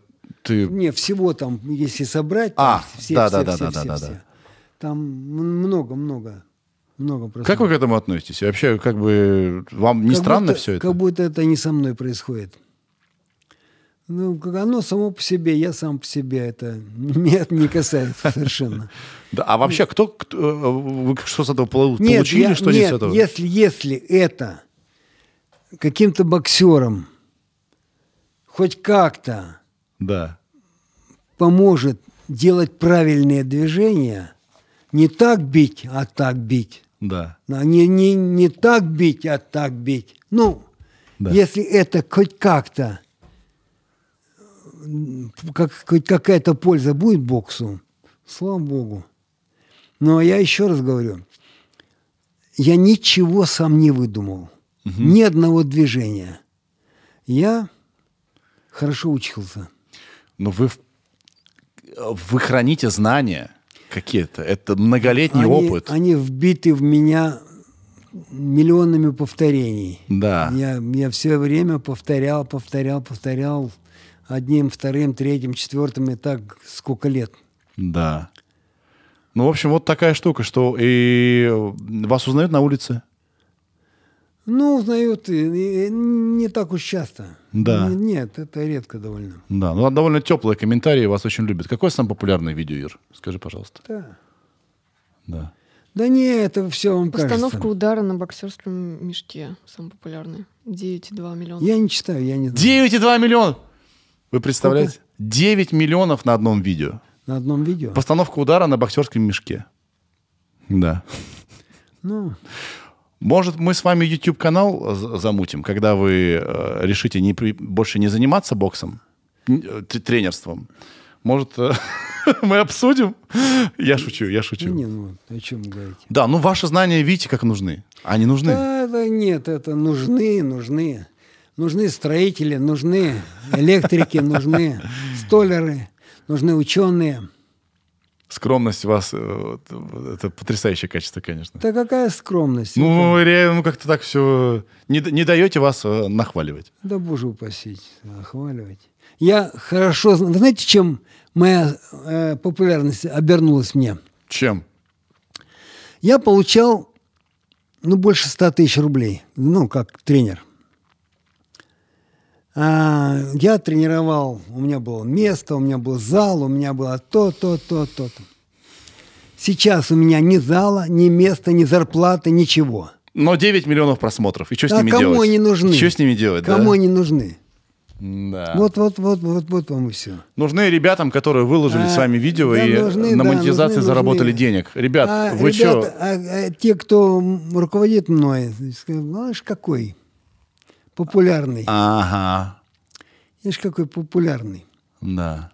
ты... Не, всего там, если собрать, А, там все, да, все, да, да, все, да, все, да, все. да. Там м- много. Как вы к этому относитесь? И Вообще, как бы, вам не Как странно будто- все это? Как будто это не со мной происходит. Ну, как оно само по себе, я сам по себе, это меня это не касается совершенно. Да, а вообще, кто, кто, э, вы что с этого полу- Нет, получили что-нибудь нет, с этого? если, если это каким-то боксером хоть как-то Да. поможет делать правильные движения, не так бить, а так бить. Да. А Не, не, не так бить, а так бить. Ну, Да. если это хоть как-то, как, хоть какая-то польза будет боксу, слава богу. Но я еще раз говорю, я ничего сам не выдумал. Ни одного движения. Я хорошо учился. Но вы, вы храните знания какие-то. Это многолетний они, опыт. Они вбиты в меня миллионами повторений. Да. Я, я все время повторял, повторял, повторял одним, вторым, третьим, четвертым и так сколько лет. Да. Ну, в общем, вот такая штука, что и вас узнают на улице. Ну, узнают и, и не так уж часто. Да. Нет, это редко довольно. Да, ну довольно теплые комментарии, вас очень любят. Какое самое популярное видео, Ир? Скажи, пожалуйста. Да. Да. Да не, это все вам Постановка кажется. удара на боксерском мешке. Самый популярный. 9,2 миллиона. Я не читаю, я не знаю. 9,2 миллиона! Вы представляете? 9 миллионов на одном видео. На одном видео. Постановка удара на боксерском мешке. Да. Ну, Может, мы с вами YouTube-канал з- замутим, когда вы э, решите не при- больше не заниматься боксом, э, тренерством. Может, э, мы обсудим? Я шучу, я шучу. не, ну, о чем говорите? Да, ну ваши знания, видите, как нужны. Они нужны. Да, да нет, это нужны, нужны. Нужны строители, нужны электрики, нужны столяры, нужны ученые. Скромность у вас, э, это потрясающее качество, конечно. Да какая скромность. Ну, реально, ну, как-то так все... Не, не даете вас э, нахваливать. Да, боже упаси, охваливать. Я хорошо знаю. Вы знаете, чем моя э, популярность обернулась мне? Чем? Я получал, ну, больше 100 тысяч рублей, ну, как тренер. А, я тренировал, у меня было место, у меня был зал, у меня было то, то, то, то, то. Сейчас у меня ни зала, ни места, ни зарплаты, ничего. Но 9 миллионов просмотров. И что с А ними кому делать? они нужны? Что с ними делать? Кому да? они нужны? Да. Вот, вот, вот, вот, вот вам и все. Нужны ребятам, которые выложили А, с вами видео да, и нужны, на да, монетизации нужны, заработали нужны. денег. Ребят, а, вы ребята, что? а, а те, кто руководит мной, скажут, знаешь, какой популярный. Ага, Видишь, какой популярный. да.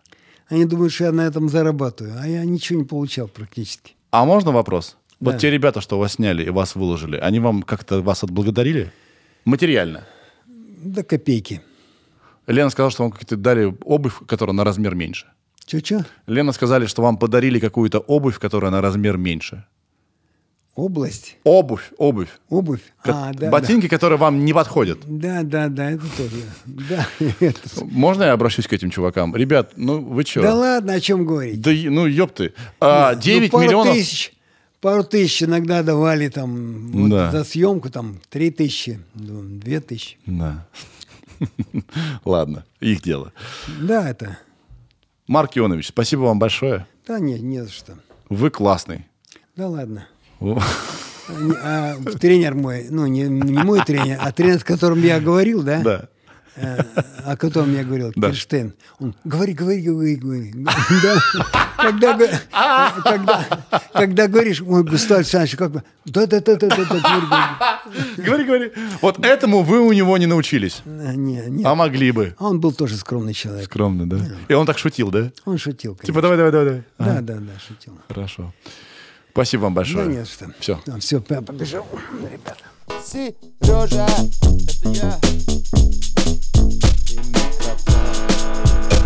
Они думают, что я на этом зарабатываю, а я ничего не получал практически. А можно вопрос? Да. Вот те ребята, что вас сняли и вас выложили, они вам как-то вас отблагодарили? Материально. До копейки. Лена сказала, что вам какие-то дали обувь, которая на размер меньше. Че-че? Лена сказали, что вам подарили какую-то обувь, которая на размер меньше. Область. Обувь, обувь. Обувь. Ко- А, да, Ботинки, которые вам не подходят. Да, да, да, это тоже. Да, это- Можно я обращусь к этим чувакам? Ребят, ну вы что? да ладно, о чем говорить? Да, ну ёпты. А, Ну, 9 пару миллионов... Тысяч, пару тысяч иногда давали там вот Да. за съемку, там, три тысячи, ну, две тысячи. Да. Ладно, их дело. Да, это... Марк Ионович, спасибо вам большое. Да нет, не за что. Вы классный. Да ладно. А, не- тренер мой, ну, не, не мой тренер, а тренер, с которым я говорил, да? Да. Э, о котором я говорил, Да. Кирштейн. Он, говори, говори, говори, говори. Да. Когда, когда, когда говоришь, ой, Густав Александрович, как бы, да-да-да-да-да, говори, говори. Говори, говори. Вот этому вы у него не научились. А, Не, не. А могли бы. А Он был тоже скромный человек. Скромно, да? И он так шутил, да? Он шутил, конечно. Типа, давай, давай, давай. давай. Да, да, да, шутил. Хорошо. Спасибо вам большое. Ну, да не что. Все. Он все, побежал, ребята. Сережа, это я. И микрофон.